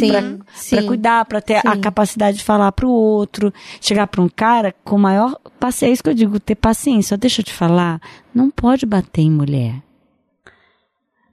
para cuidar, para ter a
Sim.
capacidade de falar pro outro, chegar para um cara com maior paciência, é isso que eu digo, ter paciência. Deixa eu te falar, não pode bater em mulher.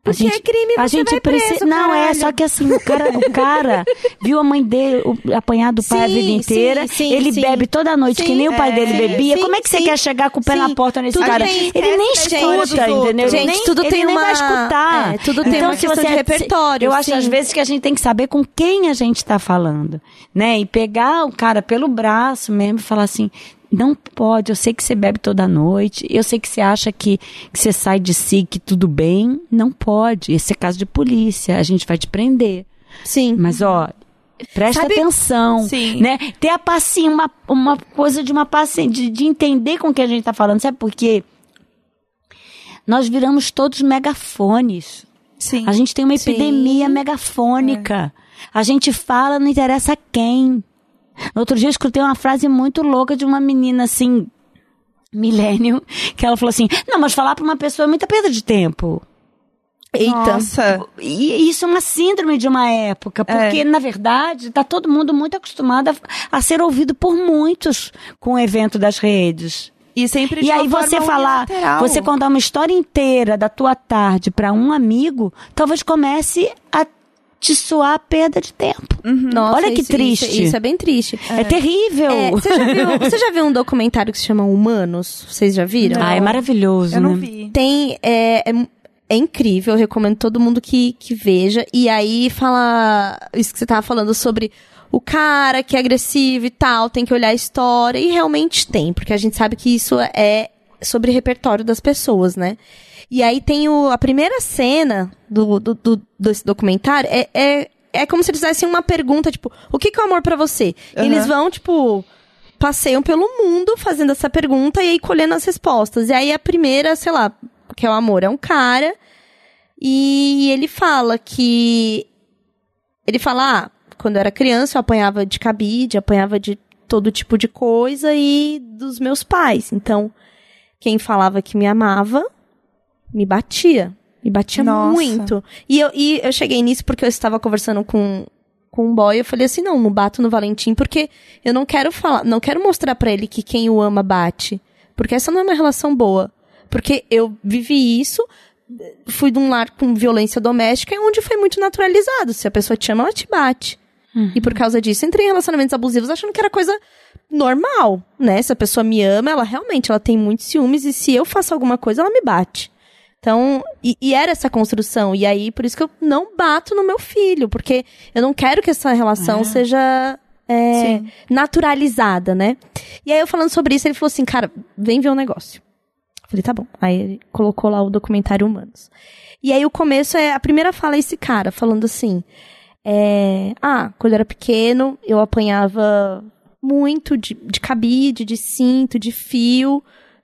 Porque é crime,
a gente precisa. Não, é, só que assim, o cara, o cara viu a mãe dele o- apanhar do pai a
Sim,
vida
sim,
inteira.
sim,
ele
sim.
bebe toda noite, que nem o pai
é,
dele bebia.
sim,
Como é que você quer chegar com o pé na porta nesse
Tudo
cara?
tem-
ele nem escuta, entendeu?
Gente,
Ele nem,
tudo
ele
tem
nem vai
uma-
escutar.
é, tudo tem uma
se
questão
você-
de repertório,
Eu acho às vezes que a gente tem que saber com quem a gente está falando, né? E pegar o cara pelo braço mesmo e falar assim. Não pode, eu sei que você bebe toda noite, eu sei que você acha que, que você sai de si, que tudo bem. Não pode. Esse é caso de polícia, a gente vai te prender.
Sim.
Mas, ó, presta
Sabe-
atenção,
Sim.
né? Ter a paciência, uma, uma coisa de uma paciência, de, de entender com o que a gente tá falando. Sabe por quê? Nós viramos todos megafones.
Sim.
A gente tem uma
Sim.
epidemia megafônica. A gente fala, não interessa quem. No outro dia eu escutei uma frase muito louca de uma menina assim, milênio, que ela falou assim: Não, mas falar pra uma pessoa é muita perda de tempo.
Eita.
Nossa.
E isso é uma síndrome de uma época, porque, na verdade, está todo mundo muito acostumado a, a ser ouvido por muitos com o evento das redes.
E sempre de
E aí você falar,
unilateral.
você contar uma história inteira da tua tarde para um amigo, talvez comece a te soar perda de tempo.
Nossa,
Olha que
isso-
triste.
Isso, isso é bem triste.
É, terrível.
É, você, já viu, você já viu um documentário que se chama Humanos? Vocês já viram?
Ah, é maravilhoso,
Eu não
né?
vi.
Tem. É, é, é incrível, eu recomendo todo mundo que, que veja. E aí fala isso que você tava falando sobre o cara que é agressivo e tal, tem que olhar a história. E realmente tem, porque a gente sabe que isso é sobre repertório das pessoas, né? E aí tem o, a primeira cena do, do, do- desse documentário é, é, é como se eles fizessem uma pergunta, tipo, o que, que é o amor pra você? E
Aham.
Eles vão, tipo, passeiam pelo mundo fazendo essa pergunta e aí colhendo as respostas. E aí a primeira, sei lá, que é o amor, é um cara e ele fala que ele fala, ah, quando eu era criança eu apanhava de cabide, apanhava de todo tipo de coisa e dos meus pais. Então, quem falava que me amava me batia. Me batia
Nossa.
muito. E eu, e eu cheguei nisso porque eu estava conversando com, com um boy. Eu falei assim: não, não bato no Valentim porque eu não quero falar, não quero mostrar pra ele que quem o ama bate. Porque essa não é uma relação boa. Porque eu vivi isso, fui de um lar com violência doméstica, onde foi muito naturalizado. Se a pessoa te ama, ela te bate. E por causa disso, entrei em relacionamentos abusivos achando que era coisa normal, né? Se a pessoa me ama, ela realmente ela tem muitos ciúmes e se eu faço alguma coisa, ela me bate. Então, e, e era essa construção. E aí, por isso que eu não bato no meu filho, porque eu não quero que essa relação seja é, naturalizada, né? E aí, eu falando sobre isso, ele falou assim, cara, vem ver um negócio. Eu Falei, tá bom. Aí ele colocou lá o documentário Humanos. E aí o começo é, a primeira fala é esse cara, falando assim, é, ah, quando eu era pequeno, eu apanhava muito de, de cabide, de cinto, de fio,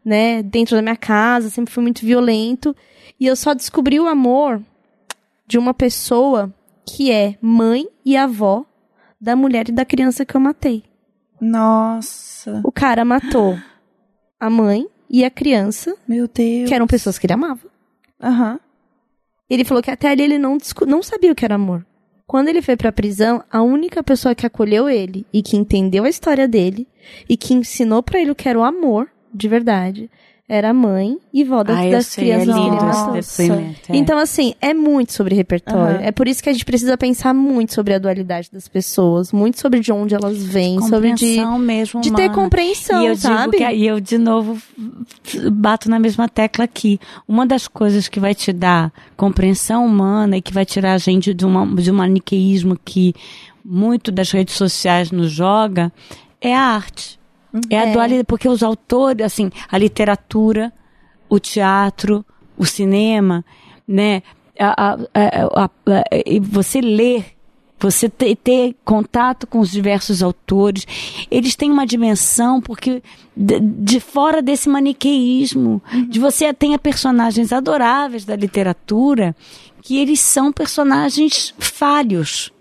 né, dentro da minha casa, sempre fui muito violento. E eu só descobri o amor de uma pessoa que é mãe e avó da mulher e da criança que eu matei.
Nossa.
O cara matou a mãe e a criança,
Meu Deus.
que eram pessoas que ele amava.
Aham.
Ele falou que até ali ele não, não sabia o que era amor. Quando ele foi pra prisão, a única pessoa que acolheu ele e que entendeu a história dele e que ensinou pra ele o que era o amor, de verdade, era mãe e vó das,
Ah,
das
sei, é
crianças ele
lindo esse depoimento. é.
Então, assim, é muito sobre repertório.
Aham.
É por isso que a gente precisa pensar muito sobre a dualidade das pessoas, muito sobre de onde elas vêm, sobre de,
mesmo
de ter compreensão,
e eu
sabe?
Que, e eu, de novo, bato na mesma tecla aqui. Uma das coisas que vai te dar compreensão humana e que vai tirar a gente de, uma, de um maniqueísmo que muito das redes sociais nos joga é a arte. É a
É.
dualidade, porque os autores, assim, a literatura, o teatro, o cinema, né? A, a- a- e você ler, você ter, ter contato com os diversos autores, eles têm uma dimensão porque de, de fora desse maniqueísmo, de você tenha personagens adoráveis da literatura que eles são personagens falhos.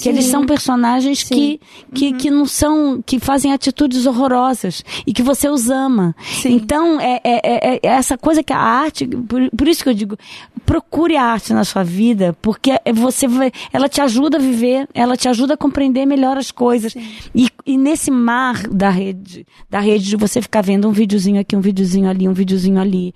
Que eles
Sim.
são personagens que, que, que não são, que fazem atitudes horrorosas e que você os ama. Então, é, é, é- é essa coisa que a arte, por, por isso que eu digo, procure a arte na sua vida, porque você vai, ela te ajuda a viver, ela te ajuda a compreender melhor as coisas. E, e nesse mar da rede, da rede de você ficar vendo um videozinho aqui, um videozinho ali, um videozinho ali,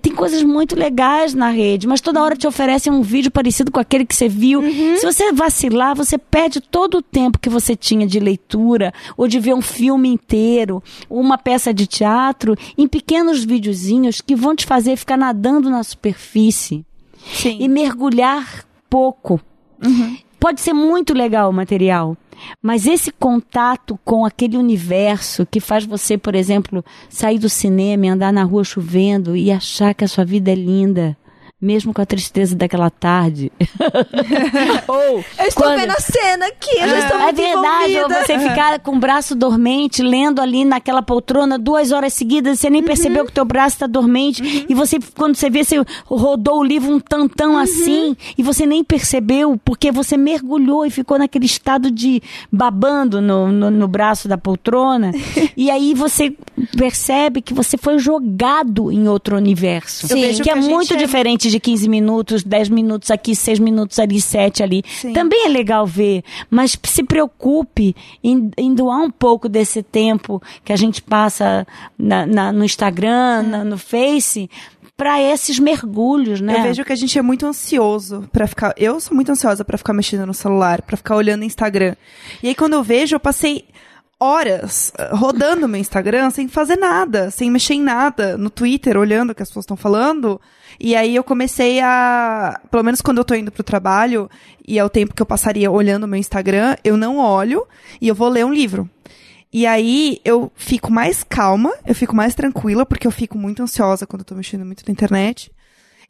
tem coisas muito legais na rede, mas toda hora te oferecem um vídeo parecido com aquele que você viu.
Uhum.
Se você vacilar, você perde todo o tempo que você tinha de leitura ou de ver um filme inteiro, ou uma peça de teatro, em pequenos videozinhos que vão te fazer ficar nadando na superfície
Sim.
e mergulhar pouco. Pode ser muito legal o material, mas esse contato com aquele universo que faz você, por exemplo, sair do cinema e andar na rua chovendo e achar que a sua vida é linda. Mesmo com a tristeza daquela tarde. Ou
Eu estou
quando-
vendo a cena aqui, eu já estou
é
muito
verdade, ou
envolvida.
você ficar com o braço dormente, lendo ali naquela poltrona duas horas seguidas, você nem
Uhum.
percebeu que o teu braço está dormente, e você, quando você vê, você rodou o livro um tantão
Uhum.
assim, e você nem percebeu, porque você mergulhou e ficou naquele estado de babando no, no, no braço da poltrona, e aí você percebe que você foi jogado em outro universo,
vejo
que,
que
é
a gente
muito
é-
diferente de 15 minutos, 10 minutos aqui, 6 minutos ali, 7 ali.
Sim.
Também é legal ver, mas se preocupe em, em doar um pouco desse tempo que a gente passa na- na- no Instagram, na- no Face, para esses mergulhos, né?
Eu vejo que a gente é muito ansioso pra ficar. Eu sou muito ansiosa pra ficar mexendo no celular, pra ficar olhando Instagram. E aí quando eu vejo, eu passei horas eh, rodando meu Instagram sem fazer nada, sem mexer em nada, no Twitter, olhando o que as pessoas estão falando. E aí eu comecei a, pelo menos quando eu tô indo pro trabalho, e é o tempo que eu passaria olhando meu Instagram, eu não olho e eu vou ler um livro. E aí eu fico mais calma, eu fico mais tranquila, porque eu fico muito ansiosa quando eu tô mexendo muito na internet.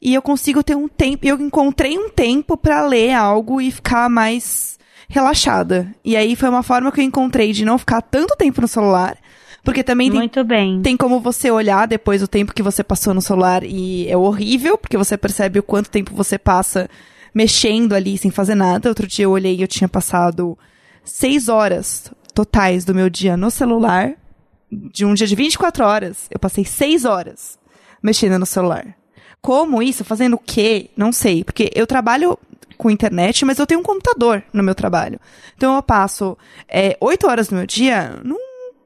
E eu consigo ter um tempo, eu encontrei um tempo pra ler algo e ficar mais relaxada. E aí foi uma forma que eu encontrei de não ficar tanto tempo no celular, porque também tem
Muito bem.
tem como você olhar depois o tempo que você passou no celular e é horrível, porque você percebe o quanto tempo você passa mexendo ali sem fazer nada. Outro dia eu olhei e eu tinha passado seis horas totais do meu dia no celular. De um dia de 24 horas, eu passei seis horas mexendo no celular. Como isso? Fazendo o quê? Não sei. Porque eu trabalho com internet, mas eu tenho um computador no meu trabalho. Então eu passo é, oito horas do meu dia num,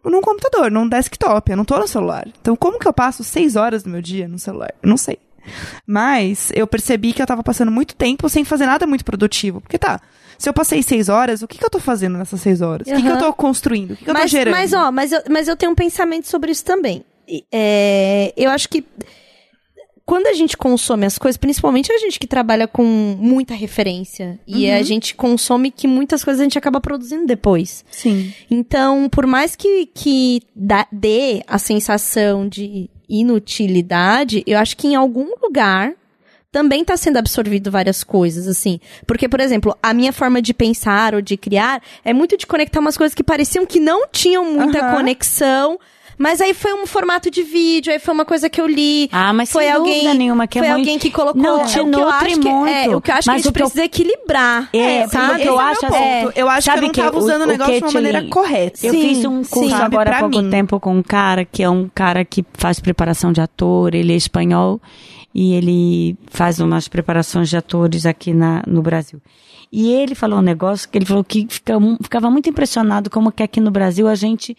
num computador, num desktop. Eu não tô no celular. Então como que eu passo seis horas do meu dia no celular? Eu não sei. Mas eu percebi que eu tava passando muito tempo sem fazer nada muito produtivo. Porque tá, se eu passei seis horas, o que, que eu tô fazendo nessas seis horas? O que, que eu tô construindo? O que, que eu tô
mas,
gerando?
mas, ó, mas eu, mas eu tenho um pensamento sobre isso também. É, eu acho que quando a gente consome as coisas, principalmente a gente que trabalha com muita referência, e
Uhum.
a gente consome que muitas coisas a gente acaba produzindo depois.
Sim.
Então, por mais que, que dá- dê a sensação de inutilidade, eu acho que em algum lugar também está sendo absorvido várias coisas, assim. Porque, por exemplo, a minha forma de pensar ou de criar é muito de conectar umas coisas que pareciam que não tinham muita
Aham.
conexão. Mas aí foi um formato de vídeo, aí foi uma coisa que eu li.
Ah, mas
foi
sem
alguém,
dúvida nenhuma que é
foi
muito-
alguém que colocou.
Não,
é,
te
o que eu acho que, é, o que eu acho
Mas
que a
o
gente
que eu-
precisa equilibrar.
É,
sabe?
porque eu
é
acho assim.
Eu acho que eu
sabe
não
que
tava usando o
o
negócio de uma maneira correta.
Eu fiz um curso
sim.
agora há pouco
mim.
tempo com um cara que é um cara que faz preparação de ator, ele é espanhol e ele faz umas preparações de atores aqui na, no Brasil. E ele falou um negócio que ele falou que ficava muito impressionado como que aqui no Brasil a gente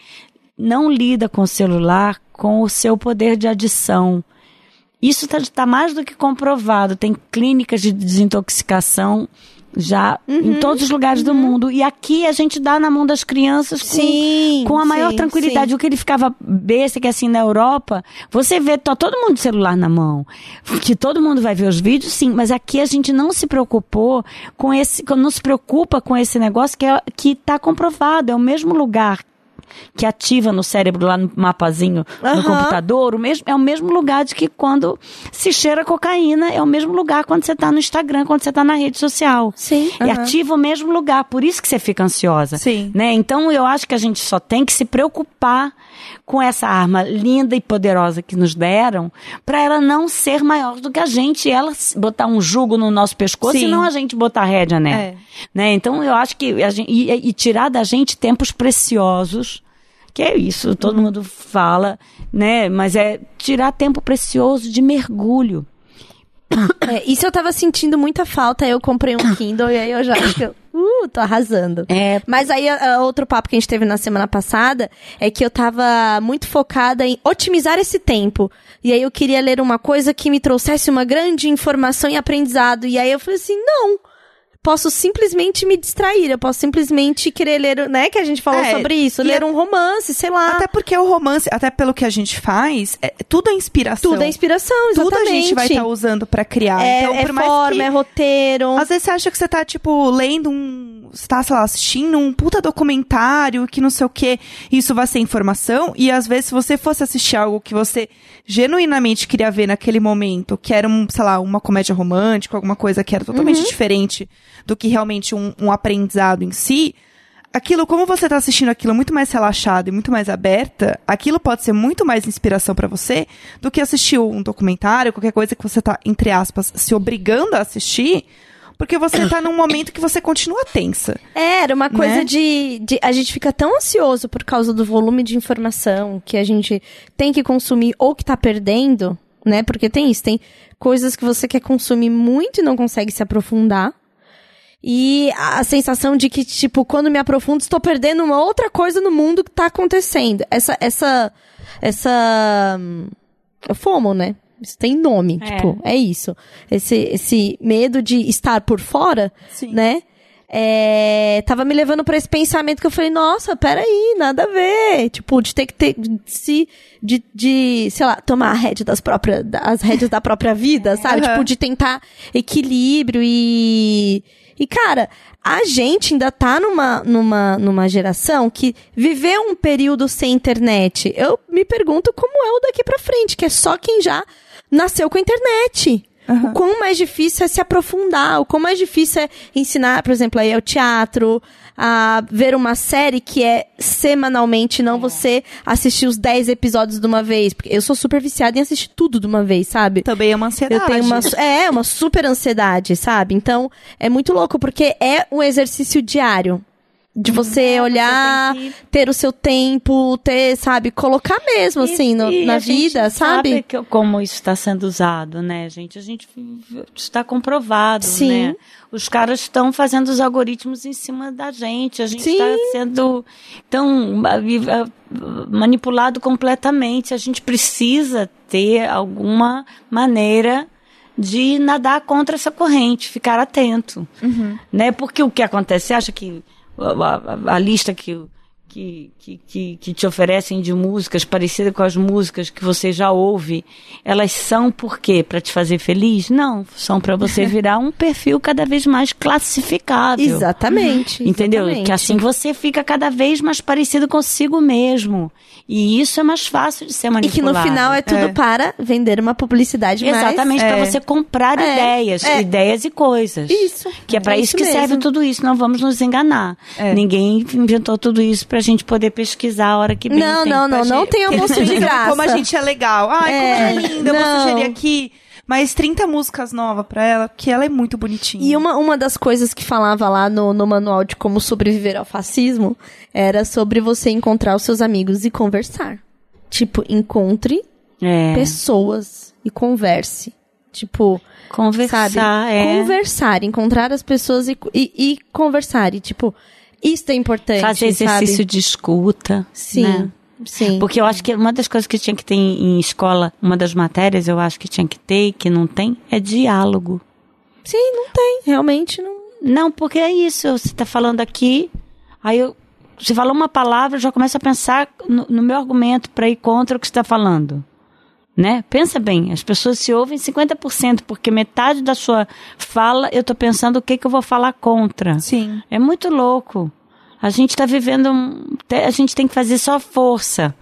não lida com o celular com o seu poder de adição. Isso está mais do que comprovado. Tem clínicas de desintoxicação já
Uhum,
em todos os lugares do mundo. E aqui a gente dá na mão das crianças com,
Sim,
com a maior
sim,
tranquilidade.
sim.
O que ele ficava besta, que assim, na Europa, você vê tá todo mundo celular na mão. Que todo mundo vai ver os vídeos, sim. Mas aqui a gente não se preocupou com esse, não se preocupa com esse negócio que é, que está comprovado. É o mesmo lugar que ativa no cérebro lá no mapazinho no
Aham.
computador, o mesmo, é o mesmo lugar de que quando se cheira cocaína, é o mesmo lugar quando você está no Instagram, quando você está na rede social.
Sim.
E ativa o mesmo lugar, por isso que você fica ansiosa.
Sim.
Né? Então eu acho que a gente só tem que se preocupar com essa arma linda e poderosa que nos deram, para ela não ser maior do que a gente, e ela botar um jugo no nosso pescoço
Sim.
e não a gente botar rédea nela.
É.
Né? Então eu acho que a gente, e, e tirar da gente tempos preciosos, que é isso, todo mundo fala, né? Mas é tirar tempo precioso de mergulho.
É, isso eu tava sentindo muita falta, aí eu comprei um Kindle e aí eu já acho que eu, uh, tô arrasando.
É,
Mas aí, a outro papo que a gente teve na semana passada é que eu tava muito focada em otimizar esse tempo. E aí eu queria ler uma coisa que me trouxesse uma grande informação e aprendizado. E aí eu falei assim, não. Posso simplesmente me distrair, eu posso simplesmente querer ler, né, que a gente falou
É,
sobre isso, ler
é-
um romance, sei lá.
Até porque o romance, até pelo que a gente faz, é, tudo é inspiração.
tudo é inspiração,
Tudo
exatamente.
a gente vai estar usando pra criar.
É,
então,
é
por mais
forma,
que...
é roteiro.
Às vezes você acha que você tá, tipo, lendo um. Você tá, sei lá, assistindo um puta documentário que não sei o quê. Isso vai ser informação. E às vezes, se você fosse assistir algo que você genuinamente queria ver naquele momento, que era, um, sei lá, uma comédia romântica, alguma coisa que era totalmente diferente do que realmente um, um aprendizado em si. Aquilo, como você tá assistindo aquilo muito mais relaxado e muito mais aberta, aquilo pode ser muito mais inspiração pra você do que assistir um documentário, qualquer coisa que você tá, entre aspas, se obrigando a assistir, porque você tá num momento que você continua tensa.
É, Era uma coisa
Né?
de, de. A gente fica tão ansioso por causa do volume de informação que a gente tem que consumir ou que tá perdendo, né? Porque tem isso, tem coisas que você quer consumir muito e não consegue se aprofundar. E a sensação de que, tipo, quando me aprofundo, estou perdendo uma outra coisa no mundo que tá acontecendo. Essa. Essa. Essa. hum, FOMO, né? Isso tem nome,
É.
tipo, é isso. Esse, esse medo de estar por fora,
Sim.
né? É, tava me levando pra esse pensamento que eu falei, nossa, peraí, nada a ver. Tipo, de ter que ter, de, se, de, de, sei lá, tomar a rédea das próprias, as rédeas da própria vida, sabe?
Aham.
Tipo, de tentar equilíbrio e, e cara, a gente ainda tá numa, numa, numa geração que viveu um período sem internet. Eu me pergunto como é o daqui pra frente, que é só quem já nasceu com a internet. O quão mais difícil é se aprofundar, o quão mais difícil é ensinar, por exemplo, aí ao teatro, a ver uma série que é semanalmente, não você assistir os 10 episódios de uma vez. Porque eu sou super viciada em assistir tudo de uma vez, sabe?
Também é uma ansiedade.
Eu tenho uma, é, uma super ansiedade, sabe? Então, é muito louco, porque é um exercício diário. De você olhar,
tem que-
ter o seu tempo, ter, sabe, colocar mesmo, assim, no-
E- e
na vida, sabe?
que- como isso está sendo usado, né, gente? A gente está comprovado,
Sim.
né? Os caras estão fazendo os algoritmos em cima da gente. A gente está sendo tão manipulado completamente. A gente precisa ter alguma maneira de nadar contra essa corrente, ficar atento, né? Porque o que acontece, você acha que a, a- a lista que, que, que, que, que te oferecem de músicas parecidas com as músicas que você já ouve, elas são por quê? Para te fazer feliz? Não, são para você virar um perfil cada vez mais classificável.
Exatamente.
Entendeu?
exatamente.
Que assim você fica cada vez mais parecido consigo mesmo. E isso é mais fácil de ser
E
manipulado.
que no final é tudo
É.
para vender uma publicidade mais...
Exatamente, para
é.
você comprar
É,
ideias,
é.
ideias e coisas.
Isso,
Que é para
é
isso,
isso
que
mesmo.
serve tudo isso, não vamos nos enganar. Ninguém inventou tudo isso pra gente poder pesquisar a hora que bem
Não, não, não, não tem almoço de graça.
Como a gente é legal. Ai, como ela é
É,
linda. Eu
não.
vou sugerir aqui mais 30 músicas novas pra ela, porque ela é muito bonitinha.
E uma, uma das coisas que falava lá no, no manual de como sobreviver ao fascismo era sobre você encontrar os seus amigos e conversar. Tipo, encontre
É.
pessoas e converse. Tipo,
Conversar,
sabe?
é.
Conversar, encontrar as pessoas e, e, e conversar. E, tipo, isso é importante.
Fazer exercício
sabe?
de escuta.
Sim.
né?
Sim.
Porque eu acho que uma das coisas que tinha que ter em escola, uma das matérias eu acho que tinha que ter e que não tem, é diálogo.
Sim, não tem. Realmente não.
Não, porque é isso. Você está falando aqui, aí eu, você falou uma palavra, eu já começo a pensar no, no meu argumento para ir contra o que você está falando. Né? Pensa bem, as pessoas se ouvem 50%, porque metade da sua fala eu estou pensando o que, que eu vou falar contra.
Sim.
É muito louco. A gente está vivendo. um- A gente tem que fazer só força.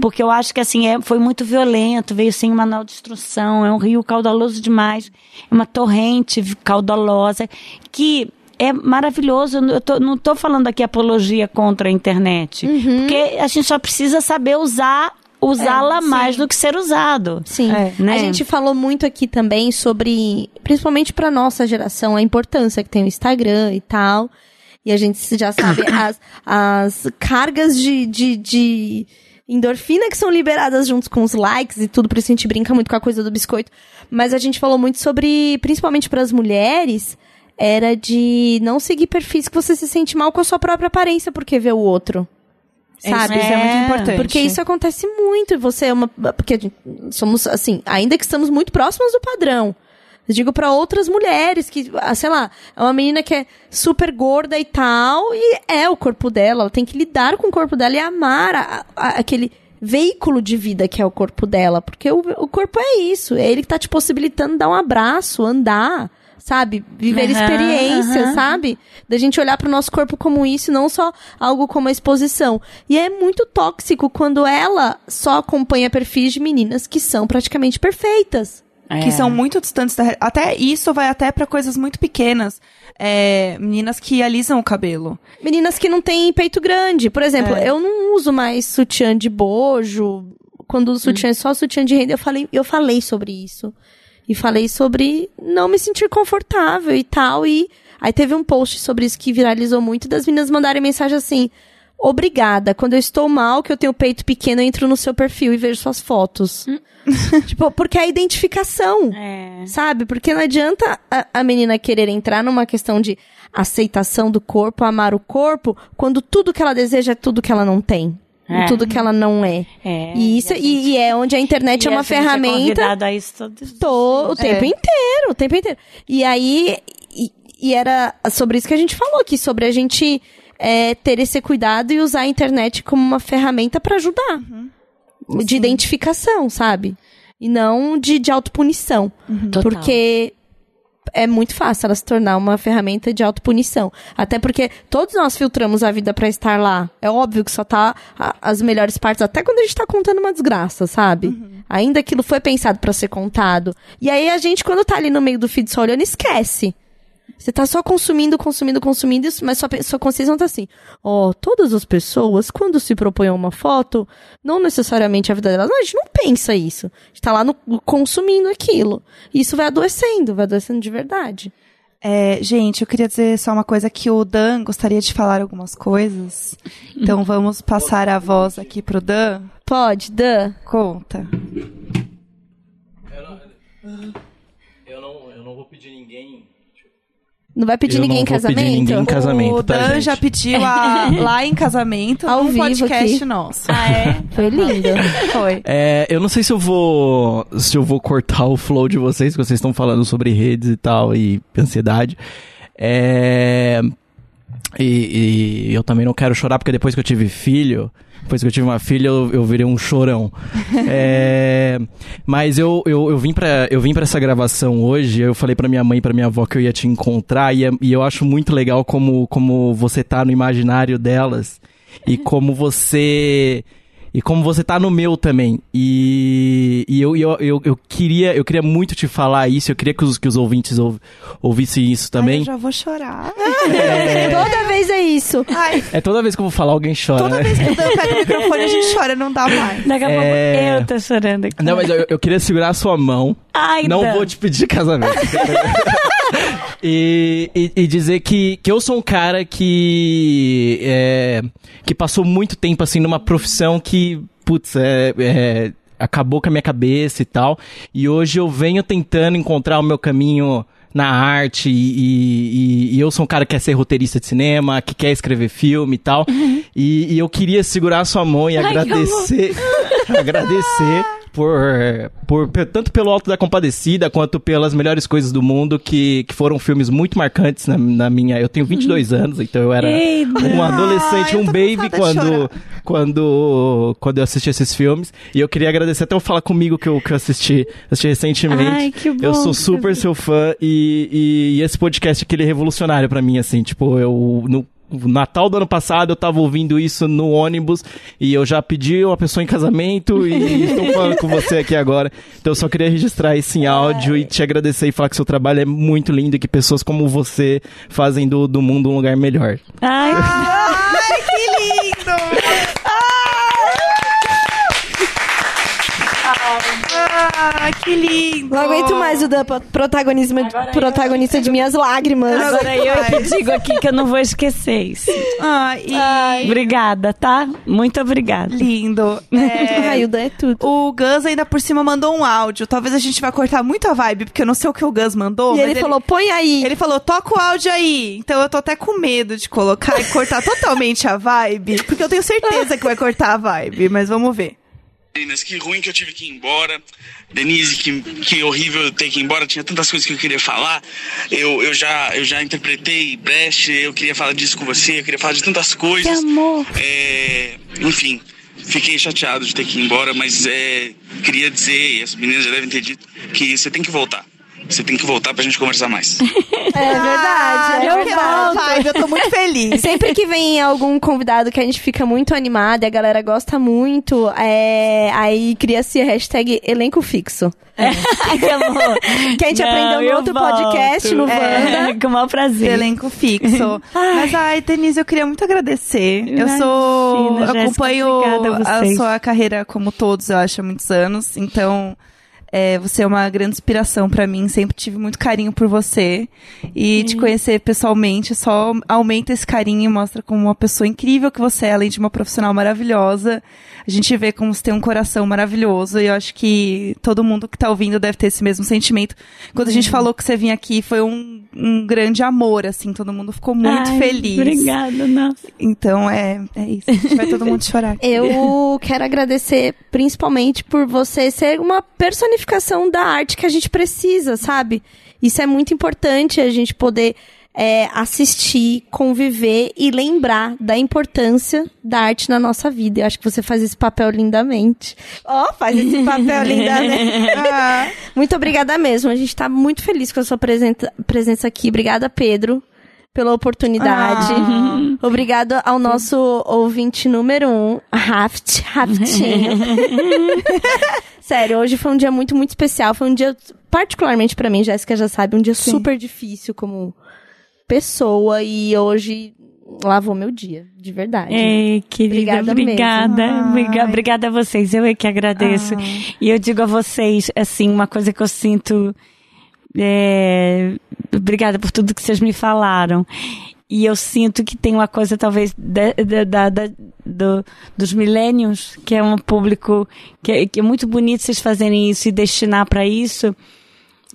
Porque eu acho que assim, é, foi muito violento, veio sem manual de instrução, é um rio caudaloso demais, é uma torrente caudalosa, que é maravilhoso. Eu tô- não estou falando aqui apologia contra a internet. Porque a gente só precisa saber usar. Usá-la mais do que ser usado.
Sim.
É.
Né?
A gente falou muito aqui também sobre, principalmente pra nossa geração, a importância que tem o Instagram e tal. E a gente já sabe as, as cargas de, de, de endorfina que são liberadas juntos com os likes e tudo, por isso a gente brinca muito com a coisa do biscoito. Mas a gente falou muito sobre, principalmente para as mulheres, era de não seguir perfis que você se sente mal com a sua própria aparência porque vê o outro. Sabe?
Isso é muito
É,
importante.
Porque isso acontece muito. e Você é uma. Porque somos, assim, ainda que estamos muito próximos do padrão. Eu digo pra outras mulheres que, ah, sei lá, é uma menina que é super gorda e tal, e é o corpo dela. Ela tem que lidar com o corpo dela e amar a- a- aquele veículo de vida que é o corpo dela. Porque o, o corpo é isso. É ele que tá te possibilitando dar um abraço, andar, sabe? Viver
Aham,
experiências,
aham.
sabe? Da gente olhar pro nosso corpo como isso, e não só algo como a exposição. E é muito tóxico quando ela só acompanha perfis de meninas que são praticamente perfeitas.
que
É.
são muito distantes da até isso vai até pra coisas muito pequenas é, meninas que alisam o cabelo
Meninas que não têm peito grande. Por exemplo,
É.
eu não uso mais sutiã de bojo. Quando o sutiã é só sutiã de renda, eu falei, eu falei sobre isso. E falei sobre não me sentir confortável e tal. E aí teve um post sobre isso que viralizou muito das meninas mandarem mensagem assim. Obrigada. Quando eu estou mal, que eu tenho peito pequeno, eu entro no seu perfil e vejo suas fotos. tipo, porque é a identificação.
É.
Sabe? Porque não adianta a, a menina querer entrar numa questão de aceitação do corpo, amar o corpo, quando tudo que ela deseja é tudo que ela não tem.
É.
Tudo que ela não é.
É,
e isso
e a
e, e é onde a internet é uma
gente É
ferramenta
convidado a isso todo
to- o tempo inteiro, o tempo inteiro. E aí, e, e era sobre isso que a gente falou aqui, sobre a gente é, ter esse cuidado e usar a internet como uma ferramenta pra ajudar. De identificação, sabe? E não de, de autopunição.
Total.
Porque é muito fácil ela se tornar uma ferramenta de autopunição. Até porque todos nós filtramos a vida pra estar lá. É óbvio que só tá a- as melhores partes, até quando a gente tá contando uma desgraça, sabe? Ainda aquilo foi pensado pra ser contado. E aí a gente, quando tá ali no meio do feed só olhando, esquece. Você tá só consumindo, consumindo, consumindo, isso, mas sua, sua consciência não tá assim. Ó, todas as pessoas, quando se propõem a uma foto, não necessariamente a vida delas. Não, a gente não pensa isso. A gente tá lá no, consumindo aquilo. E isso vai adoecendo, vai adoecendo de verdade.
É, gente, eu queria dizer só uma coisa que o Dan gostaria de falar algumas coisas. Então vamos passar a voz aqui pro Dan.
Pode, Dan.
Conta.
Eu não, eu não vou pedir ninguém.
Não vai pedir
Eu
ninguém em
não vou pedir
casamento?
ninguém em casamento,
o
tá,
Dan
gente?
já pediu a- lá em casamento
Ao vivo
podcast
aqui.
nosso.
Ah, é?
Foi lindo.
Foi.
É, eu não sei se eu vou se eu vou cortar o flow de vocês, que vocês estão falando sobre redes e tal e ansiedade. É, e, e eu também não quero chorar porque depois que eu tive filho, depois que eu tive uma filha, eu, eu virei um chorão. É, mas eu, eu, eu vim pra eu vim para essa gravação hoje. Eu falei pra minha mãe e pra minha avó que eu ia te encontrar e, é- e eu acho muito legal como como você tá no imaginário delas e como você e como você tá no meu também. E, e eu, eu, eu, eu queria eu queria muito te falar isso. Eu queria que os, que os ouvintes ouv, ouvissem isso
Ai,
também.
eu já vou chorar.
Toda vez é isso.
Ai,
É toda vez que eu vou falar, alguém chora.
toda
né?
vez que o Dan pega o microfone, a gente chora, não dá mais.
Daqui a
É.
pouco eu tô chorando aqui.
Não, mas eu, eu queria segurar a sua mão.
Ai,
não vou te pedir casamento. e, e, e dizer que, que eu sou um cara que é, que passou muito tempo assim numa profissão que, putz, é, é, acabou com a minha cabeça e tal. E hoje eu venho tentando encontrar o meu caminho na arte e, e- e eu sou um cara que quer ser roteirista de cinema, que quer escrever filme e tal. E, e eu queria segurar sua mão e
Ai, que
agradecer, agradecer por, por tanto pelo Alto da Compadecida quanto pelas melhores coisas do mundo que, que foram filmes muito marcantes na, na minha. Eu tenho 22 anos, então eu era
Ei,
um adolescente, um baby quando quando quando eu assisti esses filmes. E eu queria agradecer até o Fala Comigo que eu, que eu assisti, assisti recentemente.
Ai, que bom
Eu sou super seu fã e, e, e esse podcast aqui ele é revolucionário pra mim, assim, tipo, eu no Natal do ano passado eu tava ouvindo isso no ônibus e eu já pedi uma pessoa em casamento e estou falando com você aqui agora. Então eu só queria registrar isso em áudio e te agradecer e falar que seu trabalho é muito lindo e que pessoas como você fazem do, do mundo um lugar melhor.
Ai,
Ai, que lindo! Ai, Ai, que lindo.
Não aguento mais o Dan protagonismo,
Agora eu-
protagonista de minhas lágrimas.
Agora eu que digo aqui que eu não vou esquecer isso.
Ai, e...
Obrigada, tá? Muito obrigada.
Lindo. É,
Ai, o Dan é tudo.
O Gus ainda por cima mandou um áudio. Talvez a gente vai cortar muito a vibe, porque eu não sei o que o Gus mandou.
E
mas
ele, falou, põe aí.
Ele falou, toca o áudio aí. Então eu tô até com medo de colocar e cortar totalmente a vibe. Porque eu tenho certeza que vai cortar a vibe, mas vamos ver.
Meninas, que ruim que eu tive que ir embora. Denise, que, que horrível eu ter que ir embora. Tinha tantas coisas que eu queria falar. Eu, eu, já, eu já interpretei Brecht, eu queria falar disso com você, eu queria falar de tantas coisas.
Que amor.
É, enfim, fiquei chateado de ter que ir embora, mas é, queria dizer, e as meninas já devem ter dito, que você tem que voltar. Você tem que voltar pra gente conversar mais.
É verdade, é
eu a
verdade.
eu tô muito feliz.
Sempre que vem algum convidado que a gente fica muito animada e a galera gosta muito, é... aí cria-se a hashtag elenco fixo.
que amor.
Que a gente
Não,
aprendeu no outro
volto.
podcast, no
É,
Wanda.
com o maior prazer.
Elenco fixo. Mas, ai, Denise, eu queria muito agradecer. Eu
Imagina,
sou. Eu
Jéssica,
acompanho
a
a sua carreira como todos, eu acho, há muitos anos. Então. É, você é uma grande inspiração pra mim, sempre tive muito carinho por você. E te conhecer pessoalmente só aumenta esse carinho e mostra como uma pessoa incrível que você é, além de uma profissional maravilhosa. A gente vê como você tem um coração maravilhoso e eu acho que todo mundo que tá ouvindo deve ter esse mesmo sentimento. Quando a gente falou que você vinha aqui, foi um, um grande amor, assim, todo mundo ficou muito
Ai,
feliz.
Obrigada, nossa.
Então é, é isso. A gente vai todo mundo chorar.
Eu quero agradecer principalmente por você ser uma personificação da arte que a gente precisa, sabe? Isso é muito importante a gente poder é, assistir, conviver e lembrar da importância da arte na nossa vida. Eu acho que você faz esse papel lindamente. Ó, faz esse papel lindamente. Ah, muito obrigada mesmo. A gente tá muito feliz com a sua presença aqui. Obrigada, Pedro, pela oportunidade. Obrigado ao nosso ouvinte número um, Raft, Raftinho. Sério, hoje foi um dia muito, muito especial. Foi um dia, particularmente pra mim, Jéssica já sabe, um dia super difícil como pessoa. E hoje lavou meu dia, de verdade.
Ei, querida,
Obrigada
obrigada.
Ai.
Obrigada a vocês. Eu é que agradeço. E eu digo a vocês, assim, uma coisa que eu sinto. É, Obrigada por tudo que vocês me falaram. E eu sinto que tem uma coisa, talvez, da, da- da- do- dos millennials, que é um público que é, que é muito bonito vocês fazerem isso e destinar para isso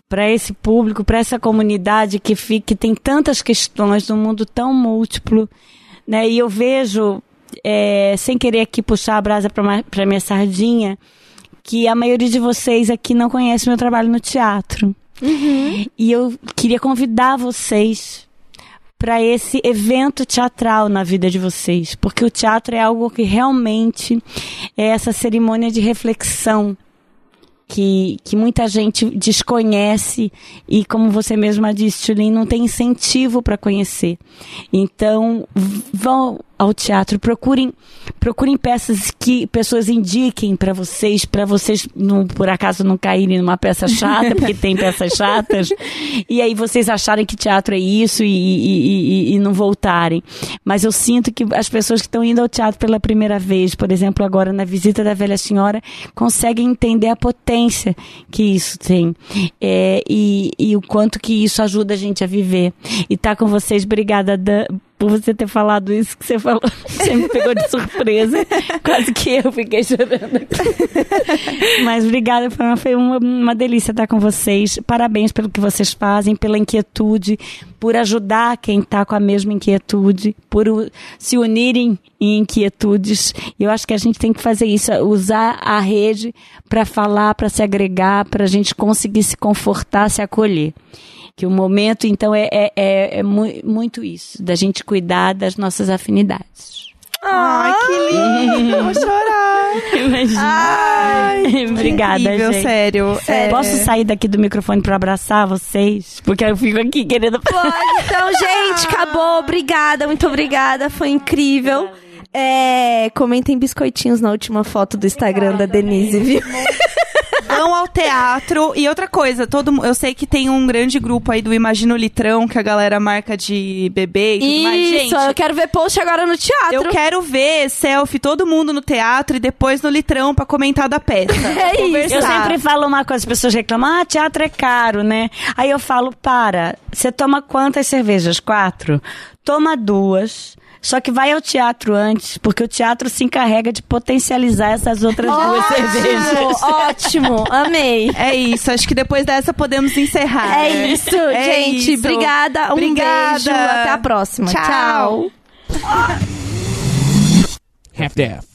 para esse público, para essa comunidade que, fica, que tem tantas questões num mundo tão múltiplo, né? E eu vejo, é, sem querer aqui puxar a brasa para minha sardinha, que a maioria de vocês aqui não conhece meu trabalho no teatro. E eu queria convidar vocês para esse evento teatral na vida de vocês, porque o teatro é algo que realmente é essa cerimônia de reflexão que, que muita gente desconhece e, como você mesma disse, Tulin, não tem incentivo para conhecer. Então, vão ao teatro, procurem, procurem peças que pessoas indiquem para vocês, para vocês, não, por acaso, não caírem numa peça chata, porque tem peças chatas, e aí vocês acharem que teatro é isso e, e- e- e não voltarem. Mas eu sinto que as pessoas que estão indo ao teatro pela primeira vez, por exemplo, agora na visita da velha senhora, conseguem entender a potência que isso tem É, e, e o quanto que isso ajuda a gente a viver. E tá com vocês, obrigada, Dan, por você ter falado isso que você falou. Você me pegou de surpresa. Quase que eu fiquei chorando. Mas obrigada, foi uma, uma, delícia estar com vocês. Parabéns pelo que vocês fazem, pela inquietude, por ajudar quem está com a mesma inquietude, por se unirem em inquietudes. Eu acho que a gente tem que fazer isso, usar a rede para falar, para se agregar, para a gente conseguir se confortar, se acolher. Que o momento, então, é, é, é, é mu- muito isso, da gente cuidar das nossas afinidades.
Ai, que lindo. Eu vou chorar.
Imagina.
Ai,
Obrigada,
incrível,
gente.
sério. É,
Posso sair daqui do microfone pra abraçar vocês? Porque eu fico aqui querendo.
Pode, então, gente, acabou. Obrigada, muito obrigada. Foi incrível. É, comentem biscoitinhos na última foto do Instagram da Denise, viu?
Vão ao teatro. E outra coisa, todo eu sei que tem um grande grupo aí do Imagina o Litrão, que a galera marca de bebê e tudo mais.
Isso,
Gente,
eu quero ver post agora no teatro.
eu quero ver selfie, todo mundo no teatro e depois no litrão pra comentar da peça.
É isso.
Eu sempre falo uma coisa, as pessoas reclamam, ah, teatro é caro, né? Aí eu falo, para, você toma quantas cervejas? Quatro? Toma duas. Só que vai ao teatro antes, porque o teatro se encarrega de potencializar essas outras duas cervejas.
Ótimo, amei.
É isso, acho que depois dessa podemos encerrar.
É
né?
isso,
É
gente.
isso.
Obrigada. Um
Obrigada.
beijo. Até a próxima.
Tchau.
Tchau.
Half-Death.